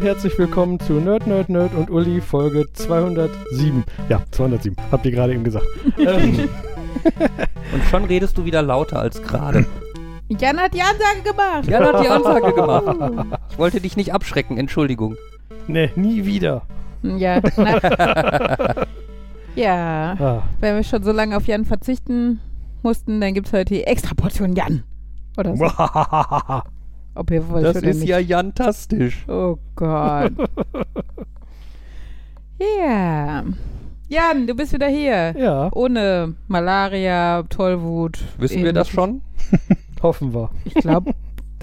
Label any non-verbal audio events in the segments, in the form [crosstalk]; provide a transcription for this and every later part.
Und herzlich willkommen zu Nerd, Nerd, Nerd und Uli Folge 207. Ja, 207, habt ihr gerade eben gesagt. [laughs] ähm, Und schon redest du wieder lauter als gerade. Jan hat die Ansage gemacht. Jan hat die Ansage gemacht. [laughs] Ich wollte dich nicht abschrecken, Entschuldigung. ne, nie wieder. Ja, na, [laughs] ja. Ah, Wenn wir schon so lange auf Jan verzichten mussten, dann gibt es heute die extra Portion Jan. Oder so. Ob ihr wollt Das oder ist nicht. ja jantastisch. Oh Gott. [laughs] Ja. Jan, du bist wieder hier. ja, Ohne Malaria, Tollwut. Wissen wir das schon? [laughs] hoffen wir. Ich glaube,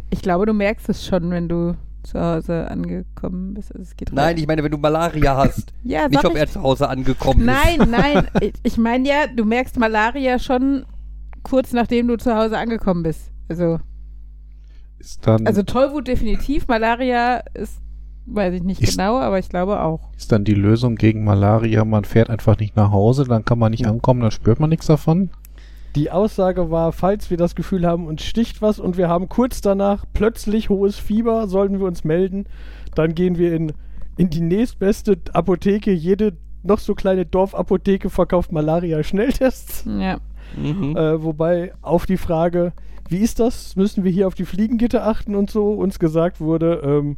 ich glaube, du merkst es schon, wenn du zu Hause angekommen bist. Also es geht Nein, rein. ich meine, wenn du Malaria hast. [laughs] ja, nicht, ob ich er zu Hause angekommen ist. Nein, nein. Ich, ich meine ja, du merkst Malaria schon kurz nachdem du zu Hause angekommen bist. Also, Ist dann, also Tollwut definitiv. Malaria ist, weiß ich nicht Ist- genau, aber ich glaube auch. ist dann die Lösung gegen Malaria, man fährt einfach nicht nach Hause, dann kann man nicht ankommen, dann spürt man nichts davon? Die Aussage war, falls wir das Gefühl haben, uns sticht was und wir haben kurz danach plötzlich hohes Fieber, sollten wir uns melden. Dann gehen wir in, in die nächstbeste Apotheke. Jede noch so kleine Dorfapotheke verkauft Malaria-Schnelltests. Ja. Mhm. Äh, wobei auf die Frage, wie ist das? Müssen wir hier auf die Fliegengitter achten und so, uns gesagt wurde, ähm,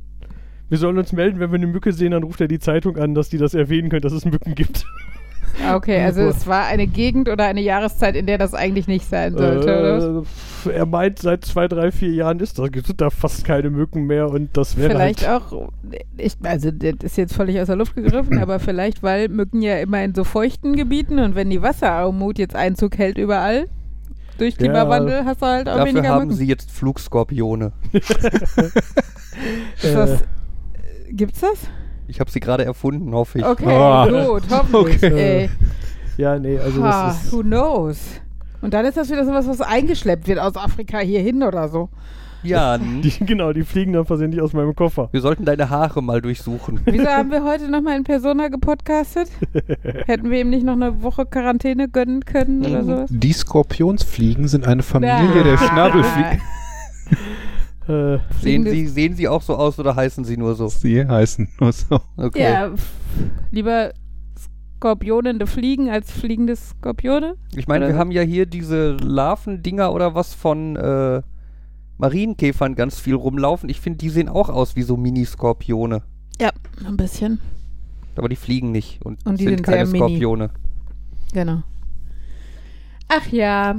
wir sollen uns melden, wenn wir eine Mücke sehen, dann ruft er die Zeitung an, dass die das erwähnen können, dass es Mücken gibt. Ah, Okay, [laughs] also es war eine Gegend oder eine Jahreszeit, in der das eigentlich nicht sein sollte? Äh, er meint, seit zwei, drei, vier Jahren ist da, sind da fast keine Mücken mehr und das wäre Vielleicht halt, auch, ich, also das ist jetzt völlig aus der Luft gegriffen, aber vielleicht, weil Mücken ja immer in so feuchten Gebieten und wenn die Wasserarmut jetzt Einzug hält überall, durch Ja. Klimawandel hast du halt auch Dafür weniger haben Mücken. sie jetzt Flugskorpione. [laughs] Ist das, äh, gibt's das? Ich habe sie gerade erfunden, hoffe ich. Okay, Oh. [laughs] gut, hoffentlich. Okay. Ey. ja, nee, also ha, das ist, who knows? Und dann ist das wieder sowas, was eingeschleppt wird aus Afrika hier hin oder so. Jan, [laughs] die, genau, die fliegen dann versehentlich aus meinem Koffer. wir sollten deine Haare mal durchsuchen. Wieso haben wir [laughs] heute nochmal in Persona gepodcastet? Hätten wir ihm nicht noch eine Woche Quarantäne gönnen können oder Mhm. sowas? Die Skorpionsfliegen sind eine Familie der Schnabelfliegen. [laughs] Äh, Sehen sie, sehen sie auch so aus oder heißen sie nur so? Sie heißen nur so. Okay. Ja, lieber skorpionende Fliegen als fliegende Skorpione? Ich meine, wir so. haben ja hier diese Larvendinger oder was von äh, Marienkäfern ganz viel rumlaufen. Ich finde, die sehen auch aus wie so Mini-Skorpione. Ja, ein bisschen. Aber die fliegen nicht und, Und die sind sind keine sehr mini. Skorpione. Genau. Ach ja.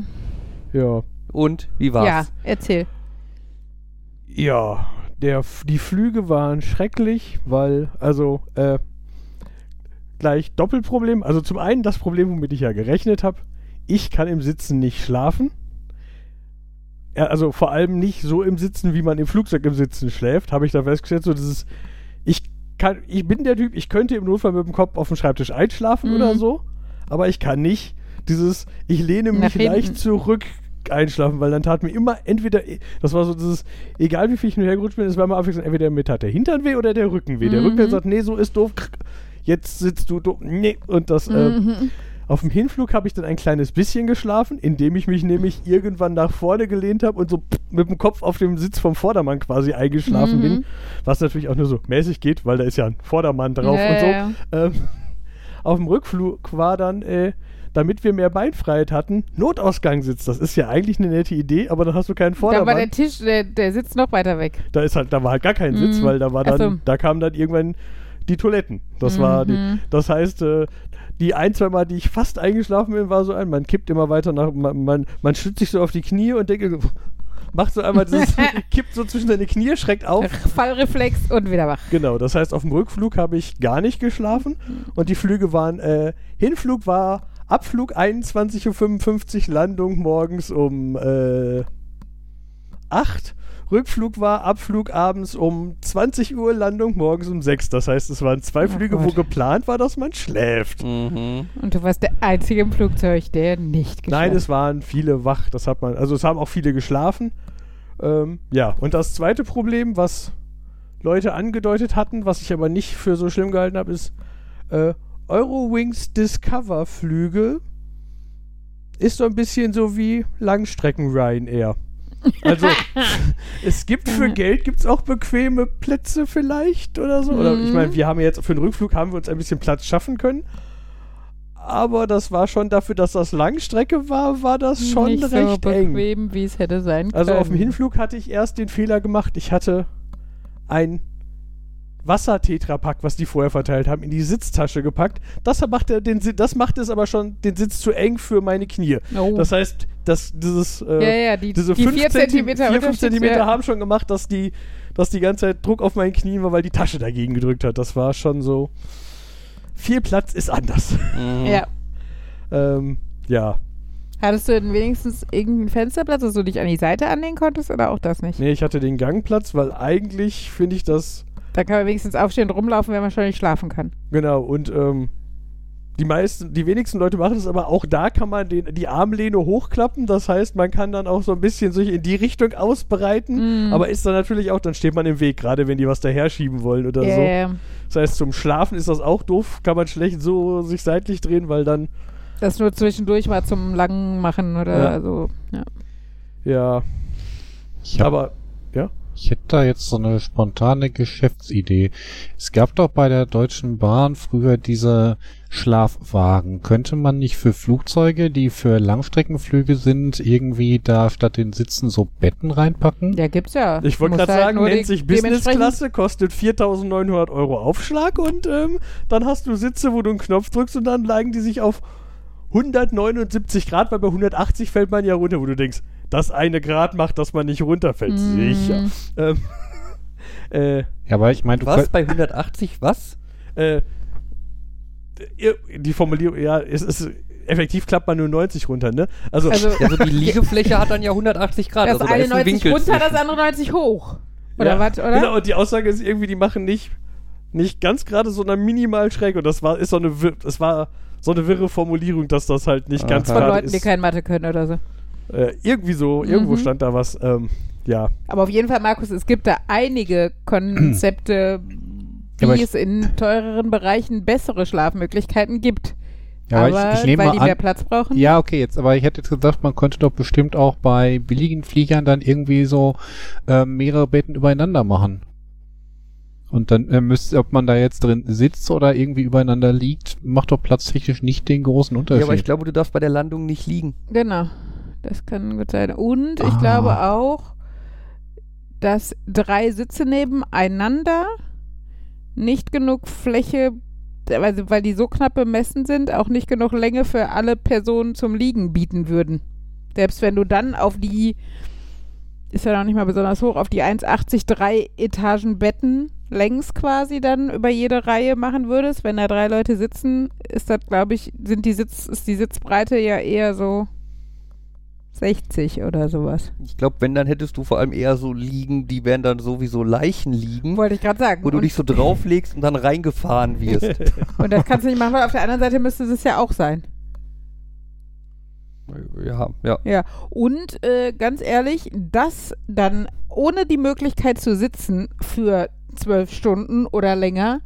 ja. Und wie war's? Ja, erzähl. Ja, der, die Flüge waren schrecklich, weil, also, äh, gleich Doppelproblem. Also zum einen das Problem, womit ich ja gerechnet habe. Ich kann im Sitzen nicht schlafen. Also vor allem nicht so im Sitzen, wie man im Flugzeug im Sitzen schläft, habe ich da festgestellt. So, das ist, ich kann, ich bin der Typ, ich könnte im Notfall mit dem Kopf auf dem Schreibtisch einschlafen Mhm. oder so, aber ich kann nicht dieses, ich lehne mich leicht zurück einschlafen, weil dann tat mir immer entweder, das war so dieses, egal wie viel ich nur hergerutscht bin, es war immer abwechselnd, entweder mir tat der Hintern weh oder der Rücken weh. Der Mhm. Rücken hat sagt, nee, so ist doof, jetzt sitzt du doof, nee, und das, äh, Mhm. Auf dem Hinflug habe ich dann ein kleines bisschen geschlafen, indem ich mich nämlich irgendwann nach vorne gelehnt habe und so mit dem Kopf auf dem Sitz vom Vordermann quasi eingeschlafen Mhm. bin. Was natürlich auch nur so mäßig geht, weil da ist ja ein Vordermann drauf Ja, und so. ja, Ähm, auf dem Rückflug war dann, äh, damit wir mehr Beinfreiheit hatten, Notausgangssitz. Das ist ja eigentlich eine nette Idee, aber dann hast du keinen Da war Vordermann. der Tisch, der, der sitzt noch weiter weg. Da ist halt, da war halt gar kein Sitz, Mhm. weil da war dann, so. da kamen dann irgendwann die Toiletten. Das war die, Mhm. das heißt, äh, die ein, zwei Mal, die ich fast eingeschlafen bin, war so ein, man kippt immer weiter nach, man, man, man stützt sich so auf die Knie und denkt, [laughs] macht so einmal dieses, [laughs] kippt so zwischen seine Knie, schreckt auf. Fallreflex und wieder wach. Genau, das heißt, auf dem Rückflug habe ich gar nicht geschlafen und die Flüge waren, äh, Hinflug war Abflug 21.55 Uhr, Landung morgens um äh, 8. Rückflug war Abflug abends um 20 Uhr, Landung morgens um 6. Das heißt, es waren zwei Oh Flüge, wo Gott. geplant war, dass man schläft. Mhm. Und du warst der Einzige im Flugzeug, der nicht geschlafen Nein, es waren viele wach. Das hat man, also es haben auch viele geschlafen. Ähm, ja, und das zweite Problem, was Leute angedeutet hatten, was ich aber nicht für so schlimm gehalten habe, ist äh, Eurowings Discover Flüge ist so ein bisschen so wie Langstrecken Ryanair. Also, [laughs] es gibt für Geld gibt's auch bequeme Plätze vielleicht oder so. Oder ich Mhm. meine, wir haben jetzt für den Rückflug haben wir uns ein bisschen Platz schaffen können. Aber das war schon dafür, dass das Langstrecke war, war das schon Nicht so recht eng. bequem, wie es hätte sein können. Also auf dem Hinflug hatte ich erst den Fehler gemacht, ich hatte ein Wassertetrapack, was die vorher verteilt haben, in die Sitztasche gepackt. Das macht, er den, das macht es aber schon den Sitz zu eng für meine Knie. Oh. Das heißt, dass dieses äh, ja, ja, die, diese die 5 vier Zentimeter, vier, fünf Unterschied, Zentimeter ja. haben schon gemacht, dass die, dass die ganze Zeit Druck auf meinen Knien war, weil die Tasche dagegen gedrückt hat. Das war schon so. Viel Platz ist anders. Mhm. Ja. ähm, ja. Hattest du denn wenigstens irgendeinen Fensterplatz, dass du dich an die Seite anlehnen konntest oder auch das nicht? Nee, ich hatte den Gangplatz, weil eigentlich finde ich das. Da kann man wenigstens aufstehen und rumlaufen, wenn man schon nicht schlafen kann. Genau, und ähm, die meisten, die wenigsten Leute machen das, aber auch da kann man den, die Armlehne hochklappen. Das heißt, man kann dann auch so ein bisschen sich in die Richtung ausbreiten. Mhm. Aber ist dann natürlich auch, dann steht man im Weg, gerade wenn die was daher schieben wollen oder Ja, so. ja. Das heißt, zum Schlafen ist das auch doof, kann man schlecht so sich seitlich drehen, weil dann, Das nur zwischendurch mal zum Langen machen oder Ja. so. Ja. ja, Ich, hab, aber, ich hätte da jetzt so eine spontane Geschäftsidee. Es gab doch bei der Deutschen Bahn früher diese Schlafwagen. Könnte man nicht für Flugzeuge, die für Langstreckenflüge sind, irgendwie da statt den Sitzen so Betten reinpacken? ja, gibt's ja. ich wollte gerade halt sagen, nur nennt die- sich Business-Klasse, kostet 4.900 Euro Aufschlag und ähm, dann hast du Sitze, wo du einen Knopf drückst und dann legen die sich auf 179 Grad, weil bei 180 fällt man ja runter, wo du denkst, das eine Grad macht, dass man nicht runterfällt. Mm. Sicher. Ähm, [laughs] äh, Ja, aber ich meine, du Was? Bei 180? Was? äh, die Formulierung, ja, es ist, effektiv klappt man nur 90 runter, ne? Also, Also, Also die [laughs] Liegefläche hat dann ja 180 Grad. das also da eine ist ein 90 Winkel runter, das zwischen. andere 90 hoch. Oder ja, was, oder? Genau, und die Aussage ist irgendwie, die machen nicht, nicht ganz gerade, sondern minimal schräg. Und das war, ist so eine, das war so eine wirre Formulierung, dass das halt nicht ganz Aha. Von gerade Leuten, die ist. kein Mathe können oder so. Äh, irgendwie so, irgendwo Mhm. stand da was. Ähm, ja, Aber auf jeden Fall, Markus, es gibt da einige Konzepte, Ja, wie ich- es in teureren Bereichen bessere Schlafmöglichkeiten gibt. Ja, aber ich, ich nehme weil mal die an, mehr Platz brauchen. Ja, okay, jetzt, aber ich hätte jetzt gesagt, man könnte doch bestimmt auch bei billigen Fliegern dann irgendwie so äh, mehrere Betten übereinander machen. Und dann äh, müsste, ob man da jetzt drin sitzt oder irgendwie übereinander liegt, macht doch platztechnisch nicht den großen Ja, Unterschied. aber ich glaube, du darfst bei der Landung nicht liegen. Genau. Das kann gut sein. Und ich Ah. glaube auch, dass drei Sitze nebeneinander nicht genug Fläche, weil, weil die so knapp bemessen sind, auch nicht genug Länge für alle Personen zum Liegen bieten würden. Selbst wenn du dann auf die, ist ja noch nicht mal besonders hoch, auf die 1,80 drei Etagen Betten längs quasi dann über jede Reihe machen würdest, wenn da drei Leute sitzen, ist das, glaube ich, sind die Sitz, ist die Sitzbreite ja eher so 60 oder sowas. Ich glaube, wenn, dann hättest du vor allem eher so liegen, die wären dann sowieso Leichen liegen, Wollte ich gerade sagen. wo du dich so drauflegst und dann reingefahren wirst. [laughs] und das kannst du nicht machen, weil auf der anderen Seite müsste es ja auch sein. ja, ja. Ja. Und äh, ganz ehrlich, das dann ohne die Möglichkeit zu sitzen für zwölf Stunden oder länger,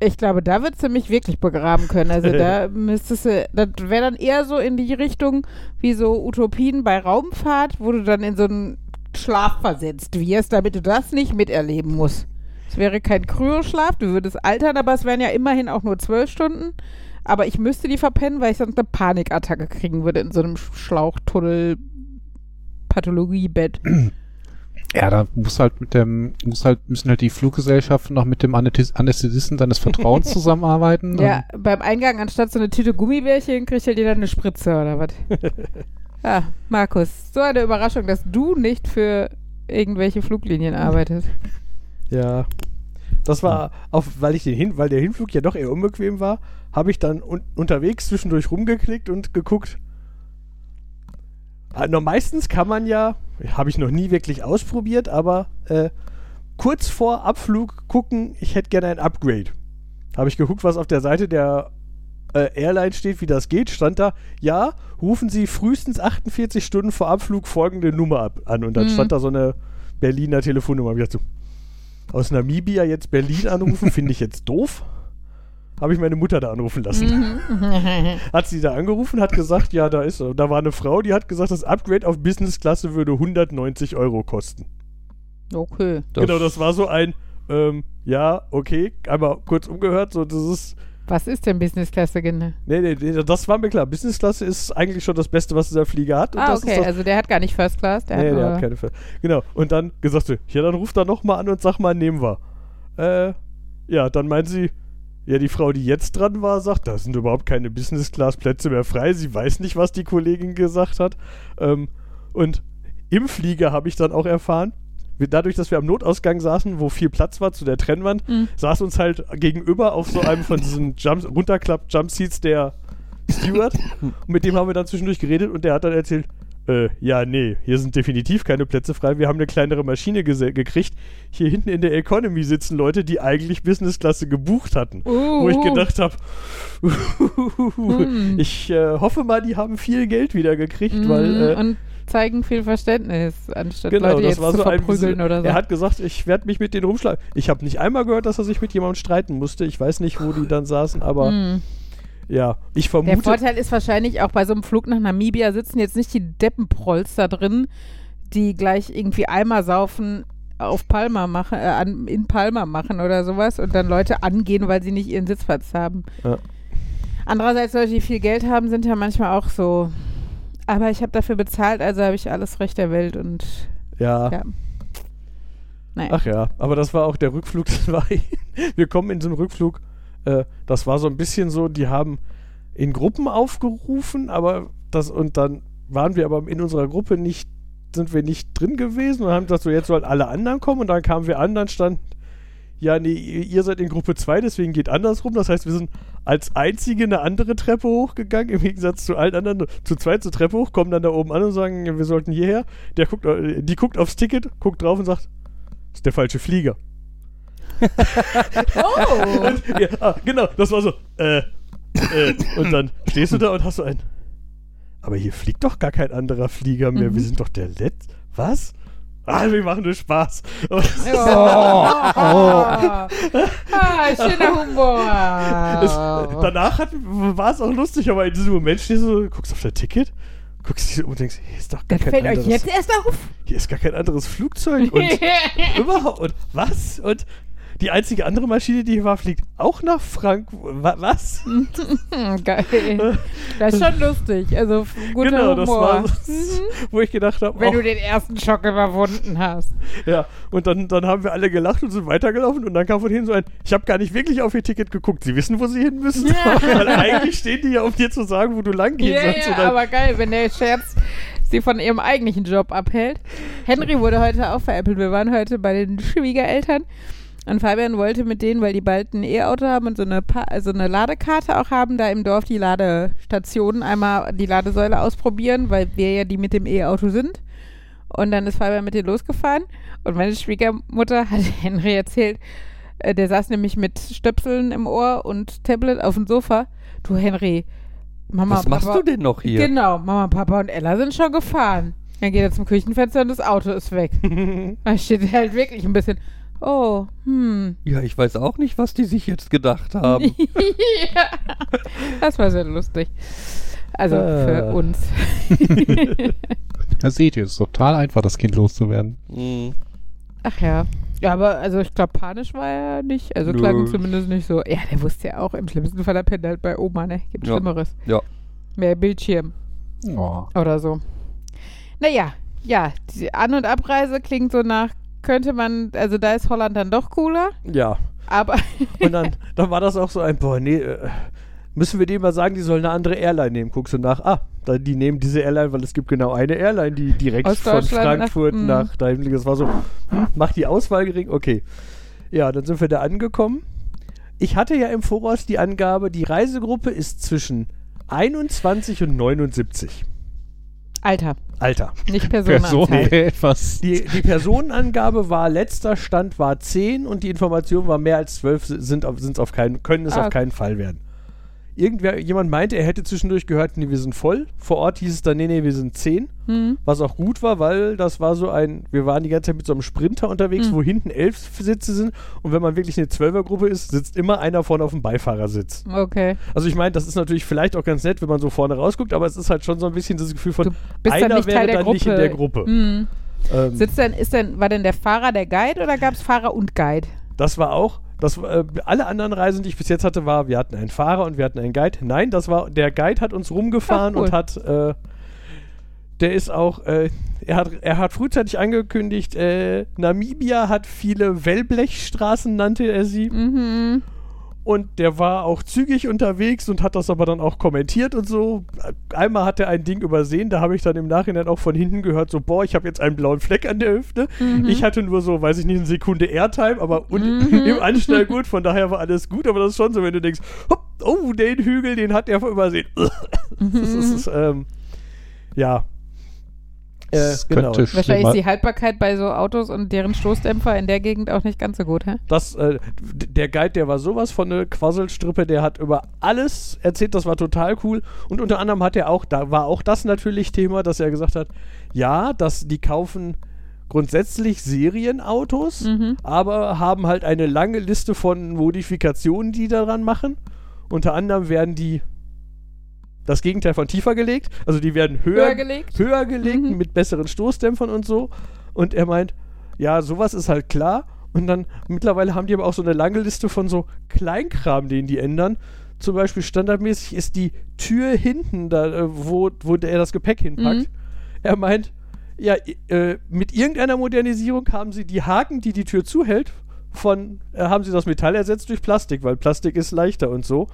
ich glaube, da wird sie mich wirklich begraben können. Also da [laughs] müsstest du, das wäre dann eher so in die Richtung wie so Utopien bei Raumfahrt, wo du dann in so einen Schlaf versetzt wirst, damit du das nicht miterleben musst. Es wäre kein Kryoschlaf, du würdest altern, aber es wären ja immerhin auch nur zwölf Stunden. Aber ich müsste die verpennen, weil ich sonst eine Panikattacke kriegen würde in so einem Schlauchtunnel Pathologiebett. [clears throat] ja, da muss halt mit dem, muss halt, müssen halt die Fluggesellschaften noch mit dem Anästhesi- Anästhesisten deines Vertrauens [laughs] zusammenarbeiten. Ja, beim Eingang anstatt so eine Tüte Gummibärchen kriegt halt jeder eine Spritze oder was. [laughs] ja, Markus, so eine Überraschung, dass du nicht für irgendwelche Fluglinien arbeitest. Ja. Das war, auf, weil ich den hin, weil der Hinflug ja doch eher unbequem war, habe ich dann un unterwegs zwischendurch rumgeklickt und geguckt. Nur meistens kann man ja, habe ich noch nie wirklich ausprobiert, aber äh, kurz vor Abflug gucken, ich hätte gerne ein Upgrade. Habe ich geguckt, was auf der Seite der äh, Airline steht, wie das geht, stand da, ja, rufen Sie frühestens 48 Stunden vor Abflug folgende Nummer ab, an. Und dann Mhm. stand da so eine Berliner Telefonnummer. Ich dachte so, aus Namibia jetzt Berlin anrufen, [laughs] finde ich jetzt doof. Habe ich meine Mutter da anrufen lassen. Mhm. Hat sie da angerufen, hat gesagt, ja, da ist, da war eine Frau, die hat gesagt, das Upgrade auf Business-Klasse würde 190 Euro kosten. okay. Das- genau, das war so ein, ähm, ja, okay, einmal kurz umgehört, so, das ist, Was ist denn Business-Klasse genau? nee, nee, nee, das war mir klar. Business-Klasse ist eigentlich schon das Beste, was dieser Flieger hat. und Ah, das okay, ist das, also der hat gar nicht First Class, der nee, hat der hat keine Fälle. Genau, und dann gesagt, ja, dann ruf da nochmal an und sag mal, nehmen wir. Äh, ja, dann meint sie, ja, die Frau, die jetzt dran war, sagt, da sind überhaupt keine Business-Class-Plätze mehr frei. Sie weiß nicht, was die Kollegin gesagt hat. Ähm, und im Flieger habe ich dann auch erfahren, dadurch, dass wir am Notausgang saßen, wo viel Platz war zu der Trennwand, Mhm. saß uns halt gegenüber auf so einem von diesen [laughs] Jump Runterklapp-Jumpseats der Steward. und [laughs] mit dem haben wir dann zwischendurch geredet und der hat dann erzählt, äh, ja, nee, hier sind definitiv keine Plätze frei. Wir haben eine kleinere Maschine gekriegt. Hier hinten in der Economy sitzen Leute, die eigentlich Business-Klasse gebucht hatten. Uh, Wo ich uh. gedacht habe, [laughs] Hm. ich äh, hoffe mal, die haben viel Geld wieder gekriegt, Mhm, weil äh, und zeigen viel Verständnis, anstatt Genau, Leute das jetzt war zu so ein. verprügeln oder so. Er hat gesagt, ich werde mich mit denen rumschlagen. Ich habe nicht einmal gehört, dass er sich mit jemandem streiten musste. Ich weiß nicht, wo die dann saßen, aber Mhm. Ja, ich Der vermute. Vorteil ist wahrscheinlich auch bei so einem Flug nach Namibia sitzen jetzt nicht die Deppenprolls da drin, die gleich irgendwie Eimer saufen auf Palma machen, äh, in Palma machen oder sowas und dann Leute angehen, weil sie nicht ihren Sitzplatz haben. Ja. Andererseits Leute, die viel Geld haben, sind ja manchmal auch so. Aber ich habe dafür bezahlt, also habe ich alles Recht der Welt und ja. ja. Naja. Ach ja, aber das war auch der Rückflug. [laughs] Wir kommen in so einen Rückflug. Äh, das war so ein bisschen so, die haben in Gruppen aufgerufen, aber das und dann waren wir aber in unserer Gruppe nicht, sind wir nicht drin gewesen und haben gesagt, so jetzt sollen alle anderen kommen und dann kamen wir an, dann stand, ja, nee, ihr seid in Gruppe 2, deswegen geht andersrum. Das heißt, wir sind als einzige eine andere Treppe hochgegangen, im Gegensatz zu allen anderen. Zu zweit zur Treppe hoch, kommen dann da oben an und sagen, wir sollten hierher. Der guckt, äh, die guckt aufs Ticket, guckt drauf und sagt, ist der falsche Flieger. [laughs] Oh! Und, ja, ah, genau, das war so, äh, äh, und dann stehst du da und hast so ein, aber hier fliegt doch gar kein anderer Flieger mehr, Mhm. wir sind doch der Letz, was? Ah, wir machen nur Spaß. [laughs] Und Ja. [laughs] Ah, schöner Humor. es, danach hat, war es auch lustig, aber in diesem Moment stehst du, guckst auf dein Ticket, guckst dich um und denkst, hier ist doch gar Das kein fällt euch anderes, jetzt erst auf. hier ist gar kein anderes Flugzeug und überhaupt, und was? Und die einzige andere Maschine, die hier war, fliegt auch nach Frank, wa- was? [laughs] Geil. Das ist schon lustig. Also guter genau, das Humor. war, [laughs] Mhm. wo ich gedacht habe, Wenn du den ersten Schock überwunden hast. Ja, und dann, dann haben wir alle gelacht und sind weitergelaufen und dann kam von hinten so ein, ich habe gar nicht wirklich auf ihr Ticket geguckt. Sie wissen, wo sie hin müssen. Ja. [laughs] Weil eigentlich stehen die ja, um dir zu sagen, wo du lang gehen Ja, sollst. ja, aber geil, wenn der Scherz sie von ihrem eigentlichen Job abhält. Henry wurde heute auch veräppelt. Wir waren heute bei den Schwiegereltern und Fabian wollte mit denen, weil die bald ein E-Auto haben und so eine, pa also eine Ladekarte auch haben, da im Dorf die Ladestationen einmal die Ladesäule ausprobieren, weil wir ja die mit dem E-Auto sind. Und dann ist Fabian mit denen losgefahren und meine Schwiegermutter [laughs] hat Henry erzählt, äh, der saß nämlich mit Stöpseln im Ohr und Tablet auf dem Sofa. Du Henry, Mama, Was machst Papa, du denn noch hier? Genau, Mama, Papa und Ella sind schon gefahren. Dann geht er zum Küchenfenster und das Auto ist weg. [laughs] da steht er halt wirklich ein bisschen. Oh, hm. Ja, ich weiß auch nicht, was die sich jetzt gedacht haben. [laughs] ja, das war sehr lustig. Also für Ah. uns. [laughs] Da seht ihr, es ist total einfach, das Kind loszuwerden. Mhm. Ach ja. Ja, aber also ich glaube, panisch war er nicht. Also Nö. klang zumindest nicht so. Ja, der wusste ja auch, im schlimmsten Fall er pennt halt bei Oma, ne? Gibt Ja. Schlimmeres. Ja. Mehr Bildschirm Oh. oder so. Naja, ja, die An- und Abreise klingt so nach, könnte man, also da ist Holland dann doch cooler, ja. aber [laughs] Und dann, [laughs] dann war das auch so ein, boah, nee, äh, müssen wir denen mal sagen, die sollen eine andere Airline nehmen. Guckst du nach, ah, die nehmen diese Airline, weil es gibt genau eine Airline, die direkt Aus von nach- Frankfurt mm. nach, dahin Das war so, mach die Auswahl gering, okay. Ja, dann sind wir da angekommen. Ich hatte ja im Voraus die Angabe, die Reisegruppe ist zwischen 21 und 79. Alter, Alter. nicht [laughs] Person Personenanzahl. wäre etwas. Die, die Personenangabe war, letzter Stand war 10 und die Information war mehr als 12 sind auf, sind's auf keinen, können es Ah, auf keinen Fall werden. Irgendwer, jemand meinte, er hätte zwischendurch gehört, nee, wir sind voll. Vor Ort hieß es dann, nee, nee, wir sind zehn. Hm. Was auch gut war, weil das war so ein, wir waren die ganze Zeit mit so einem Sprinter unterwegs, Mhm. wo hinten elf Sitze sind. Und wenn man wirklich eine Zwölfergruppe ist, sitzt immer einer vorne auf dem Beifahrersitz. Okay. Also ich meine, das ist natürlich vielleicht auch ganz nett, wenn man so vorne rausguckt, aber es ist halt schon so ein bisschen das Gefühl von, einer wäre Teil der dann Gruppe. nicht in der Gruppe. Hm. Ähm, Sitzt denn, ist denn, war denn der Fahrer der Guide oder gab es Fahrer und Guide? Das war auch, das, äh, alle anderen Reisen, die ich bis jetzt hatte, war, wir hatten einen Fahrer und wir hatten einen Guide. Nein, das war, der Guide hat uns rumgefahren Ach, cool. und hat, äh, der ist auch, äh, er hat, er hat frühzeitig angekündigt, äh, Namibia hat viele Wellblechstraßen, nannte er sie. Mhm. Und der war auch zügig unterwegs und hat das aber dann auch kommentiert und so. Einmal hat er ein Ding übersehen, da habe ich dann im Nachhinein auch von hinten gehört, so, boah, ich habe jetzt einen blauen Fleck an der Hüfte. Mhm. Ich hatte nur so, weiß ich nicht, eine Sekunde Airtime, aber Mhm. [laughs] im Anstellgut, von daher war alles gut, aber das ist schon so, wenn du denkst, hopp, oh, den Hügel, den hat er übersehen. [laughs] Mhm. das ist, ähm, ja. Äh, Das genau. könnte Wahrscheinlich ist die Haltbarkeit bei so Autos und deren Stoßdämpfer in der Gegend auch nicht ganz so gut, hä? Das, äh, der Guide, der war sowas von eine Quasselstrippe, der hat über alles erzählt, das war total cool. Und unter anderem hat er auch, da war auch das natürlich Thema, dass er gesagt hat, ja, dass die kaufen grundsätzlich Serienautos, Mhm. aber haben halt eine lange Liste von Modifikationen, die daran machen. Unter anderem werden die das Gegenteil von tiefer gelegt, also die werden höher, Höher gelegt? höher gelegt Mhm. mit besseren Stoßdämpfern und so. Und er meint, ja, sowas ist halt klar. Und dann mittlerweile haben die aber auch so eine lange Liste von so Kleinkram, den die ändern. Zum Beispiel standardmäßig ist die Tür hinten, da, äh, wo, wo der das Gepäck hinpackt. Mhm. Er meint, ja, äh, mit irgendeiner Modernisierung haben sie die Haken, die die Tür zuhält, von, äh, haben sie das Metall ersetzt durch Plastik, weil Plastik ist leichter und so.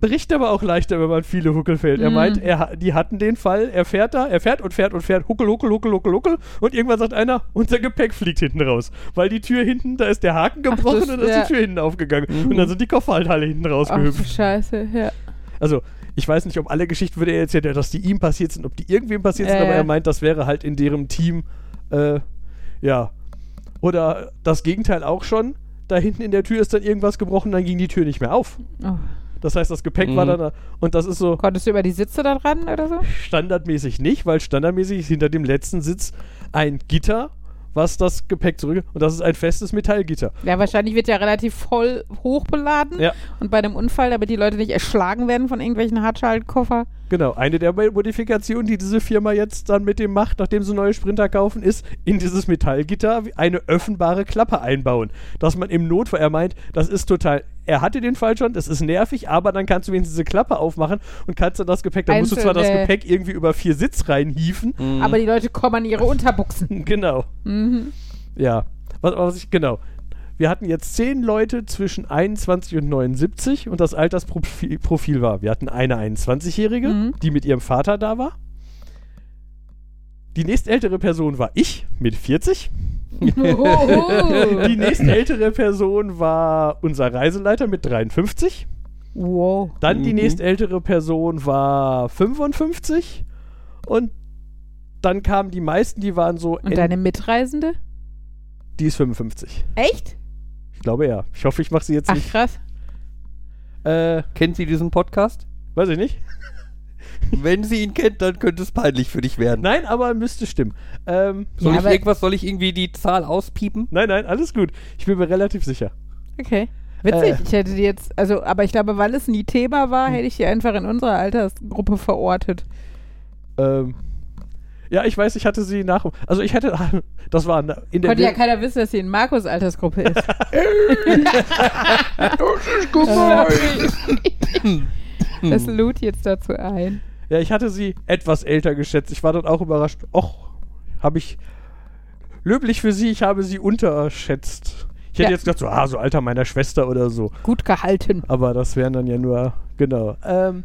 Bricht aber auch leichter, wenn man viele Huckel fällt. Er Mhm. meint, er, ha- die hatten den Fall, er fährt da, er fährt und fährt und fährt, Huckel, Huckel, Huckel, Huckel, Huckel und irgendwann sagt einer, unser Gepäck fliegt hinten raus. Weil die Tür hinten, da ist der Haken Ach, gebrochen das- und da ist ja. die Tür hinten aufgegangen. Mhm. Und dann sind die Koffer halt alle hinten Ach du rausgehüpft. Scheiße, ja. Also, ich weiß nicht, ob alle Geschichten, würde er erzählen, dass die ihm passiert sind, ob die irgendwem passiert sind, Ja, aber er meint, das wäre halt in deren Team, äh, ja. Oder das Gegenteil auch schon. Da hinten in der Tür ist dann irgendwas gebrochen, dann ging die Tür nicht mehr auf. Oh. Das heißt, das Gepäck Mhm. war dann da. Und das ist so Konntest du über die Sitze da dran oder so? standardmäßig nicht, weil standardmäßig ist hinter dem letzten Sitz ein Gitter, was das Gepäck zurück. Und das ist ein festes Metallgitter. Ja, wahrscheinlich wird ja relativ voll hochbeladen. Ja. Und bei einem Unfall, damit die Leute nicht erschlagen werden von irgendwelchen Hartschaltkoffer. Genau, eine der Modifikationen, die diese Firma jetzt dann mit dem macht, nachdem sie neue Sprinter kaufen, ist in dieses Metallgitter eine öffnbare Klappe einbauen. Dass man im Notfall, er meint, das ist total, er hatte den Fall schon, das ist nervig, aber dann kannst du wenigstens diese Klappe aufmachen und kannst dann das Gepäck, dann musst du zwar das Gepäck irgendwie über vier Sitz reinhieven. Mhm. Aber die Leute kommen an ihre Unterbuchsen. [laughs] Genau, Mhm. ja. Was, was ich, genau. Wir hatten jetzt zehn Leute zwischen 21 und 79 und das Altersprofil Profil war, wir hatten eine 21-Jährige, Mhm. die mit ihrem Vater da war. Die nächstältere Person war ich mit 40. Oho. Die nächstältere Person war unser Reiseleiter mit 53. wow. Dann die Mhm. nächstältere Person war 55. Und dann kamen die meisten, die waren so. Und deine Mitreisende? die ist 55. Echt? Ich glaube ja. Ich hoffe, ich mache sie jetzt Ach, nicht. krass. Äh, Kennt sie diesen Podcast? weiß ich nicht. Wenn sie ihn kennt, dann könnte es peinlich für dich werden. Nein, aber müsste stimmen. Ähm, Soll Ja, ich irgendwas, soll ich irgendwie die Zahl auspiepen? nein, nein, alles gut. Ich bin mir relativ sicher. Okay. Witzig, Äh. ich hätte die jetzt, also, aber ich glaube, weil es nie Thema war, hätte ich die einfach in unserer Altersgruppe verortet. Ähm, ja, ich weiß, ich hatte sie nach. Also ich hätte. [laughs] Das war in der. Konnte ja keiner wissen, dass sie in Markus Altersgruppe ist. [laughs] das lud jetzt dazu ein. Ja, ich hatte sie etwas älter geschätzt. Ich war dann auch überrascht. Och, habe ich. Löblich für sie, ich habe sie unterschätzt. Ich hätte Ja. jetzt gedacht, so, ah, so Alter meiner Schwester oder so. Gut gehalten. Aber das wären dann ja nur. Genau. Ähm,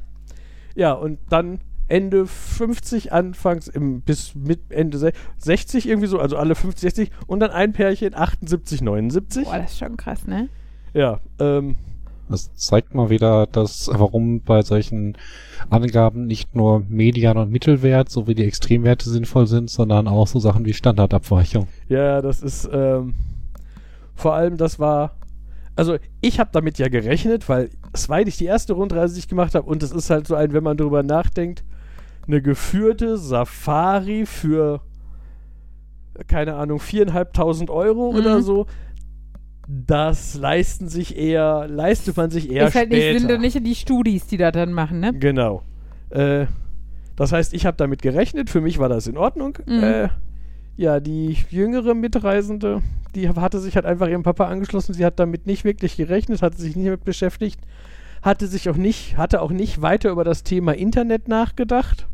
ja, und dann Ende 50, anfangs im, bis mit Ende se- 60 irgendwie so, also alle 50, 60 und dann ein Pärchen 78, 79. Boah, das ist schon krass, ne? Ja, ähm, Das zeigt mal wieder, dass warum bei solchen Angaben nicht nur Median- und Mittelwert sowie die Extremwerte sinnvoll sind, sondern auch so Sachen wie Standardabweichung. Ja, das ist ähm, vor allem, das war also ich habe damit ja gerechnet, weil es war nicht die erste Rundreise, die ich gemacht habe und es ist halt so ein, wenn man darüber nachdenkt, eine geführte Safari für keine Ahnung, viereinhalbtausend Euro Mhm. oder so. Das leisten sich eher, leistet man sich eher ist halt später. nicht, sind doch nicht die Studis, die da dann machen, ne? Genau. Äh, das heißt, ich habe damit gerechnet, für mich war das in Ordnung. Mhm. Äh, ja, die jüngere Mitreisende, die hatte sich halt einfach ihrem Papa angeschlossen. Sie hat damit nicht wirklich gerechnet, hatte sich nicht damit beschäftigt, hatte sich auch nicht, hatte auch nicht weiter über das Thema Internet nachgedacht.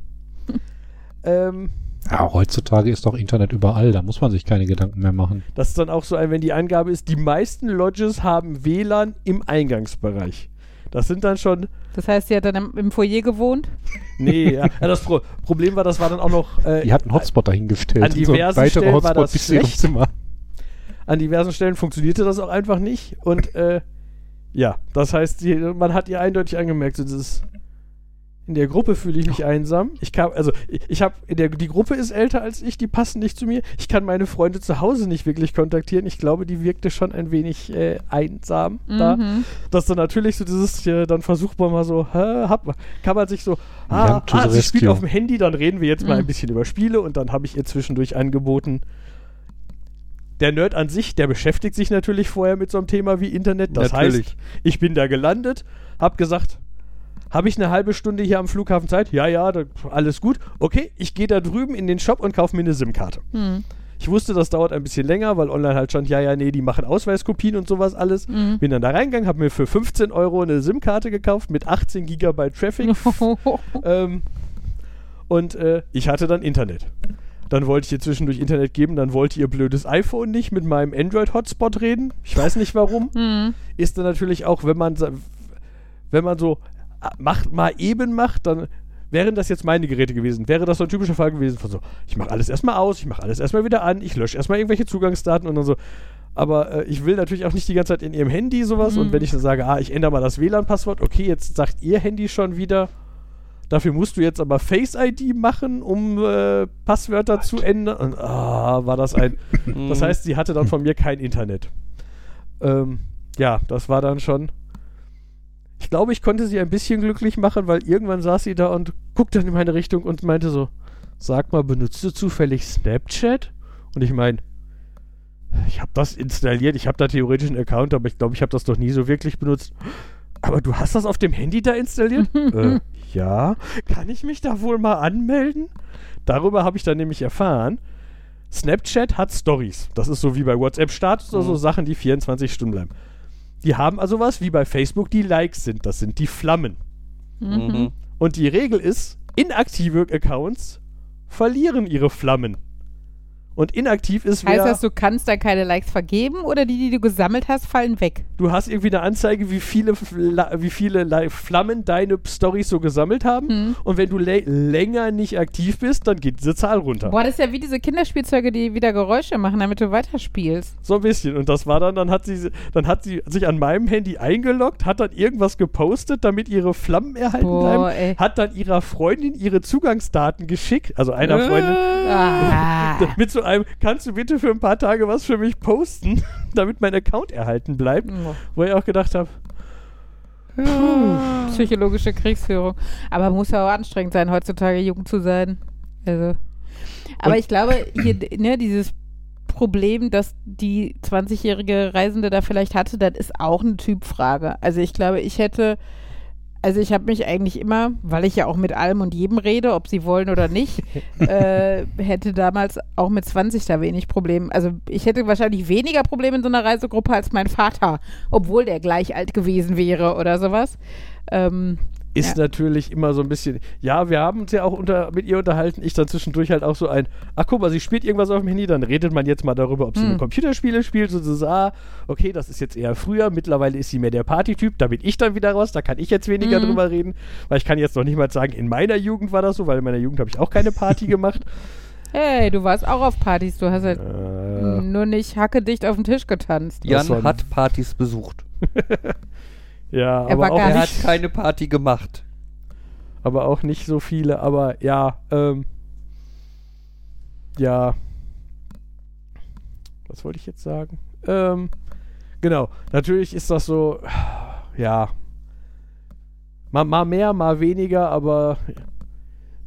Ähm, Ja, heutzutage ist doch Internet überall, da muss man sich keine Gedanken mehr machen. das ist dann auch so ein, wenn die Angabe ist, die meisten Lodges haben WLAN im Eingangsbereich. Das sind dann schon Das heißt, sie hat dann im, im Foyer gewohnt. Nee, ja. [laughs] ja das Pro Problem war, das war dann auch noch äh, Die hat einen Hotspot dahingestellt. an [laughs] so diversen weiterer Stellen war Hotspot das zu ihrem schlecht. An diversen Stellen funktionierte das auch einfach nicht. Und äh, ja, das heißt, die, man hat ihr eindeutig angemerkt, so dieses in der Gruppe fühle ich mich einsam. Ich kam, also ich, ich habe, die Gruppe ist älter als ich, die passen nicht zu mir. Ich kann meine Freunde zu Hause nicht wirklich kontaktieren. Ich glaube, die wirkte schon ein wenig äh, einsam da. Mhm. Dass dann natürlich so dieses, äh, dann versucht man mal so, hä, man, kann man sich so, ah, ah sie spielt auf dem Handy, dann reden wir jetzt mal Mhm. ein bisschen über Spiele und dann habe ich ihr zwischendurch angeboten, der Nerd an sich, der beschäftigt sich natürlich vorher mit so einem Thema wie Internet. Das Natürlich. heißt, ich bin da gelandet, hab gesagt, habe ich eine halbe Stunde hier am Flughafen Zeit? Ja, ja, da, alles gut. Okay, ich gehe da drüben in den Shop und kaufe mir eine SIM-Karte. Mhm. Ich wusste, das dauert ein bisschen länger, weil online halt stand, ja, ja, nee, die machen Ausweiskopien und sowas alles. Mhm. Bin dann da reingegangen, habe mir für 15 Euro eine SIM-Karte gekauft mit 18 Gigabyte Traffic. [laughs] ähm, und äh, ich hatte dann Internet. Dann wollte ich ihr zwischendurch Internet geben, dann wollte ihr blödes iPhone nicht mit meinem Android-Hotspot reden. Ich weiß nicht warum. Mhm. Ist dann natürlich auch, wenn man, wenn man so macht, mal eben macht, dann wären das jetzt meine Geräte gewesen, wäre das so ein typischer Fall gewesen von so, ich mache alles erstmal aus, ich mache alles erstmal wieder an, ich lösche erstmal irgendwelche Zugangsdaten und dann so. Aber äh, ich will natürlich auch nicht die ganze Zeit in ihrem Handy sowas und Mhm. wenn ich dann sage, ah, ich ändere mal das WLAN-Passwort, okay, jetzt sagt ihr Handy schon wieder, dafür musst du jetzt aber Face ID machen, um äh, Passwörter zu ändern. Und ah, war das ein. [laughs] Das heißt, sie hatte dann von mir kein Internet. Ähm, ja, das war dann schon. Ich glaube, ich konnte sie ein bisschen glücklich machen, weil irgendwann saß sie da und guckte in meine Richtung und meinte so: Sag mal, benutzt du zufällig Snapchat? Und ich meine, ich habe das installiert, ich habe da theoretisch einen Account, aber ich glaube, ich habe das doch nie so wirklich benutzt. Aber du hast das auf dem Handy da installiert? [laughs] äh, ja. Kann ich mich da wohl mal anmelden? Darüber habe ich dann nämlich erfahren, Snapchat hat Stories. Das ist so wie bei WhatsApp-Status oder so Mhm. Sachen, die 24 Stunden bleiben. Die haben also was wie bei Facebook, die Likes sind. Das sind die Flammen. Mhm. Und die Regel ist, inaktive Accounts verlieren ihre Flammen. Und inaktiv ist, Heißt das, du kannst da keine Likes vergeben oder die, die du gesammelt hast, fallen weg? du hast irgendwie eine Anzeige, wie viele, wie viele Flammen deine Stories so gesammelt haben. Hm. Und wenn du lä- länger nicht aktiv bist, dann geht diese Zahl runter. Boah, das ist ja wie diese Kinderspielzeuge, die wieder Geräusche machen, damit du weiterspielst. So ein bisschen. Und das war dann, dann hat sie, dann hat sie sich an meinem Handy eingeloggt, hat dann irgendwas gepostet, damit ihre Flammen erhalten Boah, bleiben. ey. Hat dann ihrer Freundin ihre Zugangsdaten geschickt, also einer Freundin, Ah. [laughs] mit so einem, kannst du bitte für ein paar Tage was für mich posten, [laughs] damit mein Account erhalten bleibt. Wo ich auch gedacht habe, Psychologische Kriegsführung. Aber muss ja auch anstrengend sein, heutzutage jung zu sein. Also. Aber Und- ich glaube, hier, ne, dieses Problem, das die 20-jährige Reisende da vielleicht hatte, das ist auch eine Typfrage. Also ich glaube, ich hätte, also ich habe mich eigentlich immer, weil ich ja auch mit allem und jedem rede, ob sie wollen oder nicht, [laughs] äh, hätte damals auch mit 20 da wenig Problem. Also ich hätte wahrscheinlich weniger Probleme in so einer Reisegruppe als mein Vater, obwohl der gleich alt gewesen wäre oder sowas. Ähm, ist Ja. natürlich immer so ein bisschen, ja, wir haben uns ja auch unter, mit ihr unterhalten, ich dann zwischendurch halt auch so ein, ach guck mal, sie spielt irgendwas auf dem Handy, dann redet man jetzt mal darüber, ob sie Hm. eine Computerspiele spielt, so, so, so, ah, okay, das ist jetzt eher früher, mittlerweile ist sie mehr der Partytyp, da bin ich dann wieder raus, da kann ich jetzt weniger Mhm. drüber reden, weil ich kann jetzt noch nicht mal sagen, in meiner Jugend war das so, weil in meiner Jugend habe ich auch keine Party gemacht. [laughs] hey, du warst auch auf Partys, du hast halt äh, nur nicht hackedicht auf den Tisch getanzt. Jan hat Partys besucht. [laughs] ja, Er aber auch, Er hat keine Party gemacht. aber auch nicht so viele, aber ja, ähm, ja, was wollte ich jetzt sagen? Ähm, Genau. Natürlich ist das so, ja. Mal, mal mehr, mal weniger, aber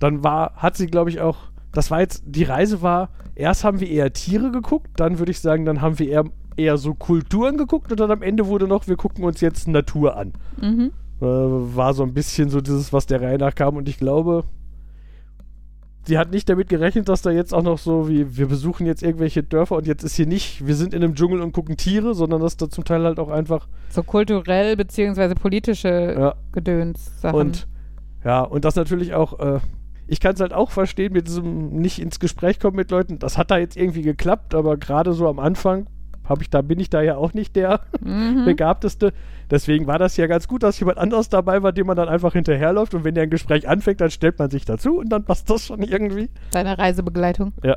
dann war, hat sie, glaube ich, auch. Das war jetzt, die Reise war, erst haben wir eher Tiere geguckt, dann würde ich sagen, dann haben wir eher, eher so Kulturen geguckt und dann am Ende wurde noch, wir gucken uns jetzt Natur an. Mhm. Äh, war so ein bisschen so dieses, was der Reihe nach kam und ich glaube, sie hat nicht damit gerechnet, dass da jetzt auch noch so wie, wir besuchen jetzt irgendwelche Dörfer und jetzt ist hier nicht, wir sind in einem Dschungel und gucken Tiere, sondern dass da zum Teil halt auch einfach, So kulturell beziehungsweise politische ja, Gedöns-Sachen. und ja, und das natürlich auch, äh, ich kann es halt auch verstehen mit diesem nicht ins Gespräch kommen mit Leuten, das hat da jetzt irgendwie geklappt, aber gerade so am Anfang habe ich da, bin ich da ja auch nicht der mhm. Begabteste. Deswegen war das ja ganz gut, dass jemand anderes dabei war, dem man dann einfach hinterherläuft und wenn der ein Gespräch anfängt, dann stellt man sich dazu und dann passt das schon irgendwie. Deine Reisebegleitung. Ja.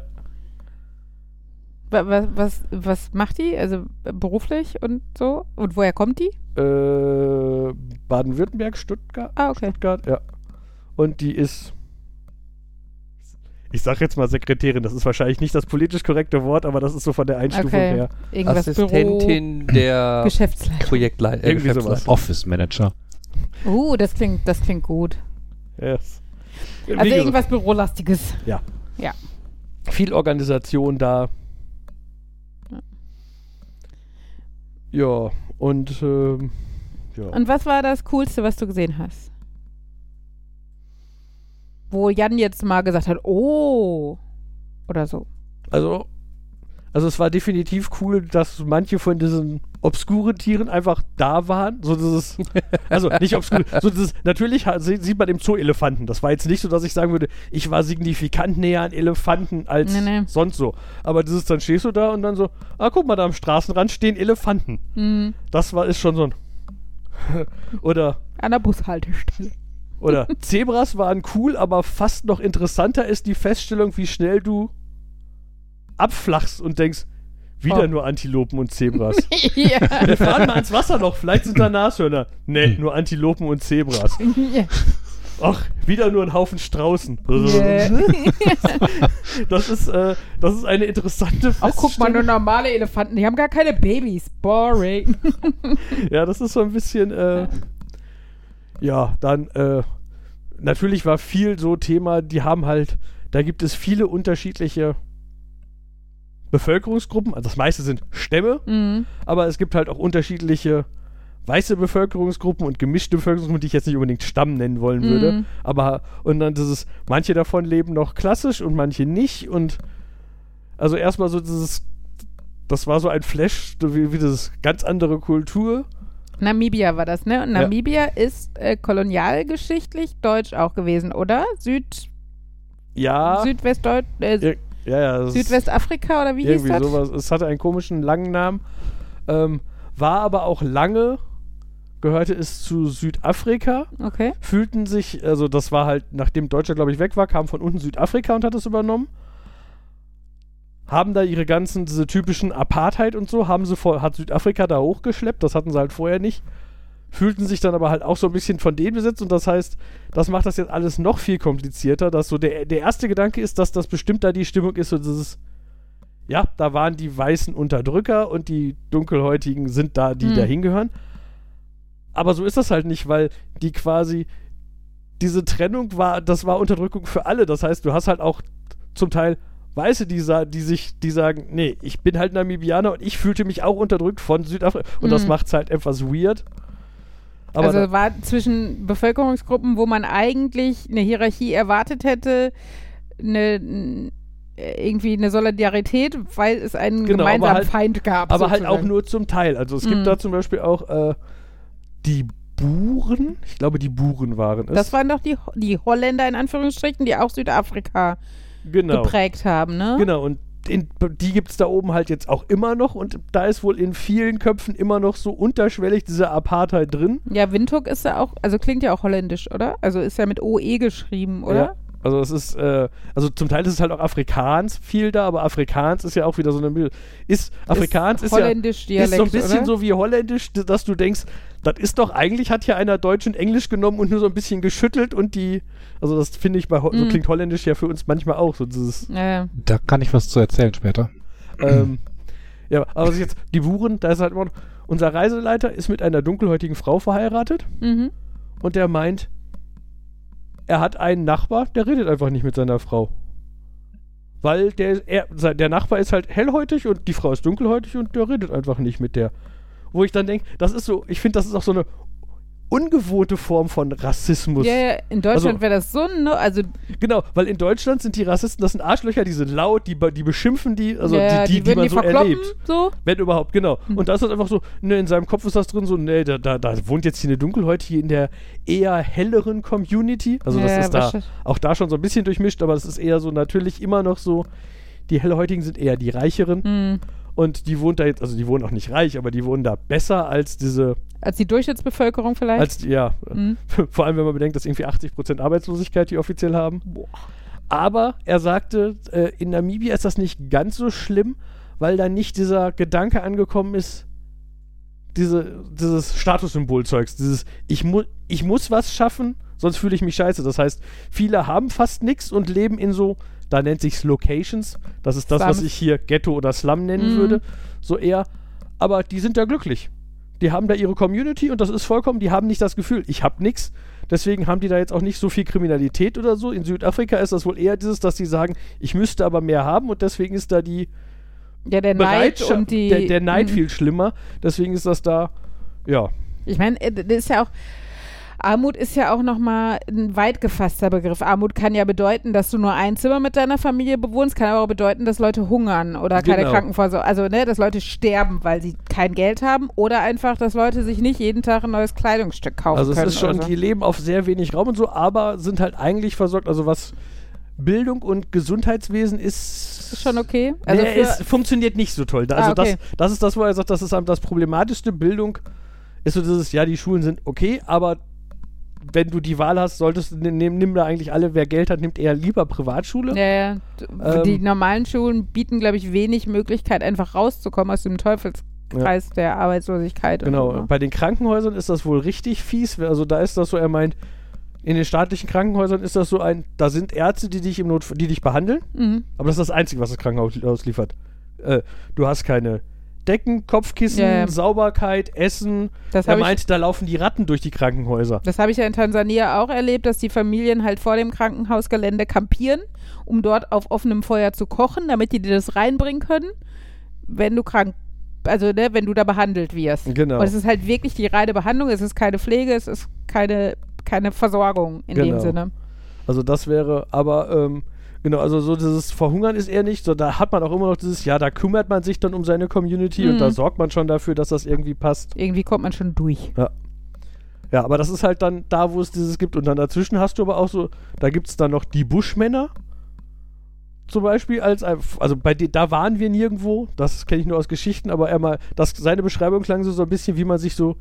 Wa- wa- Was, was macht die? Also beruflich und so? Und woher kommt die? Äh, Baden-Württemberg, Stuttgart, Ah, okay. Stuttgart, ja. Und die ist, ich sag jetzt mal Sekretärin, das ist wahrscheinlich nicht das politisch korrekte Wort, aber das ist so von der Einstufung Okay. her. Irgendwas Büro, Assistentin der Geschäftsleitung. Projektleiter. Äh, Irgendwie sowas. Geschäftsleitung. Office Manager. Uh, das klingt, das klingt gut. Yes. Wie Also gesagt, irgendwas Bürolastiges. viel Organisation da. Ja. Ja, und ähm, ja. Und was war das Coolste, was du gesehen hast? Wo Jan jetzt mal gesagt hat, oh, oder so. Also, also es war definitiv cool, dass manche von diesen obskuren Tieren einfach da waren. So dieses, [laughs] also nicht obskur, so dieses, natürlich ha- sie- sieht man im Zoo Elefanten. Das war jetzt nicht so, dass ich sagen würde, ich war signifikant näher an Elefanten als Nee, nee. sonst so. Aber dieses, dann stehst du da und dann so, ah, guck mal, da am Straßenrand stehen Elefanten. Hm, Das war, ist schon so ein, [laughs] oder an der Bushaltestelle. Oder Zebras waren cool, aber fast noch interessanter ist die Feststellung, wie schnell du abflachst und denkst, wieder Oh. nur Antilopen und Zebras. [laughs] ja. Wir fahren mal ins Wasser noch, vielleicht sind da Nashörner. Nee, nur Antilopen und Zebras. [laughs] ja. Ach, wieder nur ein Haufen Straußen. Yeah. [laughs] Das ist, äh, das ist eine interessante Auch guck mal, nur normale Elefanten, die haben gar keine Babys. Boring. Ja, das ist so ein bisschen, äh, ja, dann, äh, natürlich war viel so Thema, die haben halt, da gibt es viele unterschiedliche Bevölkerungsgruppen, also das meiste sind Stämme, mhm. aber es gibt halt auch unterschiedliche weiße Bevölkerungsgruppen und gemischte Bevölkerungsgruppen, die ich jetzt nicht unbedingt Stamm nennen wollen würde. Mhm. Aber, und dann dieses, manche davon leben noch klassisch und manche nicht und also erstmal so dieses, das war so ein Flash, wie, wie das ganz andere Kultur. Namibia war das, ne? Und Ja. Namibia ist äh, kolonialgeschichtlich deutsch auch gewesen, oder? Süd, Ja, Südwestdeutsch, äh, Ja, ja, ja. Südwestafrika oder wie hieß irgendwie das? sowas. Es hatte einen komischen langen Namen, ähm, war aber auch lange, gehörte es zu Südafrika, Okay. fühlten sich, also das war halt, nachdem Deutschland, glaube ich, weg war, kam von unten Südafrika und hat es übernommen. Haben da ihre ganzen, diese typischen Apartheid und so, haben sie vor, hat Südafrika da hochgeschleppt, das hatten sie halt vorher nicht. Fühlten sich dann aber halt auch so ein bisschen von denen besetzt und das heißt, das macht das jetzt alles noch viel komplizierter, dass so der, der erste Gedanke ist, dass das bestimmt da die Stimmung ist und dieses, ja, da waren die weißen Unterdrücker und die dunkelhäutigen sind da, die Hm. da hingehören. Aber so ist das halt nicht, weil die quasi diese Trennung war, das war Unterdrückung für alle. Das heißt, du hast halt auch zum Teil Weiße, die, die sich, die sagen, nee, ich bin halt Namibianer und ich fühlte mich auch unterdrückt von Südafrika. Und das Mhm. macht's halt etwas weird. Aber also war zwischen Bevölkerungsgruppen, wo man eigentlich eine Hierarchie erwartet hätte, eine, irgendwie eine Solidarität, weil es einen Genau, gemeinsamen halt- Feind gab. aber halt auch sozusagen. nur zum Teil. Also es Mhm. gibt da zum Beispiel auch äh, die Buren. Ich glaube, die Buren waren es. Das waren doch die, die Holländer in Anführungsstrichen, die auch Südafrika genau. geprägt haben, ne? Genau, und in, die gibt es da oben halt jetzt auch immer noch und da ist wohl in vielen Köpfen immer noch so unterschwellig diese Apartheid drin. Ja, Windhoek ist ja auch, also klingt ja auch holländisch, oder? Also ist ja mit OE geschrieben, oder? Ja. Also es ist, äh, also zum Teil ist es halt auch Afrikaans viel da, aber Afrikaans ist ja auch wieder so eine Mil- ist Afrikaans ist, ja holländisch ist so ein bisschen oder? so wie holländisch, dass du denkst, das ist doch eigentlich hat hier einer Deutsch und Englisch genommen und nur so ein bisschen geschüttelt und die, also das finde ich bei Ho- so Mhm. klingt holländisch ja für uns manchmal auch so dieses Ja, ja. Da kann ich was zu erzählen später. ähm, ja, aber was ich jetzt, die Buren, da ist halt immer noch, unser Reiseleiter ist mit einer dunkelhäutigen Frau verheiratet Mhm. und der meint, er hat einen Nachbar, der redet einfach nicht mit seiner Frau. Weil der, er, der Nachbar ist halt hellhäutig und die Frau ist dunkelhäutig und der redet einfach nicht mit der. Wo ich dann denke, das ist so, ich finde, das ist auch so eine ungewohnte Form von Rassismus. Ja, ja, in Deutschland Also- wäre das so, no, also Genau, weil in Deutschland sind die Rassisten, das sind Arschlöcher, die sind laut, die, die beschimpfen die, also ja, die, die, die, würden man die so erlebt. so. Wenn überhaupt, genau. Hm. Und da ist das einfach so, ne, in seinem Kopf ist das drin so, ne, da, da, da wohnt jetzt hier eine Dunkelhäutige in der eher helleren Community. Also das Ja, ist da auch da schon so ein bisschen durchmischt, aber es ist eher so natürlich immer noch so, die Hellhäutigen sind eher die Reicheren Hm. Und die wohnt da jetzt, also die wohnen auch nicht reich, aber die wohnen da besser als diese, Als die Durchschnittsbevölkerung vielleicht. als die, ja, Hm. [laughs] vor allem wenn man bedenkt, dass irgendwie 80% Arbeitslosigkeit die offiziell haben. Aber er sagte, äh, in Namibia ist das nicht ganz so schlimm, weil da nicht dieser Gedanke angekommen ist, diese, dieses Statussymbolzeugs, dieses ich, mu ich muss was schaffen, sonst fühle ich mich scheiße. Das heißt, viele haben fast nichts und leben in so, da nennt sich's Locations. Das ist das, was Slums. ich hier Ghetto oder Slum nennen Mhm. würde. So eher. Aber die sind da glücklich. Die haben da ihre Community und das ist vollkommen, die haben nicht das Gefühl, ich habe nichts. Deswegen haben die da jetzt auch nicht so viel Kriminalität oder so. In Südafrika ist das wohl eher dieses, dass die sagen, ich müsste aber mehr haben und deswegen ist da die ja, der Neid und die. der, der Neid Hm. viel schlimmer. Deswegen ist das da, ja. Ich meine, äh, das ist ja auch. Armut ist ja auch nochmal ein weit gefasster Begriff. Armut kann ja bedeuten, dass du nur ein Zimmer mit deiner Familie bewohnst, kann aber auch bedeuten, dass Leute hungern oder keine Genau. Krankenversorgung. Also, ne, dass Leute sterben, weil sie kein Geld haben oder einfach, dass Leute sich nicht jeden Tag ein neues Kleidungsstück kaufen Also es können. ist schon, so. die leben auf sehr wenig Raum und so, aber sind halt eigentlich versorgt. Also was Bildung und Gesundheitswesen ist, ist schon okay. Also nee, es funktioniert nicht so toll. Also Ah, okay. das, das ist das, wo er sagt, das ist das Problematischste. Bildung ist so dieses, ja, die Schulen sind okay, aber wenn du die Wahl hast, solltest du, nimm, nimm da eigentlich alle, wer Geld hat, nimmt eher lieber Privatschule. ja, ja. Ähm, die normalen Schulen bieten, glaube ich, wenig Möglichkeit, einfach rauszukommen aus dem Teufelskreis der Arbeitslosigkeit. Genau, so. bei den Krankenhäusern ist das wohl richtig fies. Also da ist das so, er meint, in den staatlichen Krankenhäusern ist das so ein, da sind Ärzte, die dich im Not, die dich behandeln, Mhm. aber das ist das Einzige, was das Krankenhaus liefert. Äh, du hast keine Decken, Kopfkissen, Ja, ja. Sauberkeit, Essen. Das er habe ich, meint, da laufen die Ratten durch die Krankenhäuser. das hab ich ja in Tansania auch erlebt, dass die Familien halt vor dem Krankenhausgelände kampieren, um dort auf offenem Feuer zu kochen, damit die dir das reinbringen können, wenn du krank also ne, wenn du da behandelt wirst. Genau. Und es ist halt wirklich die reine Behandlung, es ist keine Pflege, es ist keine, keine Versorgung in dem Genau. Sinne. Also das wäre, aber ähm, genau, also so dieses Verhungern ist eher nicht, so da hat man auch immer noch dieses, ja, da kümmert man sich dann um seine Community und Mhm. da sorgt man schon dafür, dass das irgendwie passt. Irgendwie kommt man schon durch. Ja, aber das ist halt dann da, wo es dieses gibt. Und dann dazwischen hast du aber auch so, da gibt es dann noch die Buschmänner. Zum Beispiel als, also bei de, da waren wir nirgendwo, das kenne ich nur aus Geschichten, aber er mal, das, seine Beschreibung klang so, so ein bisschen, wie man sich so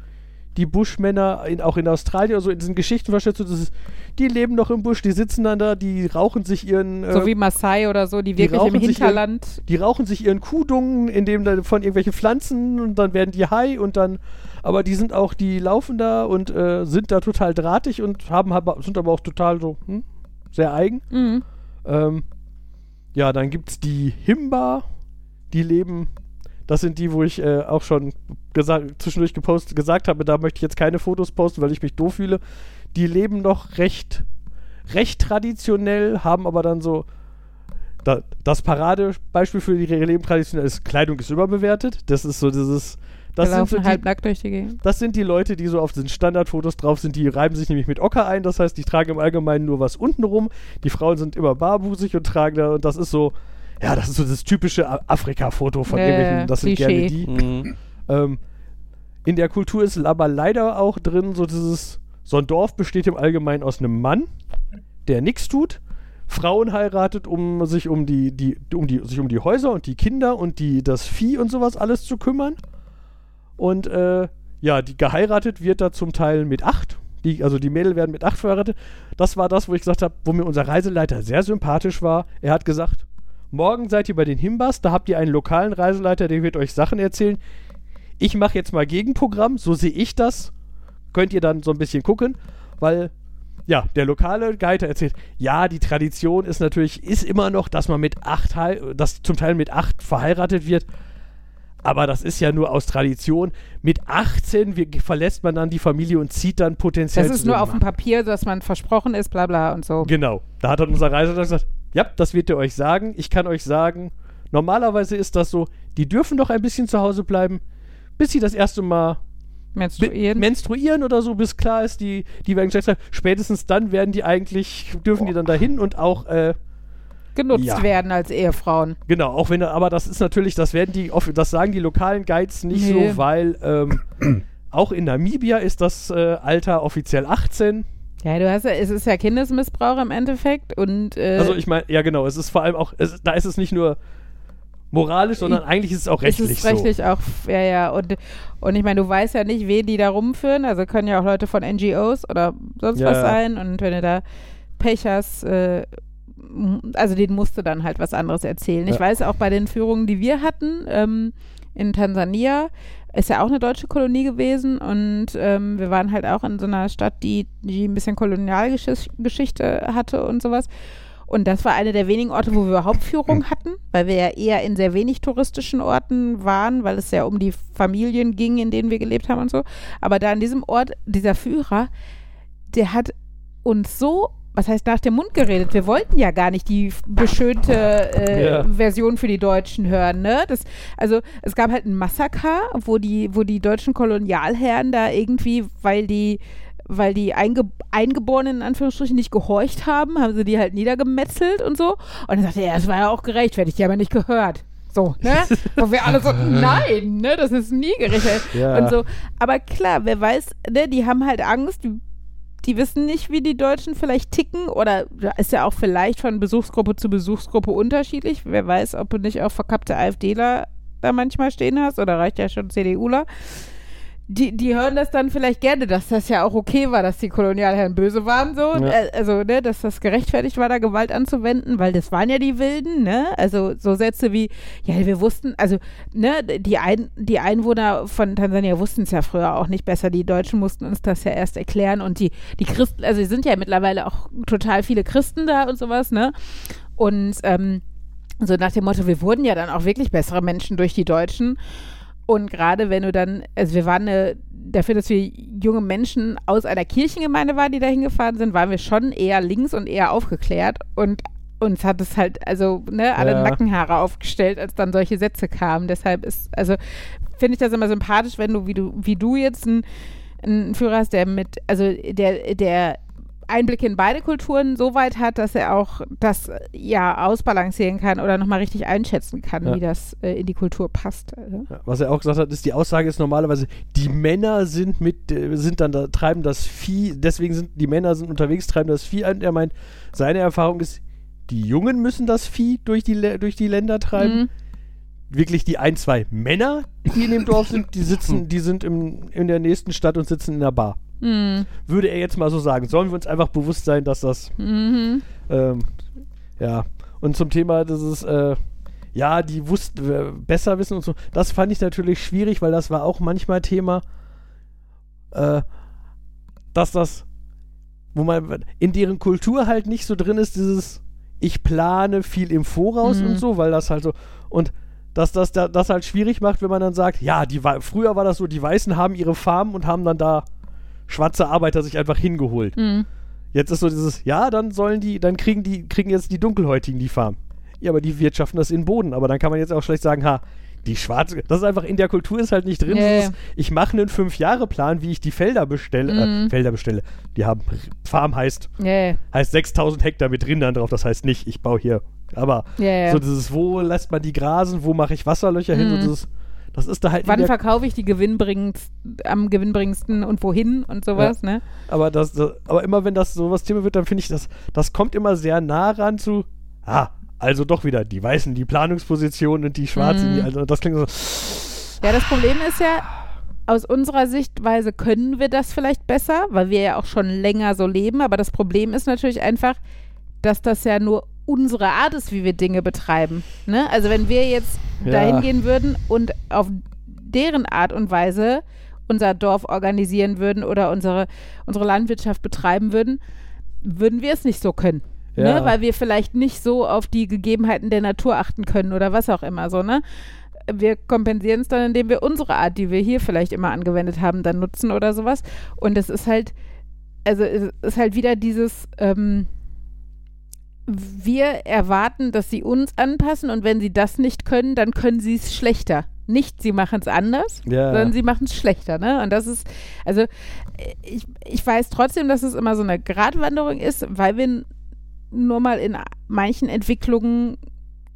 die Buschmänner in, auch in Australien oder so in diesen Geschichten versteht, so dieses, die leben noch im Busch, die sitzen dann da, die rauchen sich ihren, So äh, wie Maasai oder so, die die wirklich im rauchen sich Hinterland. die rauchen sich ihren Kuhdungen, in dem dann von irgendwelchen Pflanzen und dann werden die high und dann, aber die sind auch, die laufen da und äh, sind da total drahtig und haben, aber- sind aber auch total so, hm, sehr eigen. Mhm. Ähm, ja, dann gibt es die Himba, die leben, das sind die, wo ich äh, auch schon gesagt, zwischendurch gepostet, gesagt habe, da möchte ich jetzt keine Fotos posten, weil ich mich doof fühle. Die leben noch recht, recht traditionell, haben aber dann so, da, das Paradebeispiel für ihre Leben traditionell ist, Kleidung ist überbewertet. Das ist so dieses, das sind so die, die das sind die Leute, die so auf den Standardfotos drauf sind, die reiben sich nämlich mit Ocker ein, das heißt, die tragen im Allgemeinen nur was unten rum. Die Frauen sind immer barbusig und tragen da, und das ist so, ja, das ist so das typische Afrika-Foto von Ja, irgendwelchen, das sind gerne Klischee. die. Mhm. Ähm, in der Kultur ist aber leider auch drin, so dieses, so ein Dorf besteht im Allgemeinen aus einem Mann, der nichts tut, Frauen heiratet, um sich um die, die, um die, sich um die Häuser und die Kinder und die, das Vieh und sowas alles zu kümmern. Und äh, ja, die geheiratet wird da zum Teil mit acht. Die, also die Mädel werden mit acht verheiratet. Das war das, wo ich gesagt habe, wo mir unser Reiseleiter sehr sympathisch war. Er hat gesagt, morgen seid ihr bei den Himbas, da habt ihr einen lokalen Reiseleiter, der wird euch Sachen erzählen. Ich mache jetzt mal Gegenprogramm, so sehe ich das. Könnt ihr dann so ein bisschen gucken, weil ja, der lokale Guide erzählt, ja, die Tradition ist natürlich, ist immer noch, dass man mit acht, dass zum Teil mit acht verheiratet wird. Aber das ist ja nur aus Tradition. Mit 18 wir, verlässt man dann die Familie und zieht dann potenziell Das ist nur auf dem Papier, dass man versprochen ist, bla bla und so. Genau. Da hat dann unser Reiseleiter gesagt, ja, das wird er euch sagen. Ich kann euch sagen, normalerweise ist das so, die dürfen doch ein bisschen zu Hause bleiben, bis sie das erste Mal Menstruieren. menstruieren oder so, bis klar ist, die, die werden geschlechtsreif. Spätestens dann werden die eigentlich, dürfen die dann dahin und auch, äh, genutzt Ja. werden als Ehefrauen. genau, auch wenn, aber das ist natürlich, das werden die, das sagen die lokalen Guides nicht Nee. so, weil ähm, [clears throat] auch in Namibia ist das äh, Alter offiziell 18. Ja, du hast ja, es ist ja Kindesmissbrauch im Endeffekt und äh, Also ich meine, ja genau, es ist vor allem auch, es, da ist es nicht nur moralisch, sondern eigentlich ist es auch es rechtlich, ist rechtlich auch, ja, ja, und, und ich meine, du weißt ja nicht, wen die da rumführen, also können ja auch Leute von NGOs oder sonst Ja, was sein und wenn du da Pech hast, äh, also denen musst du dann halt was anderes erzählen. Ich Ja. weiß auch bei den Führungen, die wir hatten, ähm, in Tansania, ist ja auch eine deutsche Kolonie gewesen und ähm, wir waren halt auch in so einer Stadt, die, die ein bisschen Kolonialgeschichte hatte und sowas. Und das war eine der wenigen Orte, wo wir überhaupt Führung hatten, weil wir ja eher in sehr wenig touristischen Orten waren, weil es ja um die Familien ging, in denen wir gelebt haben und so. Aber da an diesem Ort, dieser Führer, der hat uns so, was heißt nach dem Mund geredet? Wir wollten ja gar nicht die beschönte äh, Ja. Version für die Deutschen hören, ne? Das, also es gab halt ein Massaker, wo die, wo die deutschen Kolonialherren da irgendwie, weil die weil die Einge Eingeborenen in Anführungsstrichen nicht gehorcht haben, haben sie die halt niedergemetzelt und so. Und dann sagte er, ja, das war ja auch gerechtfertigt, die haben ja nicht gehört. So, ne? [laughs] Wo wir alle so, nein, ne, das ist nie gerechtfertigt. Ja. Und so. Aber klar, wer weiß, ne, die haben halt Angst, die, die wissen nicht, wie die Deutschen vielleicht ticken oder ist ja auch vielleicht von Besuchsgruppe zu Besuchsgruppe unterschiedlich. Wer weiß, ob du nicht auch verkappte AfDler da manchmal stehen hast oder reicht ja schon CDUler. Die, die hören das dann vielleicht gerne, dass das ja auch okay war, dass die Kolonialherren böse waren, so. Ja. Äh, Also, ne, dass das gerechtfertigt war, da Gewalt anzuwenden, weil das waren ja die Wilden, ne? Also, so Sätze wie, ja, wir wussten, also, ne, die, Ein die Einwohner von Tansania wussten es ja früher auch nicht besser. Die Deutschen mussten uns das ja erst erklären und die, die Christen, also, es sind ja mittlerweile auch total viele Christen da und sowas, ne? Und, ähm, so nach dem Motto, wir wurden ja dann auch wirklich bessere Menschen durch die Deutschen. Und gerade wenn du dann, also wir waren eine, dafür, dass wir junge Menschen aus einer Kirchengemeinde waren, die da hingefahren sind, waren wir schon eher links und eher aufgeklärt und uns hat es halt, also, ne, alle Ja. Nackenhaare aufgestellt, als dann solche Sätze kamen. Deshalb ist, also, finde ich das immer sympathisch, wenn du, wie du, wie du jetzt einen, einen Führer hast, der mit, also der, der Einblick in beide Kulturen so weit hat, dass er auch das ja ausbalancieren kann oder nochmal richtig einschätzen kann, Ja. wie das äh, in die Kultur passt. Also. Ja, Was er auch gesagt hat, ist, die Aussage ist normalerweise, die Männer sind mit, äh, sind dann da, treiben das Vieh, deswegen sind die Männer sind unterwegs, treiben das Vieh an. Er meint, seine Erfahrung ist, die Jungen müssen das Vieh durch die, durch die Länder treiben. Mhm. Wirklich die ein, zwei Männer, die in dem Dorf sind, die sitzen, [laughs] die sind im, in der nächsten Stadt und sitzen in der Bar. Mhm. Würde er jetzt mal so sagen. Sollen wir uns einfach bewusst sein, dass das Mhm. ähm, ja, und zum Thema dieses, äh, ja, die wussten, äh, besser wissen und so, das fand ich natürlich schwierig, weil das war auch manchmal Thema, äh, dass das, wo man in deren Kultur halt nicht so drin ist, dieses, ich plane viel im Voraus Mhm. und so, weil das halt so, und dass das da, das halt schwierig macht, wenn man dann sagt, ja, die, früher war das so, die Weißen haben ihre Farmen und haben dann da schwarze Arbeiter sich einfach hingeholt. Mhm. Jetzt ist so dieses, ja, dann sollen die, dann kriegen die, kriegen jetzt die Dunkelhäutigen die Farm. Ja, aber die wirtschaften das in den Boden. Aber dann kann man jetzt auch schlecht sagen, ha, die schwarze, das ist einfach in der Kultur ist halt nicht drin. Ja. Dieses, ich mache einen Fünf-Jahre-Plan, wie ich die Felder bestelle, Mhm. äh, Felder bestelle. Die haben, Farm heißt, ja, heißt 6000 Hektar mit Rindern drauf. Das heißt nicht, ich baue hier. Aber ja. so dieses, wo lässt man die grasen, wo mache ich Wasserlöcher hin, so Mhm. dieses, das ist da halt Wann verkaufe ich die gewinnbringendst, am gewinnbringendsten und wohin und sowas, ne? Aber, das, das, aber immer wenn das sowas Thema wird, dann finde ich, das, das kommt immer sehr nah ran zu, ah, also doch wieder die Weißen, die Planungsposition und die Schwarzen, Mhm. die, also das klingt so, Ja, das Problem ist ja, aus unserer Sichtweise können wir das vielleicht besser, weil wir ja auch schon länger so leben. Aber das Problem ist natürlich einfach, dass das ja nur unsere Art ist, wie wir Dinge betreiben. Ne? Also wenn wir jetzt Ja. dahin gehen würden und auf deren Art und Weise unser Dorf organisieren würden oder unsere, unsere Landwirtschaft betreiben würden, würden wir es nicht so können. Ja. Ne? Weil wir vielleicht nicht so auf die Gegebenheiten der Natur achten können oder was auch immer so, ne? wir kompensieren es dann, indem wir unsere Art, die wir hier vielleicht immer angewendet haben, dann nutzen oder sowas. Und es ist halt, also es ist halt wieder dieses, ähm, wir erwarten, dass sie uns anpassen und wenn sie das nicht können, dann können sie es schlechter. Nicht, sie machen es anders, Ja. sondern sie machen es schlechter, ne? Und das ist, also ich, ich weiß trotzdem, dass es immer so eine Gratwanderung ist, weil wir nur mal in manchen Entwicklungen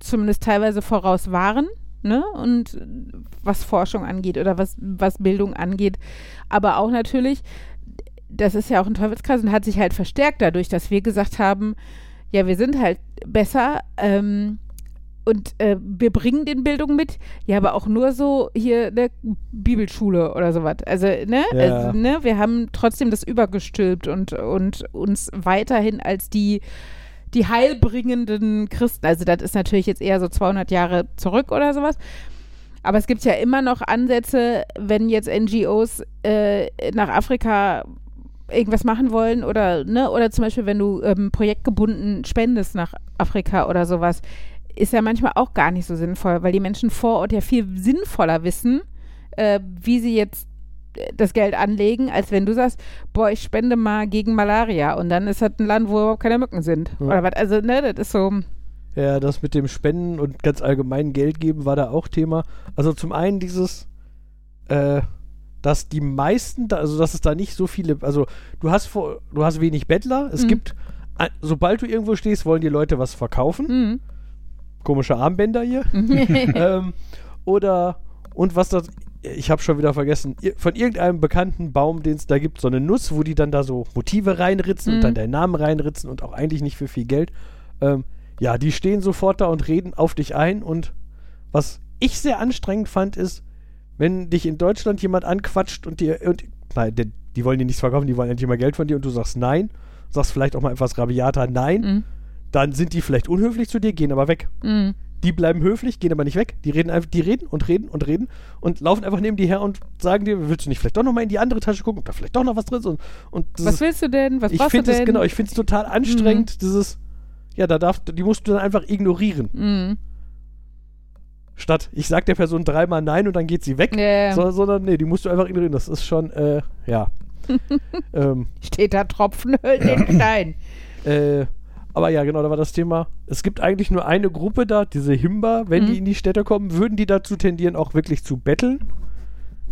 zumindest teilweise voraus waren, ne? Und was Forschung angeht oder was, was Bildung angeht. Aber auch natürlich, das ist ja auch ein Teufelskreis und hat sich halt verstärkt dadurch, dass wir gesagt haben, ja, wir sind halt besser, ähm, und äh, wir bringen den Bildung mit, ja, aber auch nur so hier eine Bibelschule oder sowas. Also, ne? Ja. Also, ne? Wir haben trotzdem das übergestülpt und, und uns weiterhin als die, die heilbringenden Christen, also das ist natürlich jetzt eher so 200 Jahre zurück oder sowas. Aber es gibt ja immer noch Ansätze, wenn jetzt NGOs äh, nach Afrika irgendwas machen wollen oder, ne, oder zum Beispiel, wenn du ähm, projektgebunden spendest nach Afrika oder sowas, ist ja manchmal auch gar nicht so sinnvoll, weil die Menschen vor Ort ja viel sinnvoller wissen, äh, wie sie jetzt äh, das Geld anlegen, als wenn du sagst, boah, ich spende mal gegen Malaria und dann ist das ein Land, wo überhaupt keine Mücken sind. Ja. Oder was, also, ne, das ist so, Ja, das mit dem Spenden und ganz allgemein Geld geben war da auch Thema. Also zum einen dieses, äh, dass die meisten, da, also dass es da nicht so viele, also du hast vor, du hast wenig Bettler. Es Mhm. gibt, sobald du irgendwo stehst, wollen die Leute was verkaufen. hm. Komische Armbänder hier. [laughs] [laughs] ähm, oder und was das, ich habe schon wieder vergessen, von irgendeinem bekannten Baum, den es da gibt, so eine Nuss, wo die dann da so Motive reinritzen und Mhm. dann deinen Namen reinritzen und auch eigentlich nicht für viel Geld. Ähm, ja, die stehen sofort da und reden auf dich ein und was ich sehr anstrengend fand, ist, wenn dich in Deutschland jemand anquatscht und dir und nein, die, die wollen dir nichts verkaufen, die wollen endlich mal Geld von dir und du sagst nein, sagst vielleicht auch mal etwas rabiater nein, Hm. dann sind die vielleicht unhöflich zu dir, gehen aber weg. Hm. Die bleiben höflich, gehen aber nicht weg. Die reden einfach, die reden und reden und reden und laufen einfach neben dir her und sagen dir, willst du nicht vielleicht doch noch mal in die andere Tasche gucken, ob da vielleicht doch noch was drin ist und, und Was ist, willst du denn? Was ich finde es denn? genau, ich finde es total anstrengend, dieses ja, da darf die musst du dann einfach ignorieren. Hm. Statt ich sag der Person dreimal nein und dann geht sie weg, ja. so, sondern nee, die musst du einfach ignorieren. Das ist schon äh, ja. [laughs] ähm, Steht da Tropfen, [laughs] hüllt den Stein. Äh, aber ja, genau, da war das Thema. Es gibt eigentlich nur eine Gruppe da, diese Himba. Wenn Mhm. die in die Städte kommen, würden die dazu tendieren, auch wirklich zu betteln.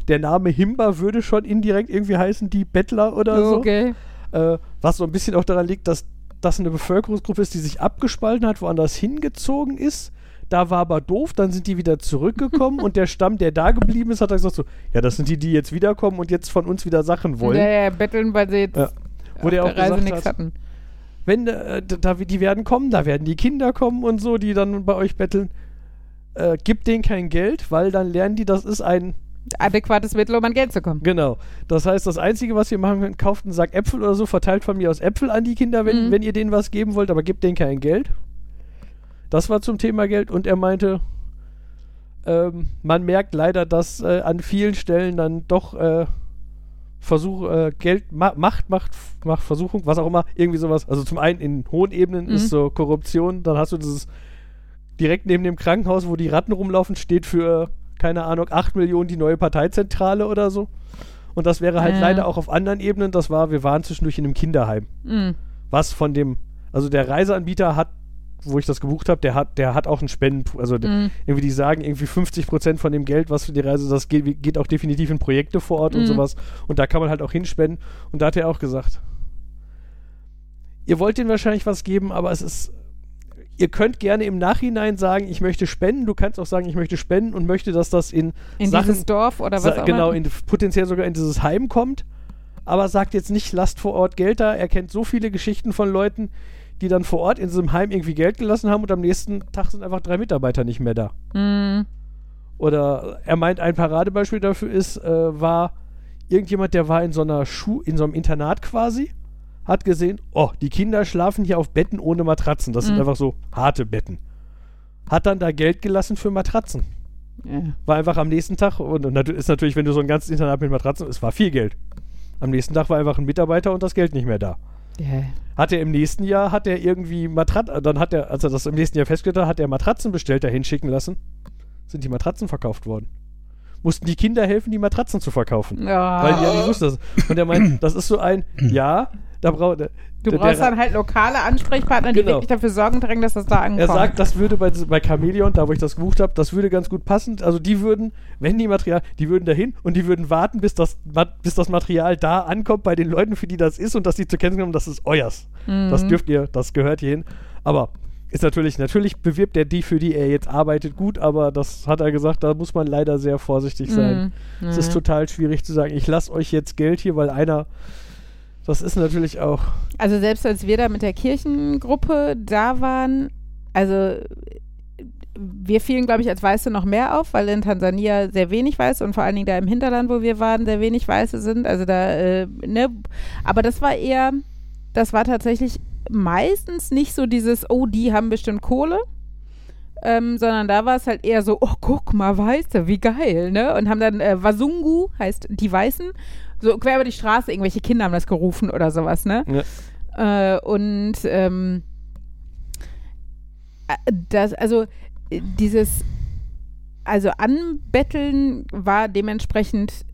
Der Name Himba würde schon indirekt irgendwie heißen, die Bettler oder so. Okay. Äh, was so ein bisschen auch daran liegt, dass das eine Bevölkerungsgruppe ist, die sich abgespalten hat, woanders hingezogen ist. Da war aber doof, dann sind die wieder zurückgekommen [laughs] und der Stamm, der da geblieben ist, hat dann gesagt so, ja, das sind die, die jetzt wiederkommen und jetzt von uns wieder Sachen wollen. Ja, ja, betteln, weil sie jetzt Ja. Wo auf der auch der Reise gesagt nichts hat, hatten. wenn äh, da, die werden kommen, da werden die Kinder kommen und so, die dann bei euch betteln. Äh, gibt denen kein Geld, weil dann lernen die, das ist ein, Adäquates Mittel, um an Geld zu kommen. genau. Das heißt, das Einzige, was ihr machen könnt, kauft einen Sack Äpfel oder so, verteilt von mir aus Äpfel an die Kinder, wenn, Mhm. wenn ihr denen was geben wollt, aber gebt denen kein Geld. Das war zum Thema Geld und er meinte, ähm, man merkt leider, dass äh, an vielen Stellen dann doch äh, Versuch, äh, Geld, ma Macht, Macht, Macht, Versuchung, was auch immer, irgendwie sowas. Also zum einen in hohen Ebenen Mhm. ist so Korruption, dann hast du dieses direkt neben dem Krankenhaus, wo die Ratten rumlaufen, steht für, keine Ahnung, 8 Millionen die neue Parteizentrale oder so. Und das wäre halt Ja. leider auch auf anderen Ebenen, das war, wir waren zwischendurch in einem Kinderheim. Mhm. Was von dem, also der Reiseanbieter hat, wo ich das gebucht habe, der hat, der hat auch einen Spenden, also Mhm. irgendwie die sagen, irgendwie 50 Prozent von dem Geld, was für die Reise, das geht, geht auch definitiv in Projekte vor Ort und Mhm. sowas. Und da kann man halt auch hinspenden. Und da hat er auch gesagt, ihr wollt denen wahrscheinlich was geben, aber es ist, ihr könnt gerne im Nachhinein sagen, ich möchte spenden. Du kannst auch sagen, ich möchte spenden und möchte, dass das in, In Sachen, dieses Dorf oder was auch genau, immer. in, potenziell sogar in dieses Heim kommt. Aber sagt jetzt nicht, lasst vor Ort Geld da. Er kennt so viele Geschichten von Leuten, die dann vor Ort in diesem Heim irgendwie Geld gelassen haben und am nächsten Tag sind einfach drei Mitarbeiter nicht mehr da. Mhm. Oder er meint, ein Paradebeispiel dafür ist, äh, war irgendjemand, der war in so einer Schuh, in so einem Internat quasi, hat gesehen, oh, die Kinder schlafen hier auf Betten ohne Matratzen. Das sind Mhm. einfach so harte Betten. Hat dann da Geld gelassen für Matratzen. Ja. War einfach am nächsten Tag, und, und ist natürlich, wenn du so ein ganzes Internat mit Matratzen, es war viel Geld. Am nächsten Tag war einfach ein Mitarbeiter und das Geld nicht mehr da. Ja. Hat er im nächsten Jahr, hat er irgendwie Matratzen, dann hat er, als er das im nächsten Jahr festgestellt hat, hat er Matratzen bestellt, dahin schicken lassen. sind die Matratzen verkauft worden. Mussten die Kinder helfen, die Matratzen zu verkaufen. Ja. Weil die ja nicht wussten, dass. Und er meint, das ist so ein, [clears throat] ja, da braucht. du brauchst dann halt lokale Ansprechpartner, die Genau. wirklich dafür sorgen drängen, dass das da ankommt. Er sagt, das würde bei, bei Chameleon, da wo ich das gebucht habe, das würde ganz gut passen. Also die würden, wenn die Material, die würden dahin und die würden warten, bis das, bis das Material da ankommt bei den Leuten, für die das ist und dass die zur Kenntnis nehmen, das ist euers. Das Mhm. dürft ihr, das gehört hierhin. Aber ist natürlich, natürlich bewirbt er die, für die er jetzt arbeitet, gut, aber das hat er gesagt, da muss man leider sehr vorsichtig sein. Mhm. Es ist total schwierig zu sagen, ich lasse euch jetzt Geld hier, weil einer, das ist natürlich auch, Also selbst als wir da mit der Kirchengruppe da waren, also wir fielen, glaube ich, als Weiße noch mehr auf, weil in Tansania sehr wenig Weiße und vor allen Dingen da im Hinterland, wo wir waren, sehr wenig Weiße sind. Also da, äh, ne, aber das war eher, das war tatsächlich meistens nicht so dieses, oh, die haben bestimmt Kohle. Ähm, sondern da war es halt eher so, oh, guck mal, Weiße, wie geil, ne? Und haben dann äh, Wasungu, heißt die Weißen, so quer über die Straße, irgendwelche Kinder haben das gerufen oder sowas, ne? Äh, und ähm, äh, das, also äh, dieses, also Anbetteln war dementsprechend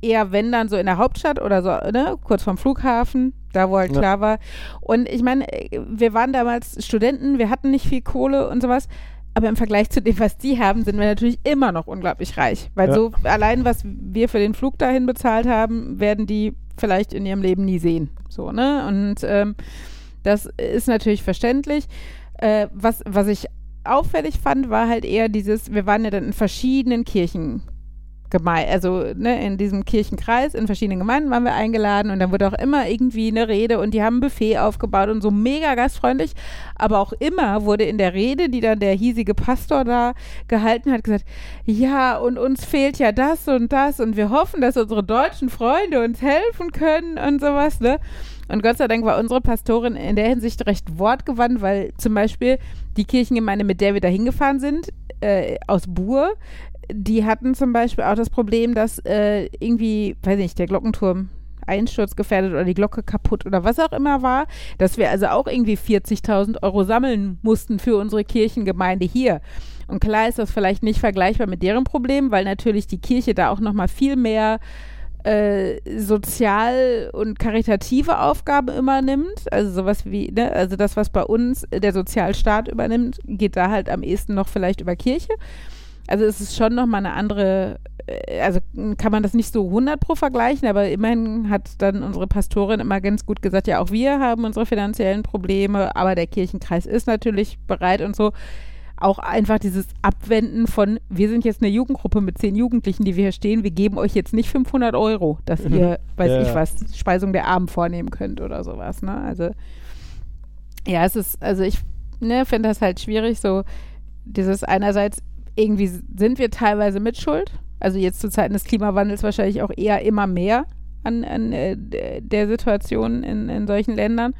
eher, wenn dann so in der Hauptstadt oder so, ne, kurz vorm Flughafen, da wo halt Ja. klar war. Und ich meine, wir waren damals Studenten, wir hatten nicht viel Kohle und sowas. Aber im Vergleich zu dem, was die haben, sind wir natürlich immer noch unglaublich reich. Weil Ja. so allein, was wir für den Flug dahin bezahlt haben, werden die vielleicht in ihrem Leben nie sehen. So, ne? Und ähm, das ist natürlich verständlich. Äh, was, was ich auffällig fand, war halt eher dieses, wir waren ja dann in verschiedenen Kirchen Gemeinden, also ne, in diesem Kirchenkreis, in verschiedenen Gemeinden waren wir eingeladen und dann wurde auch immer irgendwie eine Rede und die haben ein Buffet aufgebaut und so mega gastfreundlich. Aber auch immer wurde in der Rede, die dann der hiesige Pastor da gehalten hat, gesagt, ja, und uns fehlt ja das und das und wir hoffen, dass unsere deutschen Freunde uns helfen können und sowas, ne? Und Gott sei Dank war unsere Pastorin in der Hinsicht recht wortgewandt, weil zum Beispiel die Kirchengemeinde, mit der wir da hingefahren sind, äh, aus Buhr, die hatten zum Beispiel auch das Problem, dass äh, irgendwie, weiß nicht, der Glockenturm einsturzgefährdet oder die Glocke kaputt oder was auch immer war, dass wir also auch irgendwie 40.000 Euro sammeln mussten für unsere Kirchengemeinde hier. Und klar ist das vielleicht nicht vergleichbar mit deren Problem, weil natürlich die Kirche da auch nochmal viel mehr äh, sozial und karitative Aufgaben übernimmt. Also sowas wie, ne, also das, was bei uns der Sozialstaat übernimmt, geht da halt am ehesten noch vielleicht über Kirche. Also es ist schon nochmal eine andere, äh, also kann man das nicht so 100 pro vergleichen, aber immerhin hat dann unsere Pastorin immer ganz gut gesagt, ja, auch wir haben unsere finanziellen Probleme, aber der Kirchenkreis ist natürlich bereit und so. Auch einfach dieses Abwenden von, wir sind jetzt eine Jugendgruppe mit zehn Jugendlichen, die wir hier stehen, wir geben euch jetzt nicht 500 Euro, dass Mhm. [laughs] ihr, weiß Ja, ich was, Speisung der Armen vornehmen könnt oder sowas, ne? Also, ja, es ist, also ich ne, finde das halt schwierig, so dieses einerseits irgendwie sind wir teilweise mit Schuld. Also jetzt zu Zeiten des Klimawandels wahrscheinlich auch eher immer mehr an, an äh, der Situation in, in solchen Ländern.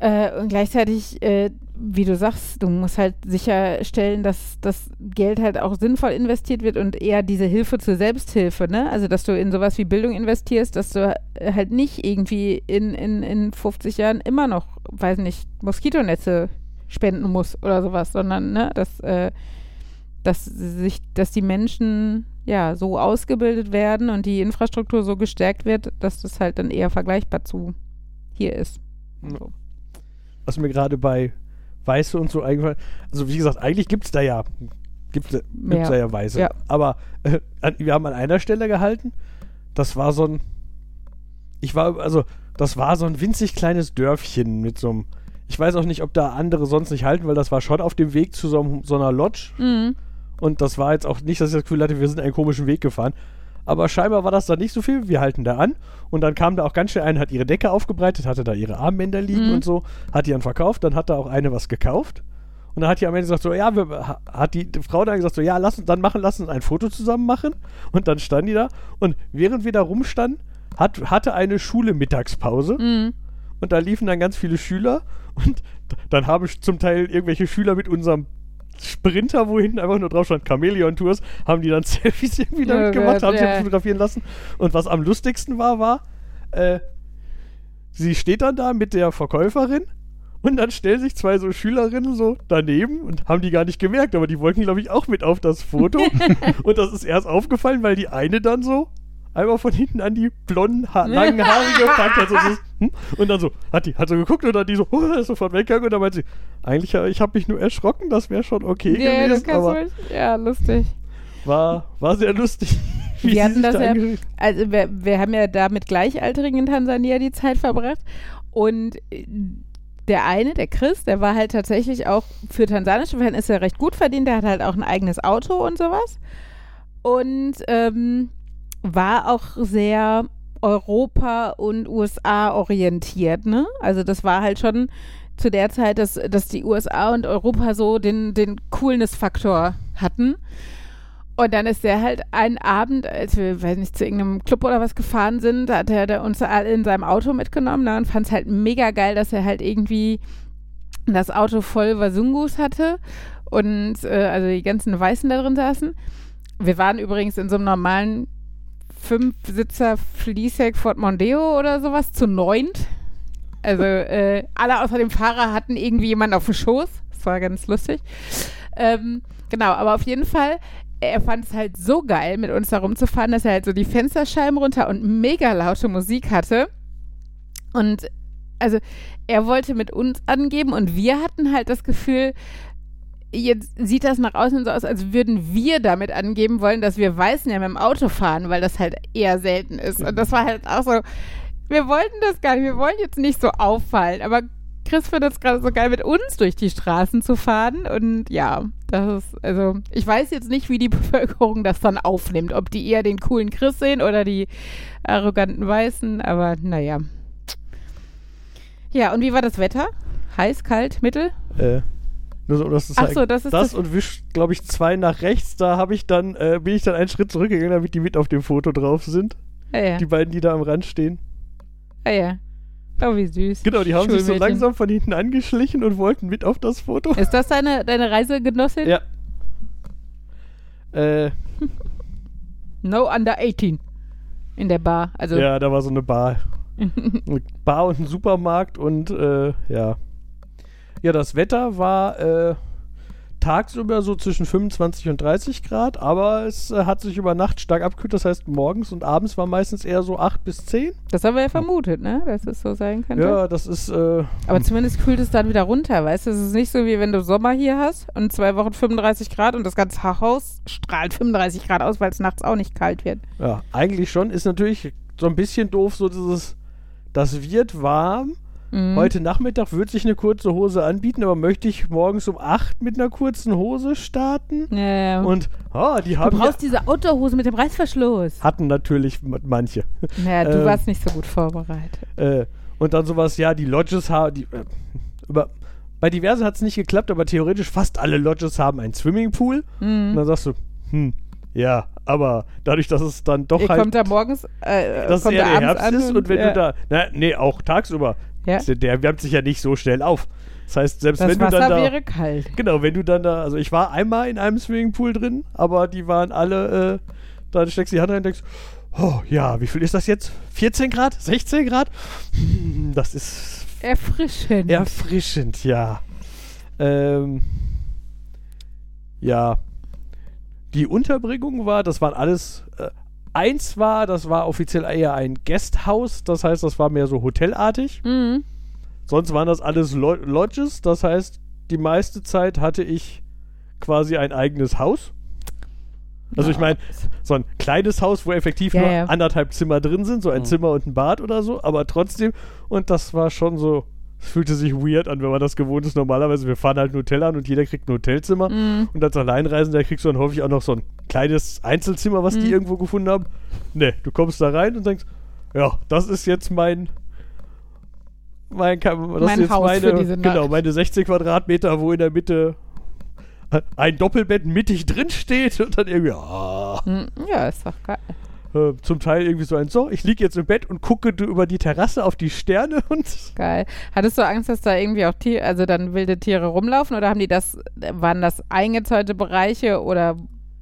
Äh, und gleichzeitig, äh, wie du sagst, du musst halt sicherstellen, dass das Geld halt auch sinnvoll investiert wird und eher diese Hilfe zur Selbsthilfe, ne? Also, dass du in sowas wie Bildung investierst, dass du äh, halt nicht irgendwie in, in, in 50 Jahren immer noch, weiß nicht, Moskitonetze spenden musst oder sowas, sondern, ne, dass, äh, dass sich, dass die Menschen ja so ausgebildet werden und die Infrastruktur so gestärkt wird, dass das halt dann eher vergleichbar zu hier ist. Ja. was mir gerade bei Weiße und so eingefallen Also wie gesagt, eigentlich gibt es da ja, gibt es da ja Weiße. Ja. Aber äh, wir haben an einer Stelle gehalten, das war so ein, ich war, also das war so ein winzig kleines Dörfchen mit so einem, ich weiß auch nicht, ob da andere sonst nicht halten, weil das war schon auf dem Weg zu so, einem, so einer Lodge Mhm. Und das war jetzt auch nicht, dass ich das Gefühl hatte, wir sind einen komischen Weg gefahren. Aber scheinbar war das da nicht so viel. Wir halten da an. Und dann kam da auch ganz schnell eine, hat ihre Decke aufgebreitet, hatte da ihre Armbänder liegen Mhm. und so, hat die dann verkauft. Dann hat da auch eine was gekauft. Und dann hat die am Ende gesagt, so, ja, wir, ha- hat die Frau dann gesagt, so, ja, lass uns dann machen, lass uns ein Foto zusammen machen. Und dann stand die da. Und während wir da rumstanden, hat, hatte eine Schule Mittagspause. Mhm. Und da liefen dann ganz viele Schüler. Und dann haben zum Teil irgendwelche Schüler mit unserem Sprinter, wo hinten einfach nur drauf stand Chameleon Tours, haben die dann [laughs] Selfies irgendwie damit Oh gemacht, Gott, haben sie ja. fotografieren lassen. Und was am lustigsten war, war, äh, sie steht dann da mit der Verkäuferin Und dann stellen sich zwei so Schülerinnen so daneben und haben die gar nicht gemerkt, aber die wollten, glaube ich, auch mit auf das Foto. [laughs] und das ist erst aufgefallen, weil die eine dann so einmal von hinten an die blonden, ha langen Haare [laughs] gepackt hat. So, so, hm? Und dann so, hat die hat so geguckt und dann die so, [laughs] oh, ist sofort weggegangen und dann meinte sie, eigentlich, äh, ich habe mich nur erschrocken, das wäre schon okay Ja, das gewesen, aber du ja, lustig. war, war sehr lustig. [laughs] wie Wir sie hatten das da ja, also wir, wir haben ja da mit Gleichaltrigen in Tansania die Zeit verbracht und äh, der eine, der Chris, der war halt tatsächlich auch für tansanische Verhältnisse recht gut verdient, der hat halt auch ein eigenes Auto und sowas und ähm, war auch sehr Europa und USA orientiert, ne? Also das war halt schon zu der Zeit, dass, dass die USA und Europa so den, den Coolness-Faktor hatten. Und dann ist der halt einen Abend, als wir, weiß nicht, zu irgendeinem Club oder was gefahren sind, da hat er uns alle in seinem Auto mitgenommen ne, und fand es halt mega geil, dass er halt irgendwie das Auto voll Wasungus hatte und äh, also die ganzen Weißen da drin saßen. Wir waren übrigens in so einem normalen Fünf-Sitzer Fleesec Ford Mondeo oder sowas zu neunt. Also äh, alle außer dem Fahrer hatten irgendwie jemanden auf dem Schoß. Das war ganz lustig. Ähm, genau, aber auf jeden Fall, er fand es halt so geil, mit uns da rumzufahren, dass er halt so die Fensterscheiben runter und mega laute Musik hatte. Und also er wollte mit uns angeben und wir hatten halt das Gefühl, jetzt sieht das nach außen so aus, als würden wir damit angeben wollen, dass wir Weißen ja mit dem Auto fahren, weil das halt eher selten ist. Und das war halt auch so, wir wollten das gar nicht, wir wollen jetzt nicht so auffallen, aber Chris findet es gerade so geil, mit uns durch die Straßen zu fahren. Und ja, das ist, also, ich weiß jetzt nicht, wie die Bevölkerung das dann aufnimmt. Ob die eher den coolen Chris sehen oder die arroganten Weißen, aber naja. Ja, und wie war das Wetter? Heiß, kalt, mittel? Äh, nur so, das ist Ach halt so, das ist das das. und wischt, glaube ich, zwei nach rechts. Da habe ich dann, äh, bin ich dann einen Schritt zurückgegangen, damit die mit auf dem Foto drauf sind. Ah ja, Die beiden, die da am Rand stehen. ah ja. Oh, wie süß. Genau, die haben sich so langsam von hinten angeschlichen und wollten mit auf das Foto. Ist das deine, deine Reisegenossin? Ja. Äh, [laughs] No under 18. In der Bar. Also, ja, da war so eine Bar. Eine [laughs] Bar und ein Supermarkt und äh, ja. Ja, das Wetter war äh, tagsüber so zwischen 25 und 30 Grad, aber es äh, hat sich über Nacht stark abgekühlt. Das heißt, morgens und abends war meistens eher so 8 bis 10. das haben wir ja vermutet, ne? Dass es so sein könnte. Ja, das ist, äh, Aber zumindest kühlt es dann wieder runter, weißt du? Es ist nicht so, wie wenn du Sommer hier hast und zwei Wochen 35 Grad und das ganze Haus strahlt 35 Grad aus, weil es nachts auch nicht kalt wird. ja, eigentlich schon. Ist natürlich so ein bisschen doof, so dieses, das wird warm. Mhm. Heute Nachmittag würde sich eine kurze Hose anbieten, aber möchte ich morgens um 8 mit einer kurzen Hose starten? Ja, ja. Und, ah, die du haben ja, brauchst diese Outdoor-Hose mit dem Reißverschluss. hatten natürlich manche. Naja, du Ähm, warst nicht so gut vorbereitet. Äh, und dann sowas, ja, die Lodges haben, die, äh, über, bei diversen hat es nicht geklappt, aber theoretisch fast alle Lodges haben einen Swimmingpool. Und Mhm. dann sagst du, hm, ja, aber dadurch, dass es dann doch Ihr halt, kommt da morgens, äh, dass es kommt eher da der Herbst ist und wenn ja, du da, na, nee, auch tagsüber, Ja. der, wärmt sich ja nicht so schnell auf. Das heißt, selbst das wenn du Wasser dann da, wäre kalt. genau, wenn du dann da, also ich war einmal in einem Swimmingpool drin, aber die waren alle, äh, dann steckst du die Hand rein und denkst, oh ja, wie viel ist das jetzt? 14 Grad? 16 Grad? Hm, Das ist Erfrischend. erfrischend, ja. Ähm, ja. Die Unterbringung war, das waren alles, äh, eins war, das war offiziell eher ein Guesthouse, das heißt, das war mehr so hotelartig. Mhm. Sonst waren das alles Lo Lodges, das heißt, die meiste Zeit hatte ich quasi ein eigenes Haus. Also ich meine, so ein kleines Haus, wo effektiv Ja, nur ja. anderthalb Zimmer drin sind, so ein Mhm. Zimmer und ein Bad oder so, aber trotzdem, und das war schon so, fühlte sich weird an, wenn man das gewohnt ist. Normalerweise, wir fahren halt ein Hotel an und jeder kriegt ein Hotelzimmer. Mhm. Und als Alleinreisender kriegst du dann häufig auch noch so ein kleines Einzelzimmer, was die Mhm. irgendwo gefunden haben. Ne, du kommst da rein und denkst, ja, das ist jetzt mein mein, das Mein ist Haus meine, für diese genau, Nacht. meine 16 Quadratmeter, wo in der Mitte ein Doppelbett mittig drin steht und dann irgendwie, Mhm. Ja, ist doch geil. Äh, zum Teil irgendwie so ein, so, ich liege jetzt im Bett und gucke über die Terrasse auf die Sterne [laughs] und Geil. Hattest du Angst, dass da irgendwie auch Tiere, also dann wilde Tiere rumlaufen oder haben die das, waren das eingezäunte Bereiche oder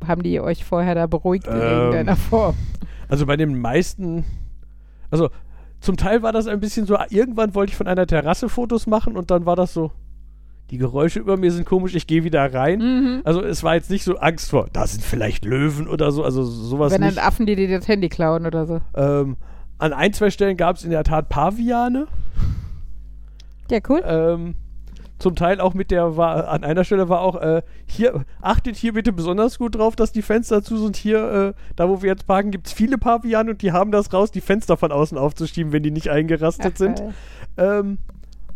haben die euch vorher da beruhigt in Ähm, irgendeiner Form? Also bei den meisten, also zum Teil war das ein bisschen so, irgendwann wollte ich von einer Terrasse Fotos machen und dann war das so, die Geräusche über mir sind komisch, ich gehe wieder rein. Mhm. Also es war jetzt nicht so Angst vor, da sind vielleicht Löwen oder so, also sowas Wenn dann nicht. Affen, die dir das Handy klauen oder so. Ähm, an ein, zwei Stellen gab es in der Tat Paviane. Ja, cool. Ähm, zum Teil auch mit der, war, an einer Stelle war auch, äh, hier, achtet hier bitte besonders gut drauf, dass die Fenster zu sind. Hier, äh, da wo wir jetzt parken, gibt es viele Paviane und die haben das raus, die Fenster von außen aufzuschieben, wenn die nicht eingerastet Ach, sind. Ähm,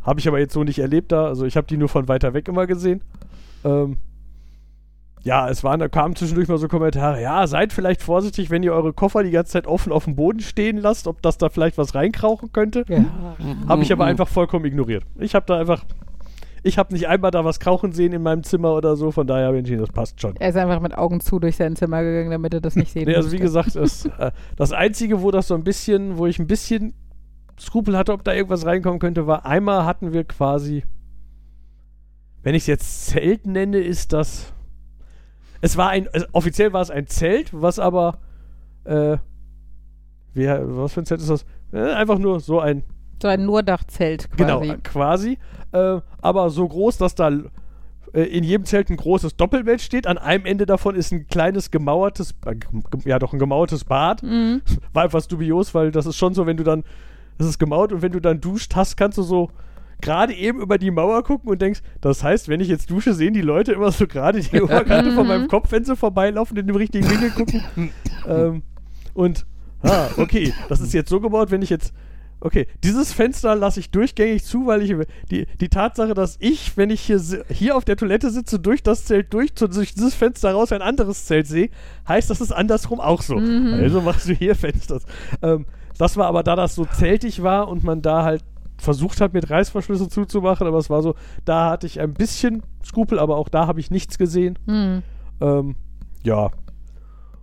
habe ich aber jetzt so nicht erlebt da. Also ich habe die nur von weiter weg immer gesehen. Ähm, ja, es waren, da kamen zwischendurch mal so Kommentare, ja, seid vielleicht vorsichtig, wenn ihr eure Koffer die ganze Zeit offen auf dem Boden stehen lasst, ob das da vielleicht was reinkrauchen könnte. Ja. Habe ich aber einfach vollkommen ignoriert. Ich habe da einfach, ich habe nicht einmal da was krauchen sehen in meinem Zimmer oder so, von daher bin ich, das passt schon. Er ist einfach mit Augen zu durch sein Zimmer gegangen, damit er das nicht sehen Nee, also wie gesagt, es, äh, das Einzige, wo das so ein bisschen, wo ich ein bisschen Skrupel hatte, ob da irgendwas reinkommen könnte, war, einmal hatten wir quasi, wenn ich es jetzt Zelt nenne, ist das, es war ein, also offiziell war es ein Zelt, was aber, äh, wie, was für ein Zelt ist das? Äh, einfach nur so ein So ein Nurdachzelt quasi. Genau, quasi. Äh, aber so groß, dass da äh, in jedem Zelt ein großes Doppelbett steht. An einem Ende davon ist ein kleines gemauertes, äh, ja doch ein gemauertes Bad. Mhm. War etwas dubios, weil das ist schon so, wenn du dann, das ist gemauert und wenn du dann duscht hast, kannst du so gerade eben über die Mauer gucken und denkst, das heißt, wenn ich jetzt dusche, sehen die Leute immer so gerade die [laughs] Oberkante von meinem Kopf, wenn sie vorbeilaufen, in dem richtigen Winkel gucken. [laughs] ähm, und, ah, okay, das ist jetzt so gebaut, wenn ich jetzt, okay, dieses Fenster lasse ich durchgängig zu, weil ich die, die Tatsache, dass ich, wenn ich hier, hier auf der Toilette sitze, durch das Zelt durch, zu, durch dieses Fenster raus ein anderes Zelt sehe, heißt, das ist andersrum auch so. Also machst du hier Fenster. Ähm, das war aber, da das so zeltig war und man da halt versucht hat, mit Reißverschlüsse zuzumachen, aber es war so, da hatte ich ein bisschen Skrupel, aber auch da habe ich nichts gesehen. Mhm. Ähm, ja.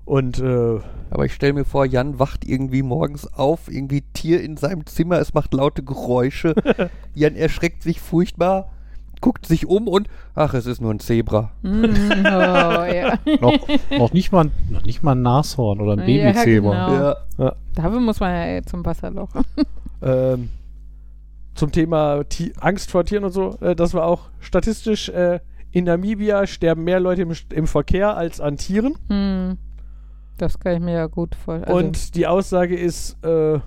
Und äh, Aber ich stelle mir vor, Jan wacht irgendwie morgens auf, irgendwie Tier in seinem Zimmer, es macht laute Geräusche. [laughs] Jan erschreckt sich furchtbar, guckt sich um und ach, es ist nur ein Zebra. Mhm. [laughs] Oh, ja. noch, noch, nicht mal, noch nicht mal ein Nashorn oder ein Ja, Babyzebra. genau. Ja. Dafür muss man ja zum Wasserloch. [laughs] ähm, zum Thema Ti Angst vor Tieren und so, äh, das war auch statistisch, äh, in Namibia sterben mehr Leute im, im Verkehr als an Tieren. Hm. Das kann ich mir ja gut vorstellen. Also, Und die Aussage ist, äh,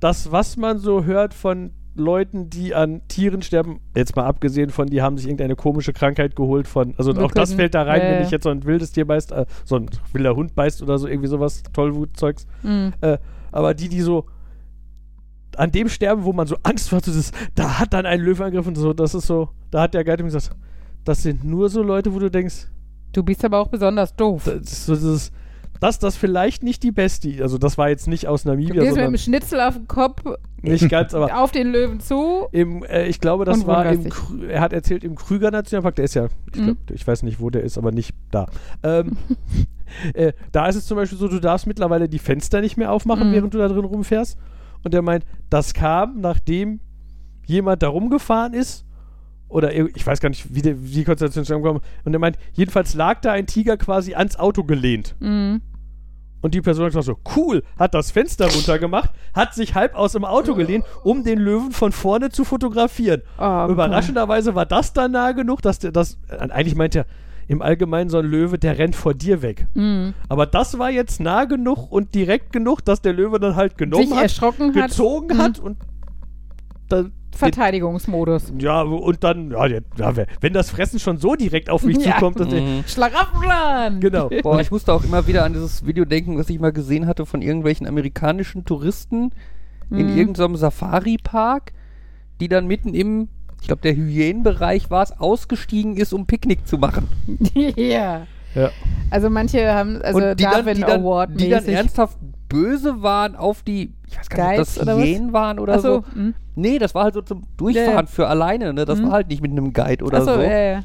das, was man so hört von Leuten, die an Tieren sterben, jetzt mal abgesehen von, die haben sich irgendeine komische Krankheit geholt von, also Wir auch das können- fällt da rein, ja, wenn ja. dich jetzt so ein wildes Tier beißt, äh, so ein wilder Hund beißt oder so, irgendwie sowas, Tollwutzeugs. hm. Äh, aber die, die so an dem sterben, wo man so Angst vor hat, das, da hat dann ein Löwe angegriffen und so, das ist so, da hat der Guide mir gesagt, das sind nur so Leute, wo du denkst, Du bist aber auch besonders doof. das, ist so dieses, dass das vielleicht nicht die beste, also das war jetzt nicht aus Du Namibia, gehst mit sondern dem Schnitzel auf den Kopf nicht [laughs] ganz, aber auf den Löwen zu. im, äh, ich glaube, das war im. Krü- er hat erzählt im Krüger Nationalpark, der ist ja, ich, Mhm. glaub, ich weiß nicht, wo der ist, aber nicht da. Ähm, [laughs] äh, da ist es zum Beispiel so, du darfst mittlerweile die Fenster nicht mehr aufmachen, Mhm. während du da drin rumfährst. Und er meint, das kam, nachdem jemand da rumgefahren ist. Oder ich weiß gar nicht, wie, der, wie die Konstellation zusammengekommen ist. Und er meint, jedenfalls lag da ein Tiger quasi ans Auto gelehnt. Mhm. Und die Person hat gesagt so, cool, hat das Fenster runtergemacht, hat sich halb aus dem Auto gelehnt, um den Löwen von vorne zu fotografieren. Oh, Überraschenderweise war das dann nah genug, dass der das, eigentlich meint er im Allgemeinen so ein Löwe, der rennt vor dir weg. Mhm. Aber das war jetzt nah genug und direkt genug, dass der Löwe dann halt genommen Sich hat, erschrocken hat. gezogen Mhm. hat und dann, Verteidigungsmodus. ja, und dann, ja, ja, wenn das Fressen schon so direkt auf mich [laughs] Ja. zukommt, dass Mhm. Schlaraffenplan! genau. [laughs] Boah, ich musste auch immer wieder an dieses Video denken, was ich mal gesehen hatte von irgendwelchen amerikanischen Touristen in Mhm. irgendeinem Safari-Park, die dann mitten im, ich glaube, der Hyänenbereich war es, ausgestiegen ist, um Picknick zu machen. [laughs] ja. Ja. Also manche haben, also Und die dann, Darwin die dann, Award die dann ernsthaft böse waren auf die, ich weiß gar nicht, ob das oder was? Hyänen waren oder Achso, so. mhm. Nee, das war halt so zum Durchfahren Ja, ja. für alleine, ne? Das Mhm. war halt nicht mit einem Guide oder Achso, so. ja, ja.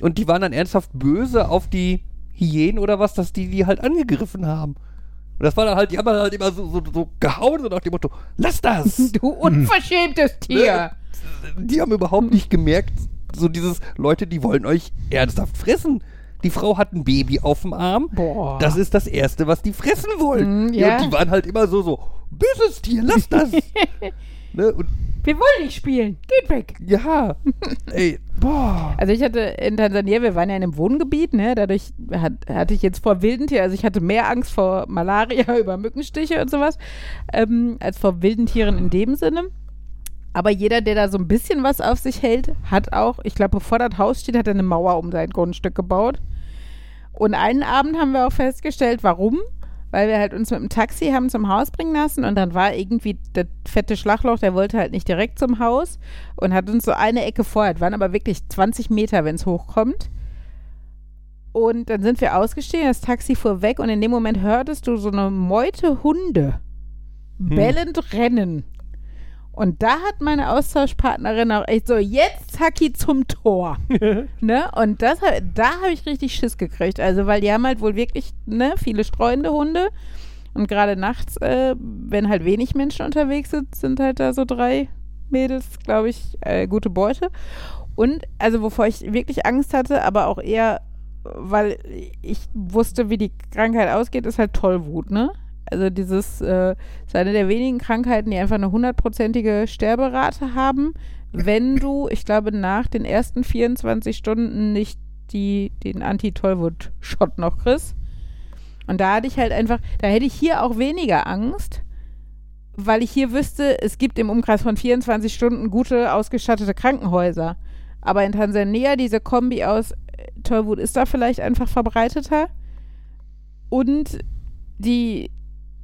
Und die waren dann ernsthaft böse auf die Hyänen oder was, dass die die halt angegriffen haben. Und das war dann halt, die haben dann halt immer so, so, so gehauen, so nach dem Motto, lass das! [laughs] Du unverschämtes [laughs] Tier! die haben überhaupt nicht gemerkt, so dieses, Leute, die wollen euch ernsthaft fressen. Die Frau hat ein Baby auf dem Arm. Boah. Das ist das Erste, was die fressen wollen. Mm, ja. Und die waren halt immer so, so, böses Tier, lass das. [laughs] ne? Und Wir wollen nicht spielen. Geht weg. ja, [laughs] ey, boah. Also ich hatte in Tansania, wir waren ja in einem Wohngebiet, ne? Dadurch hat, hatte ich jetzt vor wilden Tieren, also ich hatte mehr Angst vor Malaria [laughs] über Mückenstiche und sowas, ähm, als vor wilden Tieren in dem Sinne. Aber jeder, der da so ein bisschen was auf sich hält, hat auch, ich glaube, bevor das Haus steht, hat er eine Mauer um sein Grundstück gebaut. Und einen Abend haben wir auch festgestellt, warum? Weil wir halt uns mit dem Taxi haben zum Haus bringen lassen und dann war irgendwie das fette Schlagloch, der wollte halt nicht direkt zum Haus und hat uns so eine Ecke vorher, waren aber wirklich 20 Meter, wenn es hochkommt. Und dann sind wir ausgestiegen, das Taxi fuhr weg und in dem Moment hörtest du so eine Meute Hunde bellend rennen. Und da hat meine Austauschpartnerin auch echt so, jetzt Hacki zum Tor. [laughs] ne? Und das, da habe ich richtig Schiss gekriegt. Also, weil die haben halt wohl wirklich ne, viele streunende Hunde. Und gerade nachts, äh, wenn halt wenig Menschen unterwegs sind, sind halt da so drei Mädels, glaube ich, äh, gute Beute. Und also, wovor ich wirklich Angst hatte, aber auch eher, weil ich wusste, wie die Krankheit ausgeht, ist halt Tollwut, ne? Also dieses äh, ist eine der wenigen Krankheiten, die einfach eine hundertprozentige Sterberate haben, wenn du, ich glaube, nach den ersten 24 Stunden nicht die, den Anti-Tollwut-Shot noch kriegst. Und da hatte ich halt einfach, da hätte ich hier auch weniger Angst, weil ich hier wüsste, es gibt im Umkreis von 24 Stunden gute, ausgestattete Krankenhäuser. Aber in Tansania, diese Kombi aus äh, Tollwut ist da vielleicht einfach verbreiteter. Und die,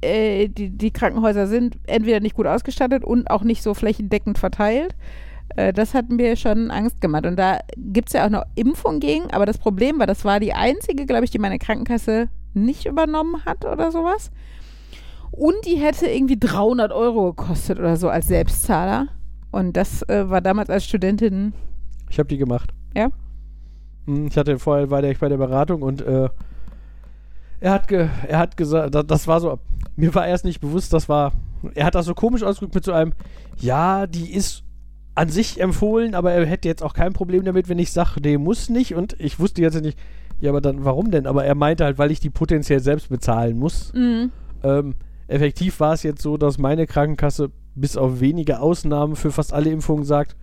äh, die, die Krankenhäuser sind entweder nicht gut ausgestattet und auch nicht so flächendeckend verteilt. Äh, das hat mir schon Angst gemacht. Und da gibt es ja auch noch Impfung gegen, aber das Problem war, das war die einzige, glaube ich, die meine Krankenkasse nicht übernommen hat oder sowas. Und die hätte irgendwie 300 Euro gekostet oder so als Selbstzahler. Und das äh, war damals als Studentin. Ich habe die gemacht. Ja? Hm, Ich hatte vorher war der ich bei der Beratung und äh, er hat ge, er hat gesagt, da- das war so, mir war erst nicht bewusst, das war, er hat das so komisch ausgedrückt mit so einem, ja, die ist an sich empfohlen, aber er hätte jetzt auch kein Problem damit, wenn ich sage, nee, muss nicht und ich wusste jetzt nicht, ja, aber dann warum denn? Aber er meinte halt, weil ich die potenziell selbst bezahlen muss. Mhm. Ähm, effektiv war es jetzt so, dass meine Krankenkasse bis auf wenige Ausnahmen für fast alle Impfungen sagt,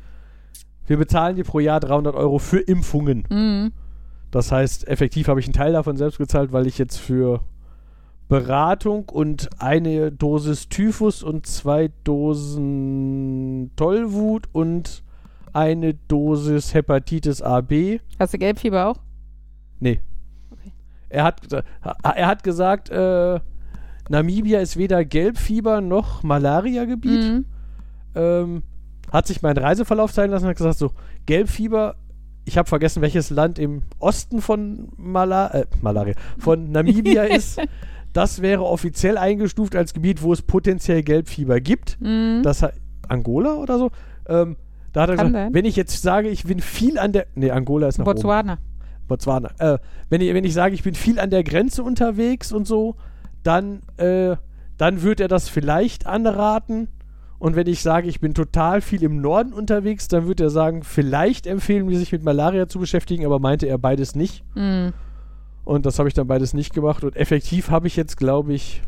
wir bezahlen dir pro Jahr 300 Euro für Impfungen. Mhm. Das heißt, effektiv habe ich einen Teil davon selbst gezahlt, weil ich jetzt für Beratung und eine Dosis Typhus und zwei Dosen Tollwut und eine Dosis Hepatitis AB. Hast du Gelbfieber auch? Nee. Okay. Er hat, er hat gesagt, äh, Namibia ist weder Gelbfieber noch Malaria-Gebiet. Mhm. ähm, hat sich mein Reiseverlauf zeigen lassen und hat gesagt, so, Gelbfieber, ich habe vergessen, welches Land im Osten von Mala äh, Malaria, von Namibia [laughs] ist. Das wäre offiziell eingestuft als Gebiet, wo es potenziell Gelbfieber gibt. Mhm. Das hat, Angola oder so? Ähm, da hat er Kann gesagt, sein. wenn ich jetzt sage, ich bin viel an der, nee, Angola ist nach oben. Botswana. Botswana. Äh, wenn, ich, wenn ich sage, ich bin viel an der Grenze unterwegs und so, dann, äh, dann wird er das vielleicht anraten. Und wenn ich sage, ich bin total viel im Norden unterwegs, dann wird er sagen, vielleicht empfehlen wir sich mit Malaria zu beschäftigen, aber meinte er beides nicht. Mhm. Und das habe ich dann beides nicht gemacht. Und effektiv habe ich jetzt, glaube ich.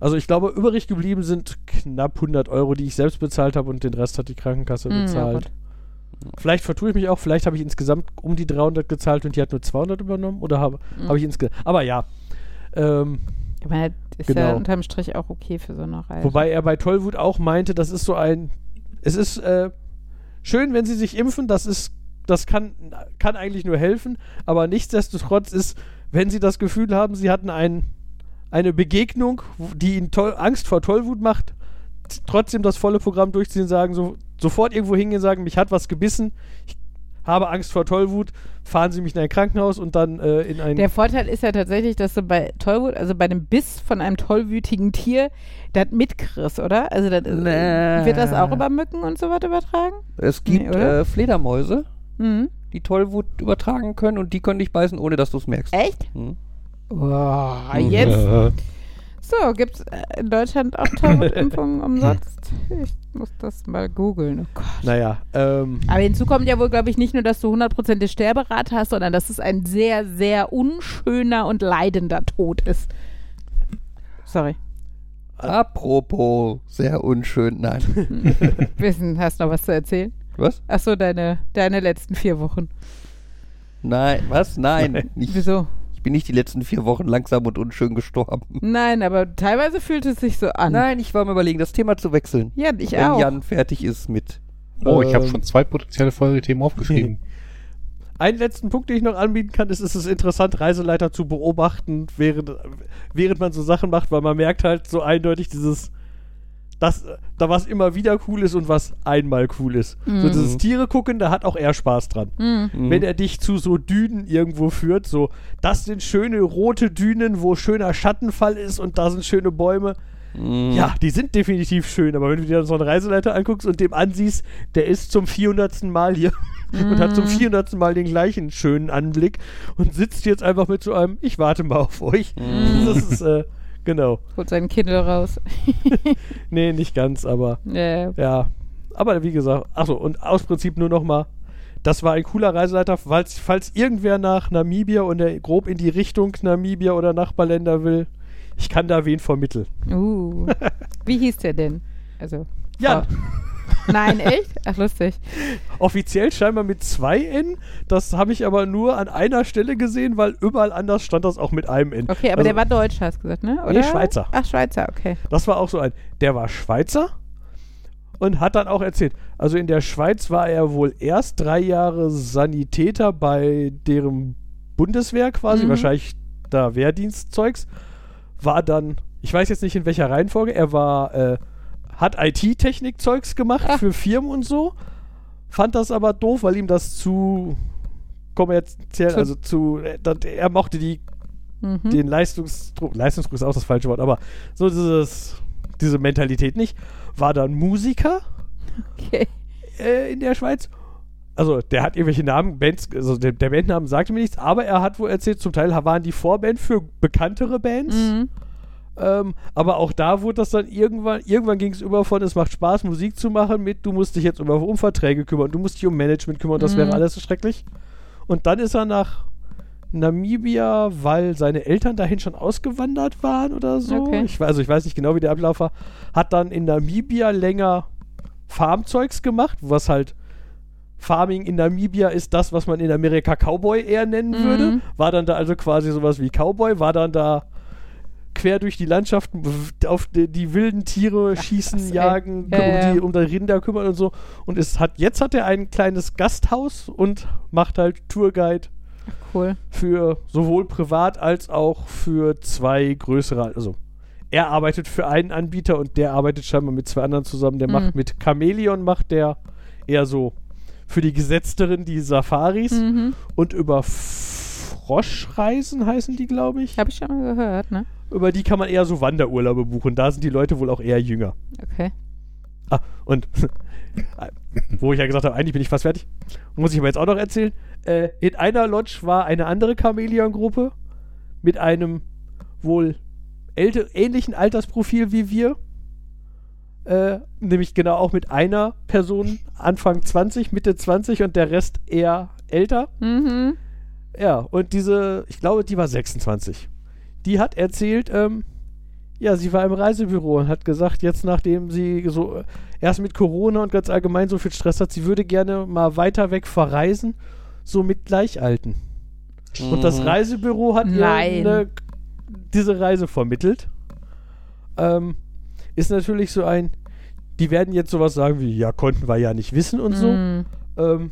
Also ich glaube, übrig geblieben sind knapp 100 Euro, die ich selbst bezahlt habe und den Rest hat die Krankenkasse Mhm, ja bezahlt. Vielleicht vertue ich mich auch, vielleicht habe ich insgesamt um die 300 gezahlt und die hat nur 200 übernommen oder habe, Mhm. habe ich insgesamt. Aber ja. Ähm, Ich meine, das ist ja Genau. unterm Strich auch okay für so eine Reise. wobei er bei Tollwut auch meinte, das ist so ein. Es ist äh, schön, wenn sie sich impfen, das ist. Das kann, kann eigentlich nur helfen, aber nichtsdestotrotz ist, wenn sie das Gefühl haben, sie hatten ein, eine Begegnung, die ihnen toll, Angst vor Tollwut macht, trotzdem das volle Programm durchziehen, sagen, so, sofort irgendwo hingehen, sagen, mich hat was gebissen, ich habe Angst vor Tollwut, fahren Sie mich in ein Krankenhaus und dann äh, in ein. Der Vorteil ist ja tatsächlich, dass du bei Tollwut, also bei einem Biss von einem tollwütigen Tier, das mitkriegst, oder? Also das, Nee. wird das auch über Mücken und so was übertragen? Es gibt Nee, äh, Fledermäuse, Mhm. die Tollwut übertragen können und die können dich beißen, ohne dass du es merkst. Echt? Hm. Boah, jetzt. Äh, So, gibt es in Deutschland auch Tollwutimpfungen [laughs] umsonst? Ich muss das mal googeln. Oh Gott. naja, ähm, Aber hinzu kommt ja wohl, glaube ich, nicht nur, dass du 100% Sterberate hast, sondern dass es ein sehr, sehr unschöner und leidender Tod ist. sorry. Apropos, sehr unschön. Nein. Wissen, hast du noch was zu erzählen? Was? Ach so, deine, deine letzten vier Wochen. Nein, was? Nein. Ich, Wieso? ich bin nicht die letzten vier Wochen langsam und unschön gestorben. Nein, aber teilweise fühlt es sich so an. Nein, ich war mir überlegen, das Thema zu wechseln. Ja, ich wenn auch. Jan fertig ist mit. Oh, ich habe Ähm. schon zwei potenzielle Folgethemen aufgeschrieben. [laughs] Einen letzten Punkt, den ich noch anbieten kann, ist, es ist interessant, Reiseleiter zu beobachten, während, während man so Sachen macht, weil man merkt halt so eindeutig dieses, dass da was immer wieder cool ist und was einmal cool ist. So Mhm. dieses Tiere gucken, da hat auch er Spaß dran. Hm. Mhm. Wenn er dich zu so Dünen irgendwo führt, so, das sind schöne rote Dünen, wo schöner Schattenfall ist und da sind schöne Bäume. Mhm. Ja, die sind definitiv schön, aber wenn du dir so einen Reiseleiter anguckst und dem ansiehst, der ist zum 400. Mal hier [laughs] und hat zum 400. Mal den gleichen schönen Anblick und sitzt jetzt einfach mit so einem, ich warte mal auf euch. Mhm. Das ist, äh, genau. Holt sein Kindle raus. [laughs] Nee, nicht ganz, aber Ja. ja. Aber wie gesagt, achso, und aus Prinzip nur nochmal, das war ein cooler Reiseleiter, falls, falls irgendwer nach Namibia und der grob in die Richtung Namibia oder Nachbarländer will, ich kann da wen vermitteln. Uh. [laughs] Wie hieß der denn? Also. Jan. Nein, echt? Ach, lustig. Offiziell scheinbar mit zwei N. Das habe ich aber nur an einer Stelle gesehen, weil überall anders stand das auch mit einem N. Okay, aber Also, der war Deutsch, hast du gesagt, ne? Oder? Nee, Schweizer. Ach, Schweizer, okay. Das war auch so ein. Der war Schweizer und hat dann auch erzählt. Also in der Schweiz war er wohl erst drei Jahre Sanitäter bei deren Bundeswehr quasi, Mhm. wahrscheinlich da Wehrdienstzeugs. War dann, ich weiß jetzt nicht in welcher Reihenfolge, er war, äh, hat IT-Technik-Zeugs gemacht Ah. für Firmen und so. Fand das aber doof, weil ihm das zu kommerziell, also zu, äh, er mochte die Mhm. den Leistungsdruck, Leistungsdruck ist auch das falsche Wort, aber so dieses, diese Mentalität nicht, war dann Musiker Okay. äh, in der Schweiz. Also der hat irgendwelche Namen, Bands, also der, der Bandnamen sagte mir nichts, aber er hat wohl erzählt, zum Teil waren die Vorband für bekanntere Bands. Mhm. Ähm, aber auch da wurde das dann irgendwann, irgendwann ging es über von, es macht Spaß, Musik zu machen, mit, du musst dich jetzt über, um Verträge kümmern, du musst dich um Management kümmern, das Mhm. wäre alles so schrecklich. Und dann ist er nach Namibia, weil seine Eltern dahin schon ausgewandert waren oder so. Okay. Ich, also ich weiß nicht genau, wie der Ablauf war. Hat dann in Namibia länger Farmzeugs gemacht, was halt Farming in Namibia ist das, was man in Amerika Cowboy eher nennen Mhm. würde. War dann da also quasi sowas wie Cowboy, war dann da quer durch die Landschaft w- auf die, die wilden Tiere schießen, krass, jagen, Ja, um, die, um die Rinder kümmern und so. Und es hat, jetzt hat er ein kleines Gasthaus und macht halt Tourguide Cool. für sowohl privat als auch für zwei größere. Also er arbeitet für einen Anbieter und der arbeitet scheinbar mit zwei anderen zusammen. Der Mhm. macht mit Chameleon macht der eher so für die Gesetzteren die Safaris Mhm. und über Froschreisen heißen die, glaube ich. Hab ich schon mal gehört, ne? Über die kann man eher so Wanderurlaube buchen. Da sind die Leute wohl auch eher jünger. Okay. Ah, und [laughs] wo ich ja gesagt habe, eigentlich bin ich fast fertig, muss ich aber jetzt auch noch erzählen. Äh, in einer Lodge war eine andere Chamäleon-Gruppe mit einem wohl ähnlichen Altersprofil wie wir. Äh, nämlich genau auch mit einer Person Anfang 20, Mitte 20 und der Rest eher älter. Mhm. Ja, und diese, ich glaube, die war 26. Die hat erzählt, ähm, ja, sie war im Reisebüro und hat gesagt, jetzt nachdem sie so äh, erst mit Corona und ganz allgemein so viel Stress hat, sie würde gerne mal weiter weg verreisen, so mit Gleichalten. Und das Mhm. Reisebüro hat ihr Nein. eine, diese Reise vermittelt. Ähm, ist natürlich so ein, die werden jetzt sowas sagen wie, ja, konnten wir ja nicht wissen und so. Mhm. Ähm,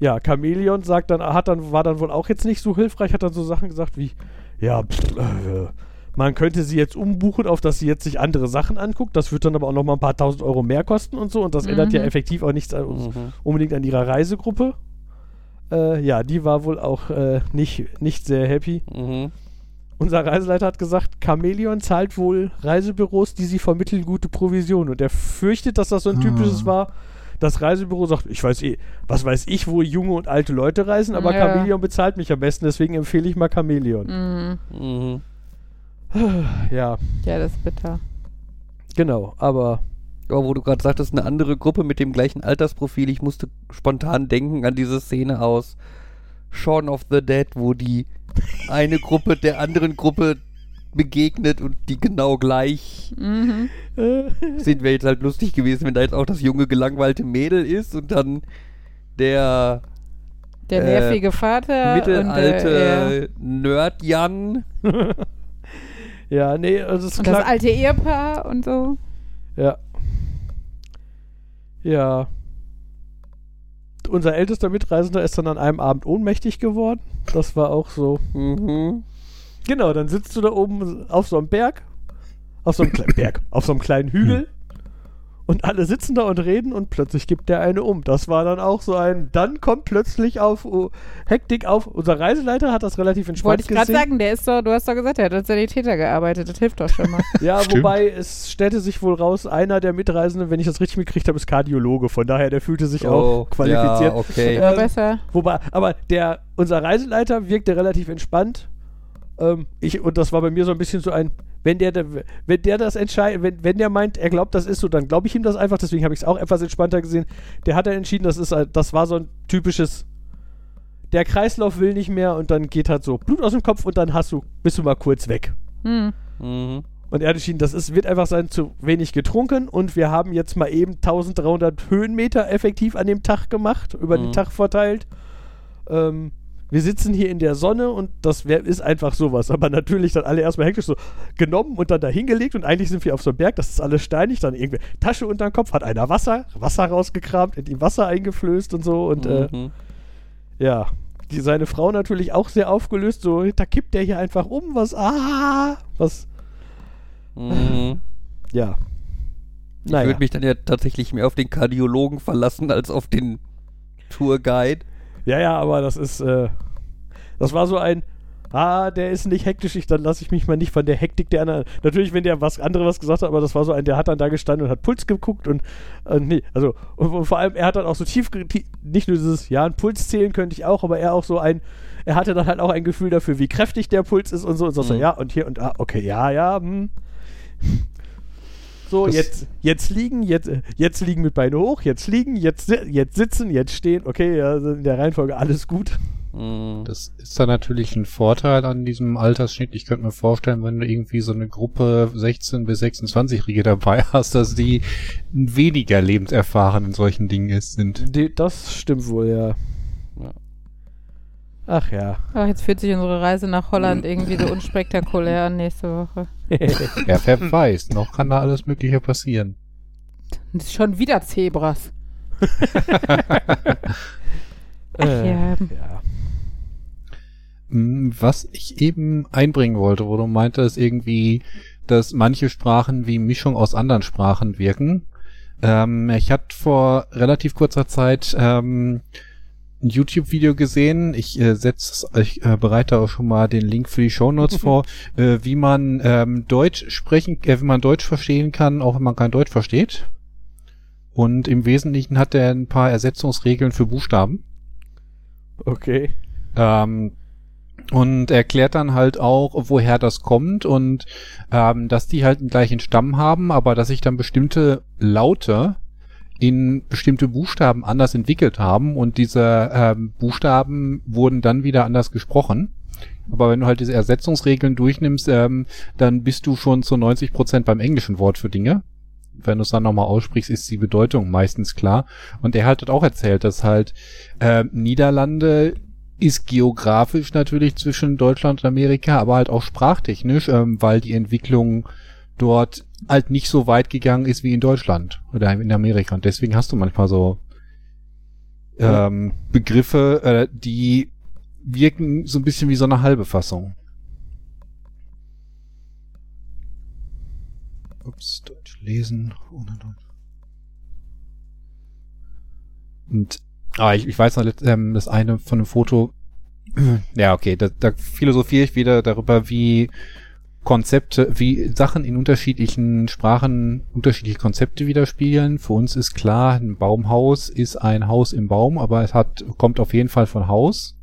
ja, Chameleon sagt dann, hat dann, war dann wohl auch jetzt nicht so hilfreich, hat dann so Sachen gesagt wie, ja, pff, äh, man könnte sie jetzt umbuchen, auf dass sie jetzt sich andere Sachen anguckt. Das wird dann aber auch noch mal ein paar tausend Euro mehr kosten und so. Und das ändert ja Mhm. effektiv auch nichts an, Mhm. unbedingt an ihrer Reisegruppe. Äh, ja, die war wohl auch äh, nicht, nicht sehr happy. Mhm. Unser Reiseleiter hat gesagt, Chameleon zahlt wohl Reisebüros, die sie vermitteln, gute Provision. Und er fürchtet, dass das so ein Ah. typisches war. Das Reisebüro sagt, ich weiß eh, was weiß ich, wo junge und alte Leute reisen, aber Ja. Chameleon bezahlt mich am besten, deswegen empfehle ich mal Chameleon. Mhm. Mhm. [sighs] Ja, Ja, das ist bitter. genau, aber Aber wo du gerade sagtest, eine andere Gruppe mit dem gleichen Altersprofil, ich musste spontan denken an diese Szene aus Shaun of the Dead, wo die eine Gruppe der anderen Gruppe begegnet und die genau gleich Mhm. Äh, sind, wäre jetzt halt lustig gewesen, wenn da jetzt auch das junge, gelangweilte Mädel ist und dann der Der Äh, nervige Vater und der, mittelalte Nerd-Jan. [laughs] ja, nee, also es und das alte Ehepaar und so. Ja. Ja. Unser ältester Mitreisender ist dann an einem Abend ohnmächtig geworden. Das war auch so. Mhm. Genau, dann sitzt du da oben auf so einem Berg. Auf so einem kleinen [coughs] Berg. Auf so einem kleinen Hügel. Und alle sitzen da und reden und plötzlich gibt der eine um. Das war dann auch so ein. Dann kommt plötzlich auf oh, Hektik auf. Unser Reiseleiter hat das relativ entspannt Wollte ich gerade sagen, der ist doch, du hast doch gesagt, der hat als Sanitäter gearbeitet. Das hilft doch schon mal. [laughs] Ja, Stimmt. wobei es stellte sich wohl raus, einer der Mitreisenden, wenn ich das richtig mitgekriegt habe, ist Kardiologe. Von daher, der fühlte sich auch qualifiziert. Oh, Ja, okay. Ähm, besser. Wobei, aber der, unser Reiseleiter wirkte relativ entspannt. Ähm, ich, und das war bei mir so ein bisschen so ein, wenn der, wenn der das entscheidet, wenn, wenn der meint, er glaubt, das ist so, dann glaube ich ihm das einfach. Deswegen habe ich es auch etwas entspannter gesehen. Der hat dann entschieden, das ist, ein- das war so ein typisches, der Kreislauf will nicht mehr und dann geht halt so Blut aus dem Kopf und dann hast du, bist du mal kurz weg. Hm. Mhm. Und er hat entschieden, das ist, wird einfach sein, zu wenig getrunken und wir haben jetzt mal eben 1300 Höhenmeter effektiv an dem Tag gemacht, über den Mhm. Tag verteilt. Ähm, wir sitzen hier in der Sonne und das wär, ist einfach sowas. Aber natürlich dann alle erstmal hektisch so genommen und dann da hingelegt und eigentlich sind wir auf so einem Berg, das ist alles steinig, dann irgendwie Tasche unter den Kopf, hat einer Wasser, Wasser rausgekramt, in die Wasser eingeflößt und so und äh, Mhm. ja. Die, seine Frau natürlich auch sehr aufgelöst, so, da kippt der hier einfach um, was, ah, was, Mhm. [laughs] ja. Ich würde mich dann ja tatsächlich mehr auf den Kardiologen verlassen als auf den Tourguide. Ja, ja, aber das ist, äh, das war so ein, ah, der ist nicht hektisch, ich, dann lasse ich mich mal nicht von der Hektik der anderen. Natürlich, wenn der was andere was gesagt hat, aber das war so ein, der hat dann da gestanden und hat Puls geguckt und, äh, nee, also, und, und vor allem, er hat dann auch so tief, nicht nur dieses, ja, einen Puls zählen könnte ich auch, aber er auch so ein, er hatte dann halt auch ein Gefühl dafür, wie kräftig der Puls ist und so, und so, so Mhm. ja, und hier und da, okay, ja, ja, hm. So, Das- jetzt, jetzt liegen, jetzt, jetzt liegen mit Beine hoch, jetzt liegen, jetzt, jetzt sitzen, jetzt stehen, okay, ja, in der Reihenfolge alles gut. Mhm. Das ist dann natürlich ein Vorteil an diesem Altersschnitt. Ich könnte mir vorstellen, wenn du irgendwie so eine Gruppe 16 bis 26-Jährige dabei [laughs] hast, dass die weniger lebenserfahren in solchen Dingen ist, sind. Die, das stimmt wohl, ja. Ja. Ach ja. Ach, jetzt fühlt sich unsere Reise nach Holland irgendwie so unspektakulär an nächste Woche. [laughs] Ja, wer weiß, noch kann da alles Mögliche passieren. Es ist schon wieder Zebras. [laughs] Ach ja. ja. Was ich eben einbringen wollte, wo du meintest irgendwie, dass manche Sprachen wie Mischung aus anderen Sprachen wirken. Ähm, ich hatte vor relativ kurzer Zeit ähm, ein YouTube-Video gesehen. Ich äh, setze, ich äh, bereite auch schon mal den Link für die Shownotes [laughs] vor, äh, wie man ähm, Deutsch sprechen, äh, wie man Deutsch verstehen kann, auch wenn man kein Deutsch versteht. Und im Wesentlichen hat er ein paar Ersetzungsregeln für Buchstaben. Okay. Ähm, und erklärt dann halt auch, woher das kommt und ähm, dass die halt den gleichen Stamm haben, aber dass sich dann bestimmte Laute in bestimmte Buchstaben anders entwickelt haben und diese ähm, Buchstaben wurden dann wieder anders gesprochen. Aber wenn du halt diese Ersetzungsregeln durchnimmst, ähm, dann bist du schon zu 90 Prozent beim englischen Wort für Dinge. Wenn du es dann nochmal aussprichst, ist die Bedeutung meistens klar. Und er hat auch erzählt, dass halt äh, Niederlande ist geografisch natürlich zwischen Deutschland und Amerika, aber halt auch sprachtechnisch, ähm, weil die Entwicklung dort halt nicht so weit gegangen ist wie in Deutschland oder in Amerika. Und deswegen hast du manchmal so ähm, Begriffe, äh, die wirken so ein bisschen wie so eine halbe Fassung. Ups, Deutsch lesen ohne Deutsch. Und ah, ich, ich weiß noch, ähm, das eine von dem Foto, [clears throat] ja, okay, da, da philosophiere ich wieder darüber, wie Konzepte, wie Sachen in unterschiedlichen Sprachen unterschiedliche Konzepte widerspiegeln. Für uns ist klar, ein Baumhaus ist ein Haus im Baum, aber es hat, kommt auf jeden Fall von Haus.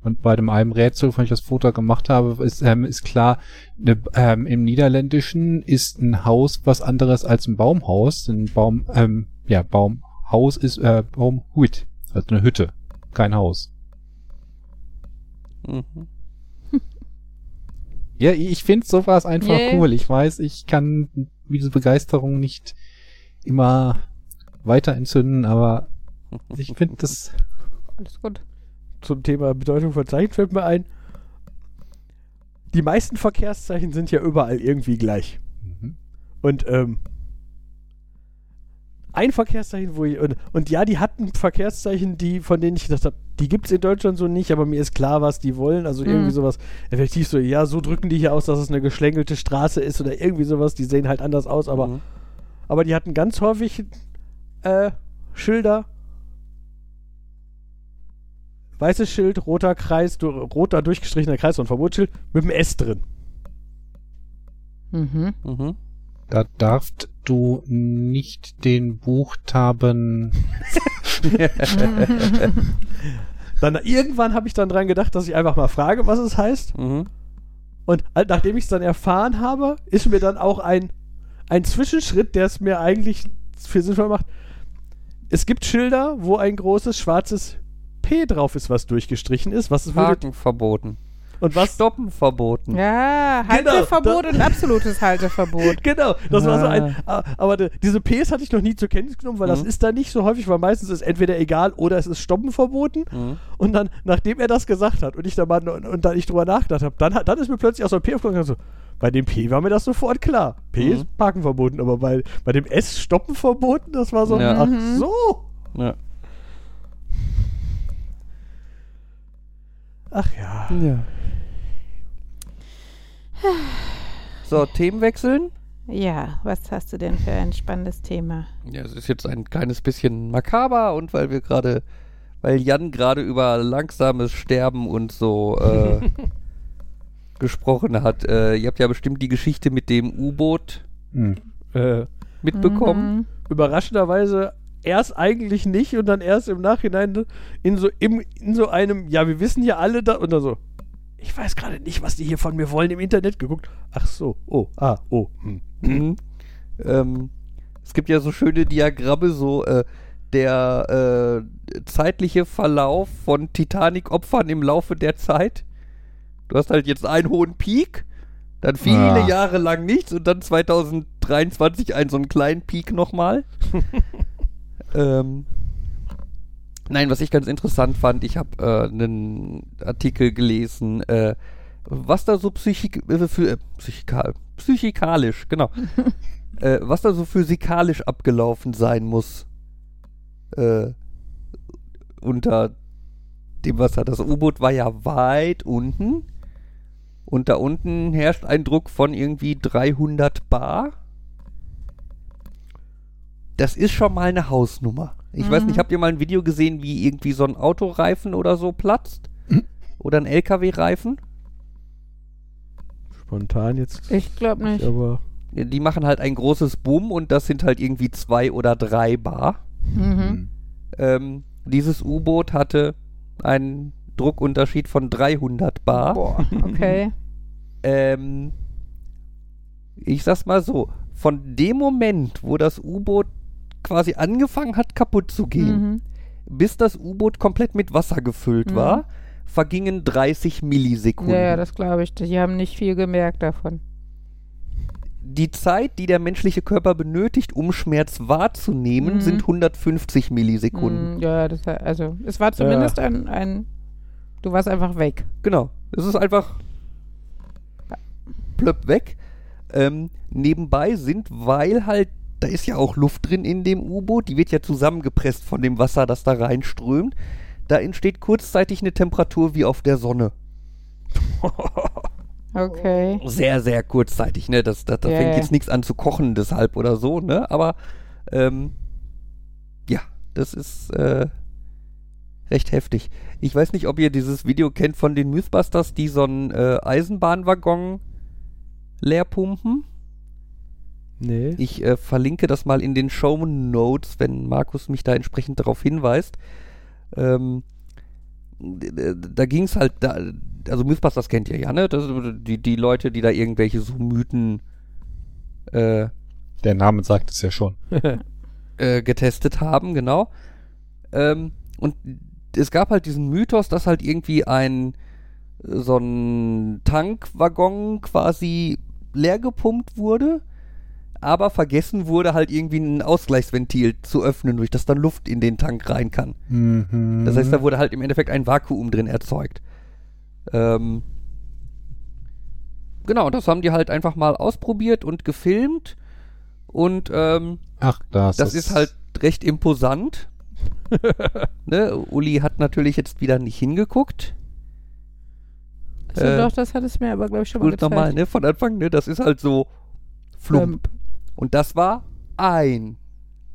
Und bei dem einen Rätsel, von ich das Foto gemacht habe, ist, ähm, ist klar, ne, ähm, im Niederländischen ist ein Haus was anderes als ein Baumhaus. Ein Baum, ähm, ja, Baumhaus ist äh, Baumhut, also eine Hütte, kein Haus. Mhm. [laughs] Ja, ich finde sowas einfach Yeah. cool. Ich weiß, ich kann diese Begeisterung nicht immer weiter entzünden, aber [laughs] ich finde das. Alles gut. Zum Thema Bedeutung von Zeichen fällt mir ein. Die meisten Verkehrszeichen sind ja überall irgendwie gleich. Mhm. Und ähm, ein Verkehrszeichen, wo ich. Und, und ja, die hatten Verkehrszeichen, die, von denen ich gedacht habe, die gibt es in Deutschland so nicht, aber mir ist klar, was die wollen. Also irgendwie Mhm. sowas. Effektiv so, ja, so drücken die hier aus, dass es eine geschlängelte Straße ist oder irgendwie sowas. Die sehen halt anders aus, aber, Mhm. aber die hatten ganz häufig äh, Schilder. Weißes Schild, roter Kreis, du, roter durchgestrichener Kreis und Verbotsschild mit dem S drin. Mhm. Mhm. Da darfst du nicht den Buchstaben. [laughs] Dann irgendwann habe ich dann dran gedacht, dass ich einfach mal frage, was es heißt. Mhm. Und nachdem ich es dann erfahren habe, ist mir dann auch ein, ein Zwischenschritt, der es mir eigentlich viel sinnvoll macht. Es gibt Schilder, wo ein großes schwarzes P drauf ist, was durchgestrichen ist. Was es würde, Parken verboten. Und was Stoppen verboten. Ja, Genau, Halteverbot da- und absolutes Halteverbot. [laughs] Genau, das war so ein. Ah. ah, Aber diese Ps hatte ich noch nie zur Kenntnis genommen, weil das Mhm. ist da nicht so häufig, weil meistens ist entweder egal oder es ist Stoppen verboten. Mhm. Und dann, nachdem er das gesagt hat und ich da mal und, und dann ich drüber nachgedacht habe, dann, hat- dann ist mir plötzlich aus dem P aufgekommen, so, bei dem P war mir das sofort klar. P Mhm. ist Parken verboten, aber bei, bei dem S Stoppen verboten, das war so, Ja. ach Mhm. so. Ja. Ach ja. ja. So, Themen wechseln. Ja, was hast du denn für ein spannendes Thema? Ja, es ist jetzt ein kleines bisschen makaber und weil wir gerade, weil Jan gerade über langsames Sterben und so äh, [laughs] gesprochen hat. Äh, ihr habt ja bestimmt die Geschichte mit dem U-Boot Hm. Äh, mitbekommen. Mhm. überraschenderweise erst eigentlich nicht und dann erst im Nachhinein in so, im, in so einem, ja, wir wissen ja alle da und dann so, ich weiß gerade nicht, was die hier von mir wollen, im Internet geguckt. Ach so, oh, ah, oh. Hm. Mhm. Ähm, es gibt ja so schöne Diagramme, so äh, der äh, zeitliche Verlauf von Titanic-Opfern im Laufe der Zeit. Du hast halt jetzt einen hohen Peak, dann viele Ah. Jahre lang nichts und dann 2023 einen so einen kleinen Peak nochmal. [laughs] ähm, nein, was ich ganz interessant fand, ich habe äh, einen Artikel gelesen, äh, was da so psychik äh, für, äh, psychikal psychikalisch, genau, [laughs] äh, was da so physikalisch abgelaufen sein muss äh, unter dem Wasser. Das U-Boot war ja weit unten und da unten herrscht ein Druck von irgendwie 300 Bar. Das ist schon mal eine Hausnummer. Ich weiß Mhm. nicht, habt ihr mal ein Video gesehen, wie irgendwie so ein Autoreifen oder so platzt? Mhm. Oder ein LKW-Reifen? Spontan jetzt. Ich glaube nicht. Aber Die machen halt ein großes Boom und das sind halt irgendwie zwei oder drei Bar. Mhm. Ähm, dieses U-Boot hatte einen Druckunterschied von 300 Bar. Boah, okay. [laughs] Ähm, ich sag's mal so, von dem Moment, wo das U-Boot quasi angefangen hat kaputt zu gehen, Mhm. bis das U-Boot komplett mit Wasser gefüllt Mhm. war, vergingen 30 Millisekunden. Ja, ja, das glaube ich. Die haben nicht viel gemerkt davon. Die Zeit, die der menschliche Körper benötigt, um Schmerz wahrzunehmen, Mhm. sind 150 Millisekunden. Mhm, ja, das also es war zumindest ein, ein, du warst einfach weg. Genau. Es ist einfach plöpp weg. Ähm, nebenbei sind, weil halt, da ist ja auch Luft drin in dem U-Boot, die wird ja zusammengepresst von dem Wasser, das da reinströmt. Da entsteht kurzzeitig eine Temperatur wie auf der Sonne. [laughs] Okay. Sehr, sehr kurzzeitig, ne? Das, das, da Ja, fängt jetzt nichts an zu kochen deshalb oder so, ne? Aber ähm, ja, das ist äh, recht heftig. Ich weiß nicht, ob ihr dieses Video kennt von den Mythbusters, die so einen äh, Eisenbahnwaggon leer pumpen. Nee. Ich äh, verlinke das mal in den Show Notes, wenn Markus mich da entsprechend darauf hinweist. Ähm, da ging es halt, da, also Mythbusters kennt ihr ja, ne? Das, die, die Leute, die da irgendwelche so Mythen äh, Der Name sagt es ja schon. [laughs] äh, getestet haben, genau. Ähm, und es gab halt diesen Mythos, dass halt irgendwie ein so ein Tankwaggon quasi leer gepumpt wurde, aber vergessen wurde halt irgendwie ein Ausgleichsventil zu öffnen, durch das dann Luft in den Tank rein kann. Mhm. Das heißt, da wurde halt im Endeffekt ein Vakuum drin erzeugt. Ähm, genau, das haben die halt einfach mal ausprobiert und gefilmt. Und ähm, Ach, das, das ist halt recht imposant. [laughs] ne? Uli hat natürlich jetzt wieder nicht hingeguckt. So, Äh, doch, das hat es mir aber, glaube ich, schon mal Gut normal, gezeigt. ne? Von Anfang, ne? Das ist halt so flump. Und das war ein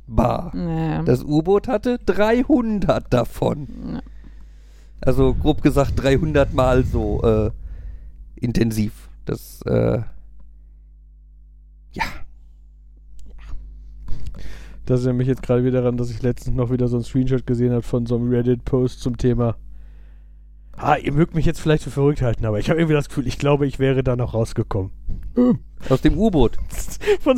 Bar. Ja. Das U-Boot hatte 300 davon. Ja. Also grob gesagt 300 mal so äh, intensiv. Das, äh, ja. Das erinnert mich jetzt gerade wieder daran, dass ich letztens noch wieder so einen Screenshot gesehen habe von so einem Reddit-Post zum Thema. Ah, ihr mögt mich jetzt vielleicht für verrückt halten, aber ich habe irgendwie das Gefühl, ich glaube, ich wäre da noch rausgekommen. [laughs] Aus dem U-Boot. [laughs] So,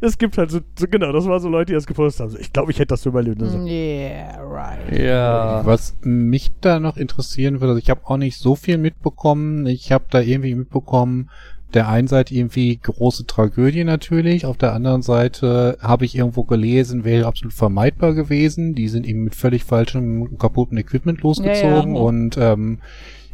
es gibt halt so, so, genau, das waren so Leute, die das gepostet haben. So, ich glaube, ich hätte das überlebt. Und so. Yeah, right. Ja. Was mich da noch interessieren würde, also ich habe auch nicht so viel mitbekommen. Ich habe da irgendwie mitbekommen, der einen Seite irgendwie große Tragödie natürlich, auf der anderen Seite habe ich irgendwo gelesen, wäre absolut vermeidbar gewesen. Die sind eben mit völlig falschem, kaputten Equipment losgezogen Ja, ja. und ähm,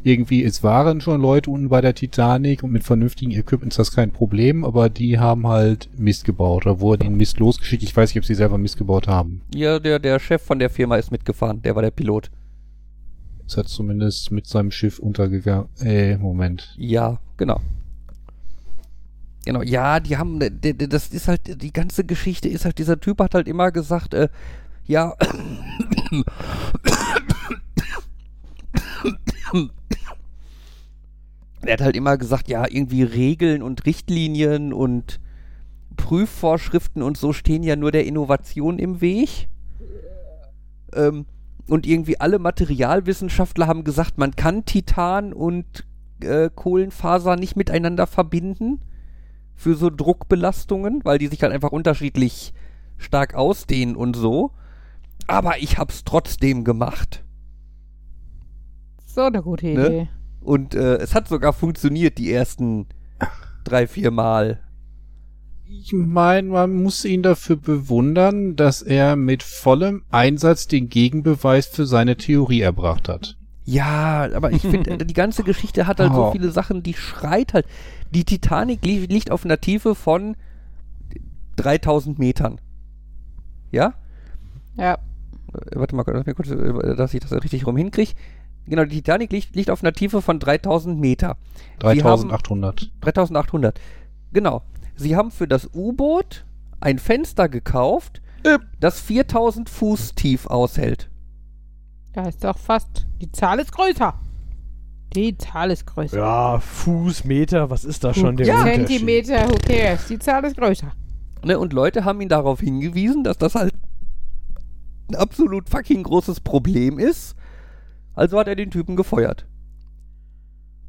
irgendwie, es waren schon Leute unten bei der Titanic und mit vernünftigen Equipment ist das kein Problem, aber die haben halt Mist gebaut oder wurden ihnen Mist losgeschickt. Ich weiß nicht, ob sie selber Mist gebaut haben. Ja, der, der Chef von der Firma ist mitgefahren. Der war der Pilot. Ist er zumindest mit seinem Schiff untergegangen. Äh, Moment. Ja, genau. Genau, ja, die haben, das ist halt, die ganze Geschichte ist halt, dieser Typ hat halt immer gesagt, äh, ja, er hat halt immer gesagt, ja, irgendwie Regeln und Richtlinien und Prüfvorschriften und so stehen ja nur der Innovation im Weg. Ähm, und irgendwie alle Materialwissenschaftler haben gesagt, man kann Titan und äh, Kohlenfaser nicht miteinander verbinden für so Druckbelastungen, weil die sich halt einfach unterschiedlich stark ausdehnen und so. Aber ich hab's trotzdem gemacht. So eine gute Ne? Und äh, es hat sogar funktioniert die ersten drei, vier Mal. Ich meine, man muss ihn dafür bewundern, dass er mit vollem Einsatz den Gegenbeweis für seine Theorie erbracht hat. Ja, aber ich finde, [laughs] die ganze Geschichte hat halt so Oh. viele Sachen, die schreit halt. Die Titanic li liegt auf einer Tiefe von 3000 Metern. Ja? Ja. Äh, warte mal, lass mir kurz, äh, dass ich das richtig rum hinkriege. Genau, die Titanic liegt, liegt auf einer Tiefe von 3000 Meter. Sie haben- 3800. 3800. Genau. Sie haben für das U-Boot ein Fenster gekauft, das 4000 Fuß tief aushält. Da ist doch fast. Die Zahl ist größer. Die Zahl ist größer. Ja, Fuß, Meter, was ist da schon der Ja. Unterschied? Zentimeter, who cares? Die Zahl ist größer. Ne, und Leute haben ihn darauf hingewiesen, dass das halt ein absolut fucking großes Problem ist. Also hat er den Typen gefeuert.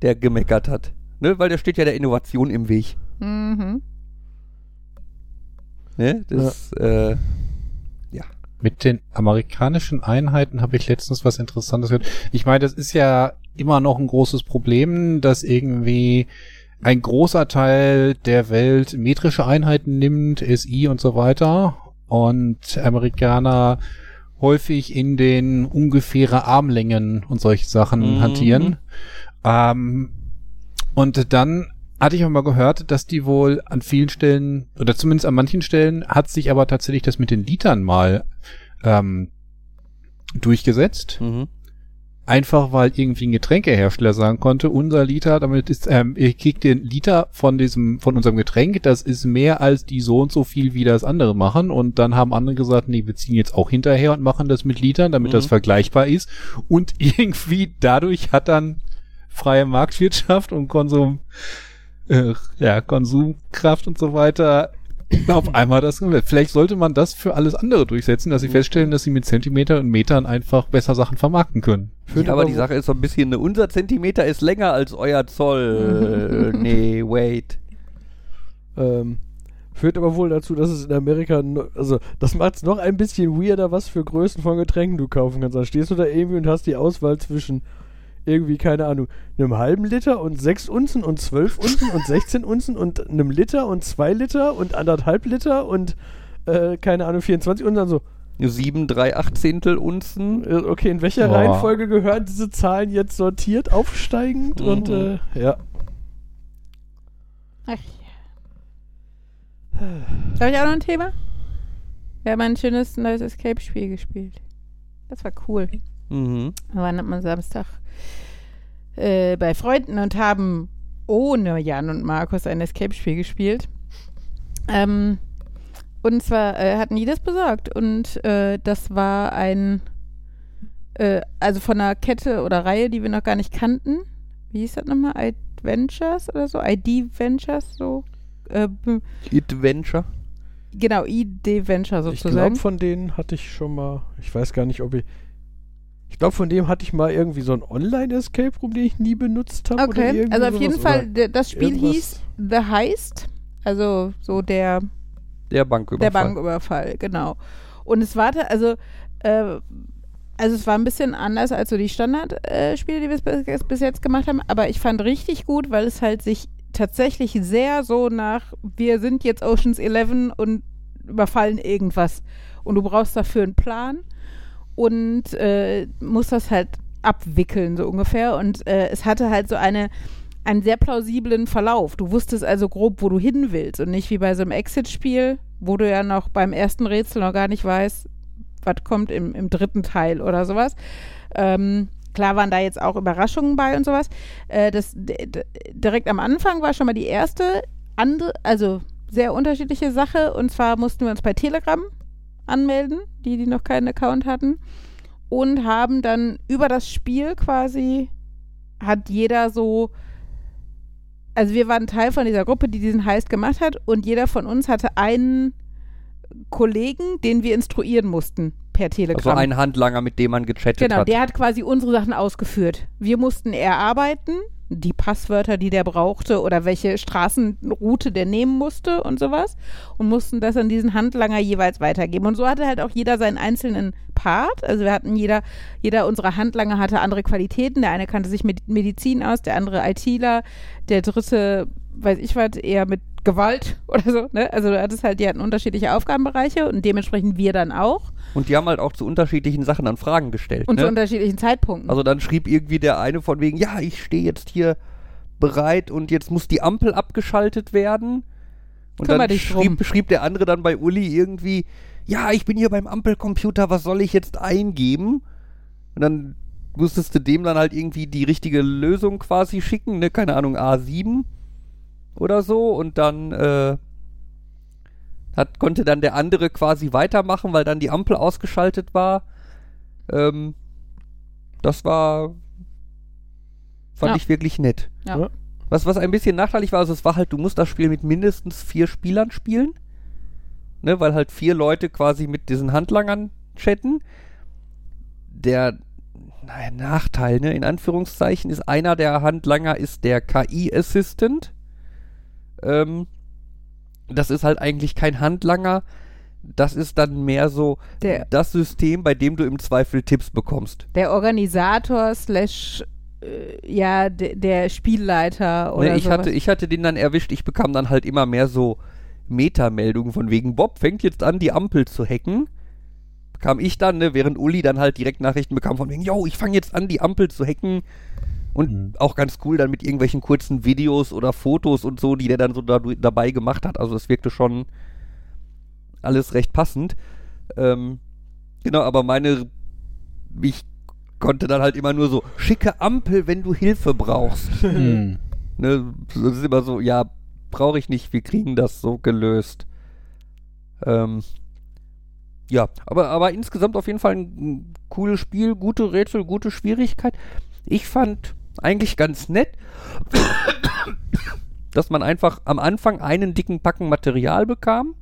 Der gemeckert hat. Ne, weil der steht ja der Innovation im Weg. Mhm. Ne? Das, äh, Mit den amerikanischen Einheiten habe ich letztens was Interessantes gehört. Ich meine, das ist ja immer noch ein großes Problem, dass irgendwie ein großer Teil der Welt metrische Einheiten nimmt, SI und so weiter. Und Amerikaner häufig in den ungefähre Armlängen und solche Sachen Mhm. hantieren. Ähm, und dann hatte ich auch mal gehört, dass die wohl an vielen Stellen, oder zumindest an manchen Stellen, hat sich aber tatsächlich das mit den Litern mal ähm, durchgesetzt. mhm. Einfach weil irgendwie ein Getränkehersteller sagen konnte, unser Liter, damit ist, ähm, ihr kriegt den Liter von diesem, von unserem Getränk, das ist mehr als die so und so viel, wie das andere machen. Und dann haben andere gesagt, nee, wir ziehen jetzt auch hinterher und machen das mit Litern, damit Mhm. das vergleichbar ist. Und [laughs] irgendwie dadurch hat dann freie Marktwirtschaft und Konsum, äh, ja, Konsumkraft und so weiter [laughs] auf einmal das. Vielleicht sollte man das für alles andere durchsetzen, dass sie Mhm. feststellen, dass sie mit Zentimeter und Metern einfach besser Sachen vermarkten können. Führt ja, aber die Sache ist so ein bisschen, ne, unser Zentimeter ist länger als euer Zoll. Äh, [laughs] nee, wait. Ähm, führt aber wohl dazu, dass es in Amerika, also das macht es noch ein bisschen weirder, was für Größen von Getränken du kaufen kannst. Dann stehst du da irgendwie und hast die Auswahl zwischen irgendwie, keine Ahnung, einem halben Liter und sechs Unzen und zwölf Unzen und 16 Unzen und einem Liter und zwei Liter und anderthalb Liter und äh, keine Ahnung, 24 und dann so, Sieben, drei Achtzehntel Unzen. äh, okay, in welcher Boah. Reihenfolge gehören diese Zahlen jetzt sortiert, aufsteigend und Mhm. äh, ja. Ach ja. Habe ich auch noch ein Thema? Wir haben ein schönes neues Escape-Spiel gespielt. Das war cool. Mhm. Wir waren am Samstag äh, bei Freunden und haben ohne Jan und Markus ein Escape-Spiel gespielt. Ähm, und zwar äh, hatten die das besorgt. Und äh, das war ein, äh, also von einer Kette oder Reihe, die wir noch gar nicht kannten. Wie hieß das nochmal? Adventures oder so? ID Ventures, so. Adventure. genau, ID Venture Ich sozusagen. glaube, von denen hatte ich schon mal, ich weiß gar nicht, ob ich, ich glaube, von dem hatte ich mal irgendwie so ein Online-Escape-Room, den ich nie benutzt habe. Okay, also auf jeden Fall, das Spiel hieß The Heist. Also so der Der Banküberfall. Der Banküberfall, genau. Und es war, also, äh, also es war ein bisschen anders als so die Standardspiele, Spiele, die wir bis, bis jetzt gemacht haben, aber ich fand richtig gut, weil es halt sich tatsächlich sehr so nach, wir sind jetzt Oceans 11 und überfallen irgendwas. Und du brauchst dafür einen Plan und äh, musst das halt abwickeln, so ungefähr. Und äh, es hatte halt so eine, einen sehr plausiblen Verlauf. Du wusstest also grob, wo du hin willst und nicht wie bei so einem Exit-Spiel, wo du ja noch beim ersten Rätsel noch gar nicht weißt, was kommt im, im dritten Teil oder sowas. Ähm, klar waren da jetzt auch Überraschungen bei und sowas. Äh, das, direkt am Anfang war schon mal die erste andere, also sehr unterschiedliche Sache. Und zwar mussten wir uns bei Telegram anmelden, die, die noch keinen Account hatten. Und haben dann über das Spiel quasi, hat jeder so, also wir waren Teil von dieser Gruppe, die diesen Heist gemacht hat. Und jeder von uns hatte einen Kollegen, den wir instruieren mussten per Telegram. Also ein Handlanger, mit dem man gechattet Genau, hat. der hat quasi unsere Sachen ausgeführt. Wir mussten erarbeiten, die Passwörter, die der brauchte oder welche Straßenroute der nehmen musste und sowas und mussten das an diesen Handlanger jeweils weitergeben. Und so hatte halt auch jeder seinen einzelnen Part. Also wir hatten jeder, jeder unserer Handlanger hatte andere Qualitäten. Der eine kannte sich mit Medizin aus, der andere ITler, der dritte, weiß ich was, eher mit Gewalt [laughs] oder so. Ne? Also du hattest halt, die hatten unterschiedliche Aufgabenbereiche und dementsprechend wir dann auch Und die haben halt auch zu unterschiedlichen Sachen dann Fragen gestellt. und ne? zu unterschiedlichen Zeitpunkten. Also dann schrieb irgendwie der eine von wegen, ja, ich stehe jetzt hier bereit und jetzt muss die Ampel abgeschaltet werden. Und Kümmer dann schrieb, schrieb der andere dann bei Uli irgendwie, ja, ich bin hier beim Ampelcomputer, was soll ich jetzt eingeben? Und dann musstest du dem dann halt irgendwie die richtige Lösung quasi schicken, ne, keine Ahnung, A7 oder so und dann äh, hat, konnte dann der andere quasi weitermachen, weil dann die Ampel ausgeschaltet war. Ähm, das war fand Ja. ich wirklich nett. Ja. Was, was ein bisschen nachteilig war, also es war halt, du musst das Spiel mit mindestens vier Spielern spielen. Ne, weil halt vier Leute quasi mit diesen Handlangern chatten. Der naja, Nachteil, ne, in Anführungszeichen, ist einer der Handlanger ist der KI-Assistant. Ähm, das ist halt eigentlich kein Handlanger. Das ist dann mehr so Der- das System, bei dem du im Zweifel Tipps bekommst. der Organisator slash äh, ja de, der Spielleiter oder Ne, ich, sowas. hatte, ich hatte den dann erwischt, ich bekam dann halt immer mehr so Metameldungen von wegen Bob fängt jetzt an, die Ampel zu hacken. Bekam ich dann, ne, während Uli dann halt direkt Nachrichten bekam von wegen, yo, ich fange jetzt an, die Ampel zu hacken. Und Mhm. auch ganz cool dann mit irgendwelchen kurzen Videos oder Fotos und so, die der dann so da, dabei gemacht hat. Also es wirkte schon alles recht passend. Ähm, genau, aber meine, ich konnte dann halt immer nur so, schicke Ampel, wenn du Hilfe brauchst. [laughs] Hm. Ne, das ist immer so, ja, brauche ich nicht, wir kriegen das so gelöst. Ähm, ja, aber, aber insgesamt auf jeden Fall ein, ein cooles Spiel, gute Rätsel, gute Schwierigkeit. Ich fand eigentlich ganz nett, dass man einfach am Anfang einen dicken Packen Material bekam,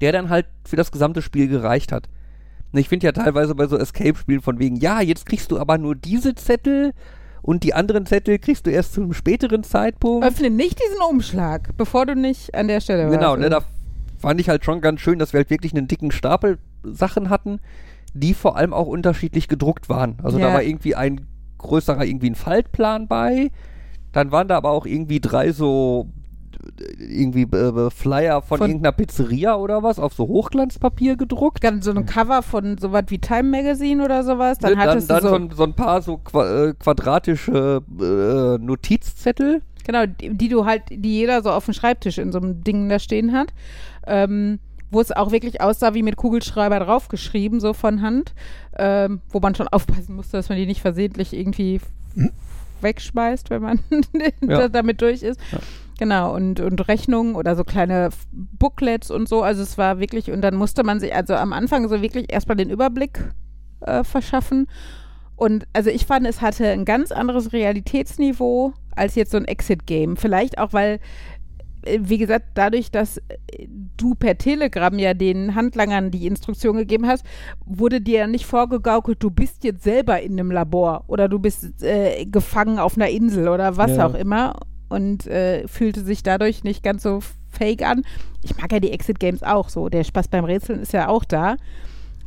der dann halt für das gesamte Spiel gereicht hat. Und Ich finde ja teilweise bei so Escape-Spielen von wegen, ja, jetzt kriegst du aber nur diese Zettel und die anderen Zettel kriegst du erst zu einem späteren Zeitpunkt. Öffne nicht diesen Umschlag, bevor du nicht an der Stelle warst. Genau, ne, da fand ich halt schon ganz schön, dass wir halt wirklich einen dicken Stapel Sachen hatten, die vor allem auch unterschiedlich gedruckt waren. Also da Ja. war irgendwie ein größerer irgendwie ein Faltplan bei. Dann waren da aber auch irgendwie drei so äh, irgendwie äh, Flyer von, Von- irgendeiner Pizzeria oder was auf so Hochglanzpapier gedruckt. Ganz so ein Cover von sowas wie Time Magazine oder sowas. Dann Ne, dann hattest dann du so, so, so ein paar so qua äh, quadratische äh, Notizzettel. genau, die, die du halt, die jeder so auf dem Schreibtisch in so einem Ding da stehen hat. Ähm, wo es auch wirklich aussah wie mit Kugelschreiber draufgeschrieben, so von Hand. Ähm, wo man schon [laughs] aufpassen musste, dass man die nicht versehentlich irgendwie f- wegschmeißt, wenn man [laughs] Ja. damit durch ist. Ja. Genau, und, und Rechnungen oder so kleine Booklets und so. Also es war wirklich, und dann musste man sich also am Anfang so wirklich erstmal den Überblick äh, verschaffen. Und also ich fand, es hatte ein ganz anderes Realitätsniveau als jetzt so ein Exit-Game. Vielleicht auch, weil, wie gesagt, dadurch, dass äh, du per Telegram ja den Handlangern die Instruktion gegeben hast, wurde dir ja nicht vorgegaukelt, du bist jetzt selber in einem Labor oder du bist äh, gefangen auf einer Insel oder was Ja. auch immer und äh, fühlte sich dadurch nicht ganz so fake an. Ich mag ja die Exit-Games auch so. Der Spaß beim Rätseln ist ja auch da.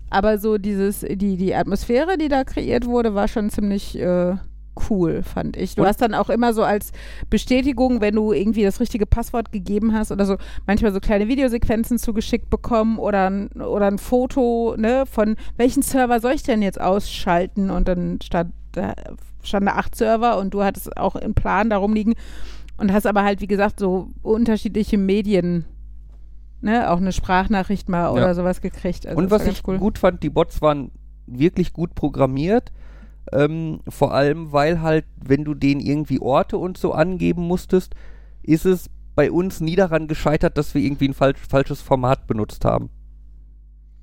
Aber so dieses, die, die Atmosphäre, die da kreiert wurde, war schon ziemlich äh, cool, fand ich. Du Und- hast dann auch immer so als Bestätigung, wenn du irgendwie das richtige Passwort gegeben hast oder so, manchmal so kleine Videosequenzen zugeschickt bekommen oder ein, oder ein Foto, ne, von welchen Server soll ich denn jetzt ausschalten? Und dann stand, da stand da acht Server und du hattest auch einen Plan darum liegen und hast aber halt, wie gesagt, so unterschiedliche Medien, ne, auch eine Sprachnachricht mal oder Ja. sowas gekriegt. Also Und was ich cool. gut fand, die Bots waren wirklich gut programmiert. Ähm, vor allem, weil halt, wenn du denen irgendwie Orte und so angeben musstest, ist es bei uns nie daran gescheitert, dass wir irgendwie ein falsch, falsches Format benutzt haben.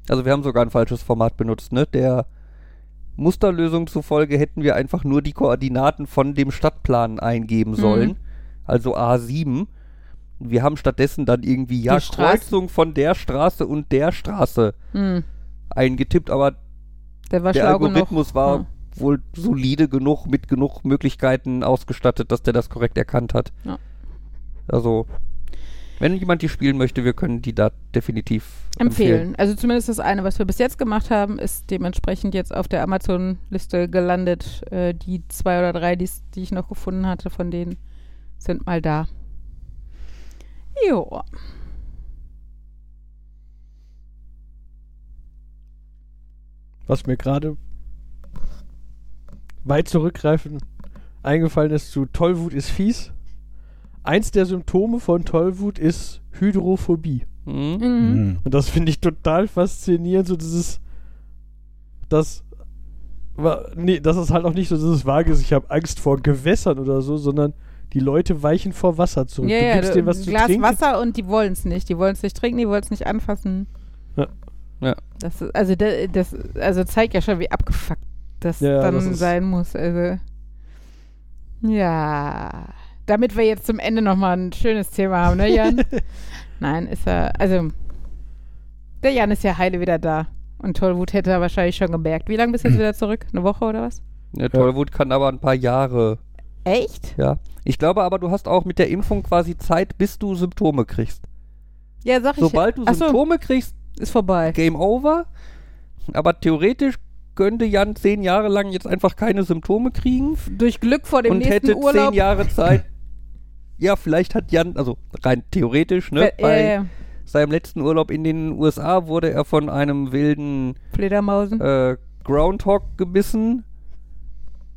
Also wir haben sogar ein falsches Format benutzt, ne? Der Musterlösung zufolge hätten wir einfach nur die Koordinaten von dem Stadtplan eingeben Mhm. sollen. Also A7. Wir haben stattdessen dann irgendwie, ja. Kreuzung von der Straße und der Straße Hm, eingetippt, aber der war der schlau genug. Algorithmus war Ja. Wohl solide genug, mit genug Möglichkeiten ausgestattet, dass der das korrekt erkannt hat. Ja. Also, wenn jemand die spielen möchte, wir können die da definitiv empfehlen. Also zumindest das eine, was wir bis jetzt gemacht haben, ist dementsprechend jetzt auf der Amazon-Liste gelandet. Äh, die zwei oder drei, die ich noch gefunden hatte, von denen sind mal da. Jo. Was mir gerade weit zurückgreifend eingefallen ist zu Tollwut ist fies. Eins der Symptome von Tollwut ist Hydrophobie. Mhm. Mhm. Hm. Und das finde ich total faszinierend, so dieses, das, nee, das ist halt auch nicht so dieses vages, ich habe Angst vor Gewässern oder so, sondern die Leute weichen vor Wasser zurück. Ja, du ja, gibst du- denen was ein zu Glas trinken. Wasser und die wollen es nicht. Die wollen es nicht trinken, die wollen es nicht anfassen. Ja. Ja. Das ist, also, da- das, also zeigt ja schon, wie abgefuckt das Ja, dann das sein muss. Also, ja. Damit wir jetzt zum Ende nochmal ein schönes Thema haben, ne, Jan? [laughs] Nein, ist er, also, der Jan ist ja heile wieder da. Und Tollwut hätte er wahrscheinlich schon gemerkt. Wie lange bist du jetzt [clears throat] wieder zurück? Eine Woche oder was? Ja, Tollwut kann aber ein paar Jahre, Echt? ja. Ich glaube aber, du hast auch mit der Impfung quasi Zeit, bis du Symptome kriegst. Ja, sag ich. Sobald du Ach so, Symptome kriegst, ist vorbei. Game over. Aber theoretisch könnte Jan zehn Jahre lang jetzt einfach keine Symptome kriegen Durch Glück vor dem und nächsten hätte Urlaub. zehn Jahre [laughs] Zeit. Ja, vielleicht hat Jan, also rein theoretisch, ne? Äh, bei äh, seinem letzten Urlaub in den USA wurde er von einem wilden Fledermausen. äh, Groundhog gebissen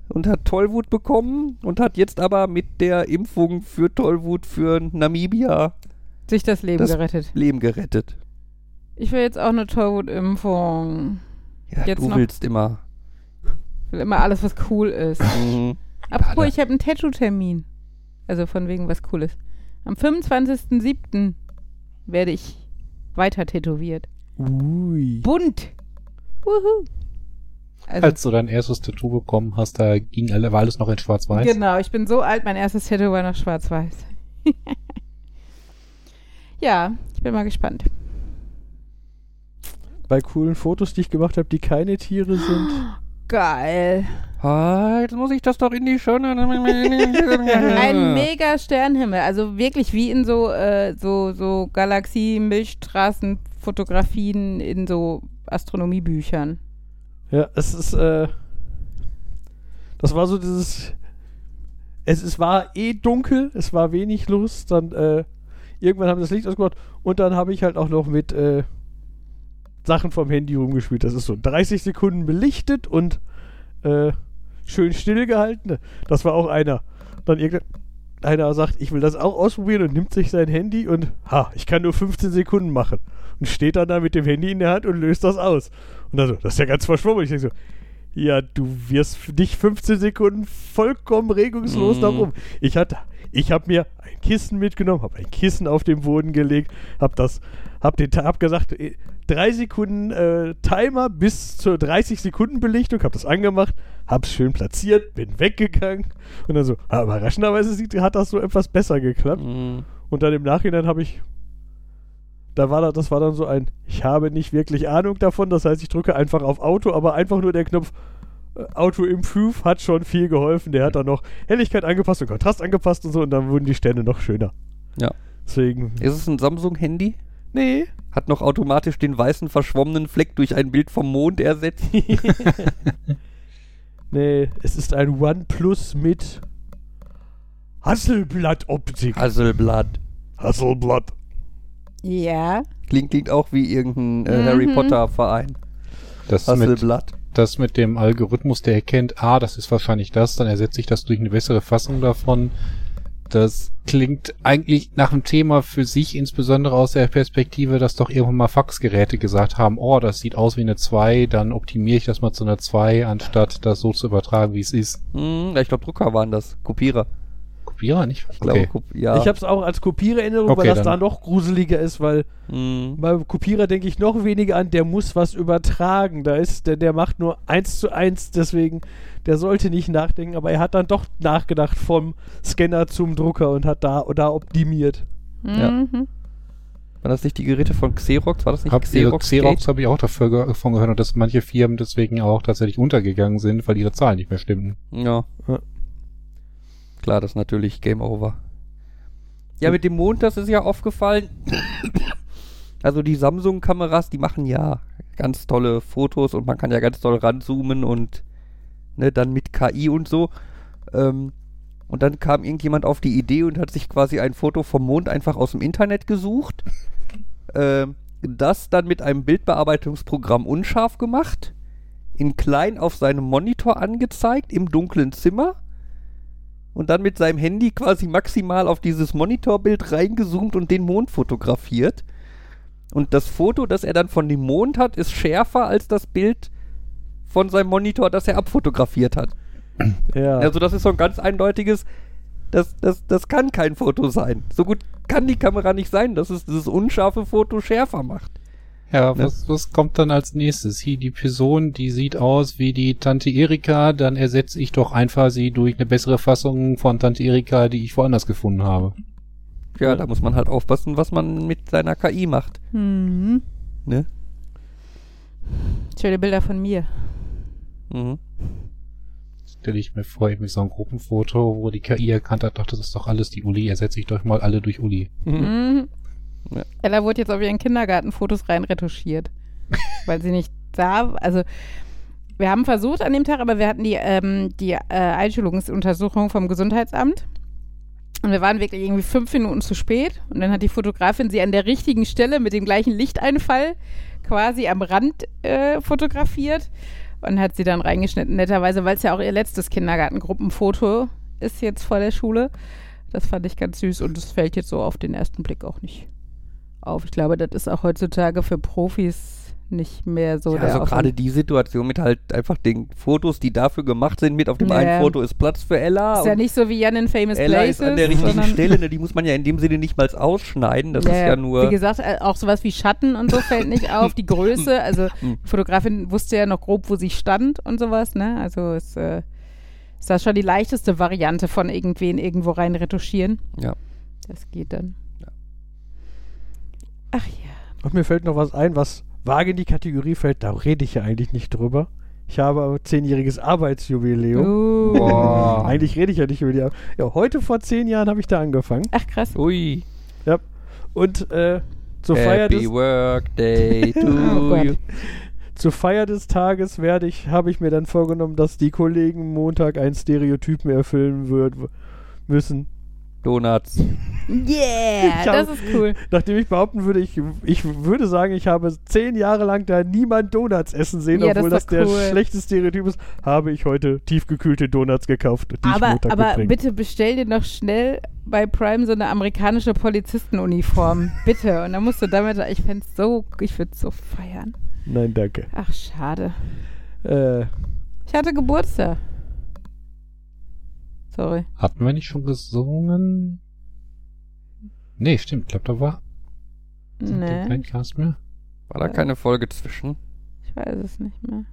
und hat Tollwut bekommen und hat jetzt aber mit der Impfung für Tollwut für Namibia sich das Leben das- gerettet. Leben gerettet. Ich will jetzt auch eine Tollwut-Impfung. Ja, Jetzt du noch- willst immer. Ich will immer alles, was cool ist. [laughs] Mhm. Apropos, da- ich habe einen Tattoo-Termin. Also von wegen was Cooles. Am 25.07. werde ich weiter tätowiert. Ui. Bunt. Wuhu. Also, Als du dein erstes Tattoo bekommen hast, da ging alle, war alles noch in Schwarz-Weiß. Genau, ich bin so alt, mein erstes Tattoo war noch schwarz-weiß. [laughs] ja, ich bin mal gespannt. Bei coolen Fotos, die ich gemacht habe, die keine Tiere sind. [gasps] Geil. Ah, jetzt muss ich das doch in die Schöne. [laughs] [laughs] Ein mega Sternhimmel. Also wirklich wie in so, äh, so, so Galaxie-Milchstraßen-Fotografien in so Astronomiebüchern. Ja, es ist, äh, das war so dieses. Es, es war eh dunkel, es war wenig los. Dann äh, irgendwann haben wir das Licht ausgemacht und dann habe ich halt auch noch mit äh, Sachen vom Handy rumgespielt. Das ist so 30 Sekunden belichtet und äh, schön stillgehalten. Das war auch einer. Dann irgendwann einer sagt, ich will das auch ausprobieren und nimmt sich sein Handy und ha, ich kann nur 15 Sekunden machen. Und steht dann da mit dem Handy in der Hand und löst das aus. Und dann so, das ist ja ganz verschwommen. Ich denke so, ja, du wirst dich 15 Sekunden vollkommen regungslos Mm. nach oben. Ich hatte, ich habe mir ein Kissen mitgenommen, habe ein Kissen auf den Boden gelegt, habe das, habe den, hab gesagt, eh, drei Sekunden äh, Timer bis zur 30 Sekunden Belichtung, habe das angemacht, hab's schön platziert, bin weggegangen und dann so, ah, überraschenderweise sieht, hat das so etwas besser geklappt. Mhm. Und dann im Nachhinein habe ich, da war da, das war dann so ein, ich habe nicht wirklich Ahnung davon, das heißt, ich drücke einfach auf Auto, aber einfach nur der Knopf äh, Auto Improve hat schon viel geholfen. Der hat dann noch Helligkeit angepasst und Kontrast angepasst und so und dann wurden die Sterne noch schöner. Ja. Deswegen, Ist es ein Samsung-Handy? nee, Hat noch automatisch den weißen verschwommenen Fleck durch ein Bild vom Mond ersetzt? [laughs] nee, es ist ein OnePlus mit Hasselblatt-Optik. Hasselblatt. Hasselblatt. Ja. Klingt, klingt auch wie irgendein äh, Mhm. Harry Potter-Verein. Das mit, Hasselblatt. das mit dem Algorithmus, der erkennt, ah, das ist wahrscheinlich das, dann ersetze ich das durch eine bessere Fassung davon. Das klingt eigentlich nach einem Thema für sich, insbesondere aus der Perspektive, dass doch irgendwann mal Faxgeräte gesagt haben, oh, das sieht aus wie eine 2, dann optimiere ich das mal zu einer 2, anstatt das so zu übertragen, wie es ist. Hm, ich glaube, Drucker waren das. Kopierer. Kopierer nicht? Ich glaube, Okay. Ja. Ich habe es auch als Kopiererinnerung, Okay, weil das da dann- noch gruseliger ist, weil Hm. beim Kopierer denke ich noch weniger an, der muss was übertragen. Da ist, der, der macht nur eins zu eins, deswegen, der sollte nicht nachdenken, aber er hat dann doch nachgedacht vom Scanner zum Drucker und hat da oder optimiert. Ja. Mhm. Waren das nicht die Geräte von Xerox? War das nicht Hab, Xerox, Xerox? Xerox habe ich auch dafür ge davon gehört und dass manche Firmen deswegen auch tatsächlich untergegangen sind, weil ihre Zahlen nicht mehr stimmten. Ja. Ja. Klar, das ist natürlich Game Over. Ja, mit dem Mond, das ist ja aufgefallen. [coughs] Also die Samsung-Kameras, die machen ja ganz tolle Fotos und man kann ja ganz toll ranzoomen und ne, dann mit KI und so. Ähm, und dann kam irgendjemand auf die Idee und hat sich quasi ein Foto vom Mond einfach aus dem Internet gesucht. [coughs] Ähm, das dann mit einem Bildbearbeitungsprogramm unscharf gemacht, in klein auf seinem Monitor angezeigt, im dunklen Zimmer und dann mit seinem Handy quasi maximal auf dieses Monitorbild reingezoomt und den Mond fotografiert. Und das Foto, das er dann von dem Mond hat, ist schärfer als das Bild von seinem Monitor, das er abfotografiert hat. Ja. Also das ist so ein ganz eindeutiges, das, das, das kann kein Foto sein. So gut kann die Kamera nicht sein, dass es dieses unscharfe Foto schärfer macht. Ja, Ne? was, was kommt dann als nächstes? Hier die Person, die sieht aus wie die Tante Erika, dann ersetze ich doch einfach sie durch eine bessere Fassung von Tante Erika, die ich woanders gefunden habe. Ja, da muss man halt aufpassen, was man mit seiner KI macht. Mhm. Ne? Schöne Bilder von mir. Mhm. Stelle ich mir vor, irgendwie so ein Gruppenfoto, wo die KI erkannt hat, doch, das ist doch alles die Uli, ersetze ich doch mal alle durch Uli. Mhm. Ja. Ella wurde jetzt auf ihren Kindergarten Fotos rein retuschiert, [laughs] weil sie nicht da, also wir haben versucht an dem Tag, aber wir hatten die, ähm, die äh, Einschulungsuntersuchung vom Gesundheitsamt und wir waren wirklich irgendwie fünf Minuten zu spät und dann hat die Fotografin sie an der richtigen Stelle mit dem gleichen Lichteinfall quasi am Rand äh, fotografiert und hat sie dann reingeschnitten, netterweise, weil es ja auch ihr letztes Kindergartengruppenfoto ist jetzt vor der Schule. Das fand ich ganz süß und es fällt jetzt so auf den ersten Blick auch nicht auf. Ich glaube, das ist auch heutzutage für Profis nicht mehr so ja, also gerade die Situation mit halt einfach den Fotos, die dafür gemacht sind, mit auf dem Ja. einen Foto ist Platz für Ella ist ja nicht so wie Jan in Famous Ella Places. ist an der richtigen Stelle, ne, die muss man ja in dem Sinne nicht mal ausschneiden, das ist ja nur... Wie gesagt, äh, auch sowas wie Schatten und so fällt nicht auf. Die Größe, [laughs] also Hm. die Fotografin wusste ja noch grob, wo sie stand und sowas, ne? Also ist, äh, ist das schon die leichteste Variante von irgendwen irgendwo rein retuschieren. Ja. Das geht dann. Ja. Ach ja. Und mir fällt noch was ein, was vage in die Kategorie fällt, da rede ich ja eigentlich nicht drüber. Ich habe aber zehnjähriges Arbeitsjubiläum. Uh. [laughs] Eigentlich rede ich ja nicht über die Ar Ja, heute vor zehn Jahren habe ich da angefangen. Ach krass. Ui. Und äh, zur Feier des Workday [laughs] to Oh you. zur Feier des Tages werde ich, habe ich mir dann vorgenommen, dass die Kollegen Montag ein Stereotypen erfüllen würd, müssen. Donuts. Yeah, das ist cool. Nachdem ich behaupten würde, ich, ich würde sagen, ich habe zehn Jahre lang da niemand Donuts essen sehen, Ja, das obwohl das, der doch cool. schlechte Stereotyp ist, habe ich heute tiefgekühlte Donuts gekauft, die ich Aber, aber bitte bestell dir noch schnell bei Prime so eine amerikanische Polizistenuniform. [laughs] bitte. Und dann musst du damit, ich fände so, ich würde so feiern. Nein, danke. Ach, schade. Äh, Ich hatte Geburtstag. Sorry. Hatten wir nicht schon gesungen? Nee, stimmt. Ich glaube, da war Nee, kein Cast mehr. War da keine Folge zwischen? ich weiß es nicht mehr.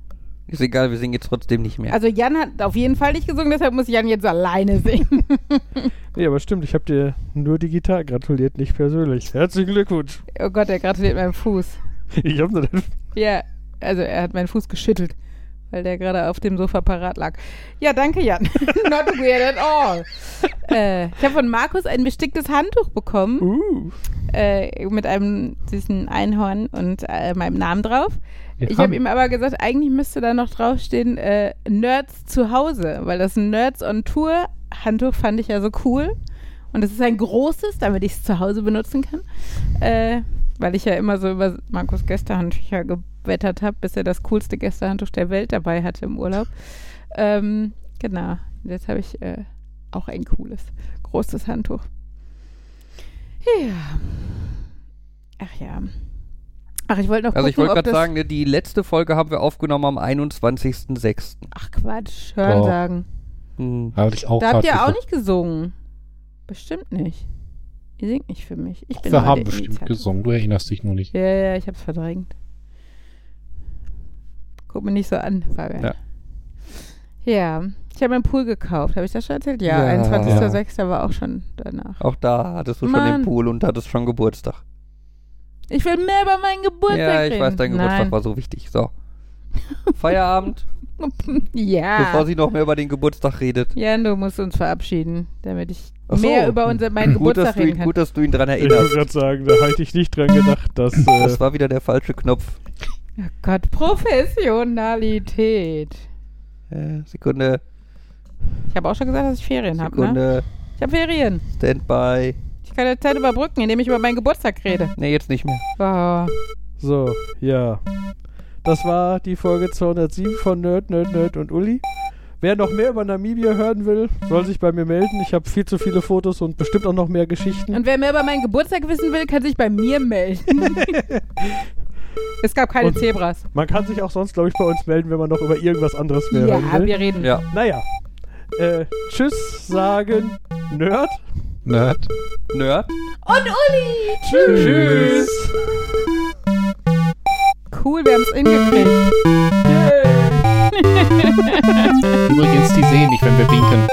Ist egal, wir singen jetzt trotzdem nicht mehr. Also Jan hat auf jeden Fall nicht gesungen, deshalb muss Jan jetzt alleine singen. [laughs] nee, aber stimmt, ich habe dir nur digital gratuliert, nicht persönlich. Herzlichen Glückwunsch. Oh Gott, er gratuliert meinem Fuß. Ich habe nur den Ja, also er hat meinen Fuß geschüttelt, weil der gerade auf dem Sofa parat lag. Ja, danke Jan. [laughs] Not weird at all. äh, ich habe von Markus ein besticktes Handtuch bekommen Uh, äh, mit einem süßen Einhorn und äh, meinem Namen drauf. Wir Ich habe ihm aber gesagt, eigentlich müsste da noch draufstehen äh, Nerds zu Hause, weil das Nerds on Tour Handtuch fand ich ja so cool. Und es ist ein großes, damit ich es zu Hause benutzen kann. Äh, weil ich ja immer so über Markus Gästehandtücher gewettert habe, bis er das coolste Gästehandtuch der Welt dabei hatte im Urlaub. Ähm, genau. Jetzt habe ich äh, auch ein cooles, großes Handtuch. Ja. Ach ja. Ach, ich wollte noch also ich gucken, wollte ob gerade sagen, ne, die letzte Folge haben wir aufgenommen am 21.06. Ach Quatsch, hören Oh. sagen. Hm. Ich Da habt ihr auch nicht gesungen. Bestimmt nicht. Ihr singt nicht für mich. Ich bin Wir haben bestimmt gesungen. Du erinnerst dich nur nicht. Ja, ja, ich hab's verdrängt. Guck mir nicht so an, Fabian. Ja. Ja, ich habe einen Pool gekauft. Habe ich das schon erzählt? Ja, Ja. 21.06. war auch schon danach. Auch da hattest du schon Mann. den Pool und hattest schon Geburtstag. Ich will mehr über meinen Geburtstag ja, ich reden. weiß, dein Geburtstag Nein. war so wichtig. So. Feierabend, [laughs] ja. bevor sie noch mehr über den Geburtstag redet. Jan, du musst uns verabschieden, damit ich so. mehr über unser, meinen Gut dass, Geburtstag du ihn, reden kann. gut, dass du ihn dran ich wollte erinnerst. gerade sagen, da hätte ich nicht dran gedacht, dass. Äh, Das war wieder der falsche Knopf. Oh Gott, Professionalität. Äh, Sekunde, Ich habe auch schon gesagt, dass ich Ferien habe, ne? Sekunde, Ich habe Ferien. Standby. Ich kann die Zeit überbrücken, indem ich über meinen Geburtstag rede. Nee, jetzt nicht mehr. Oh. so, ja. Das war die Folge 207 von Nerd, Nerd, Nerd und Uli. Wer noch mehr über Namibia hören will, soll sich bei mir melden. Ich habe viel zu viele Fotos und bestimmt auch noch mehr Geschichten. Und wer mehr über meinen Geburtstag wissen will, kann sich bei mir melden. [laughs] es gab keine Und- Zebras. Man kann sich auch sonst, glaube ich, bei uns melden, wenn man noch über irgendwas anderes mehr Ja, will. wir reden. Ja. Naja. Äh, tschüss sagen Nerd. Nerd. Nerd. Und Uli! Tschüss. Cool, wir haben es hingekriegt. [laughs] Übrigens, die sehen nicht, wenn wir winken.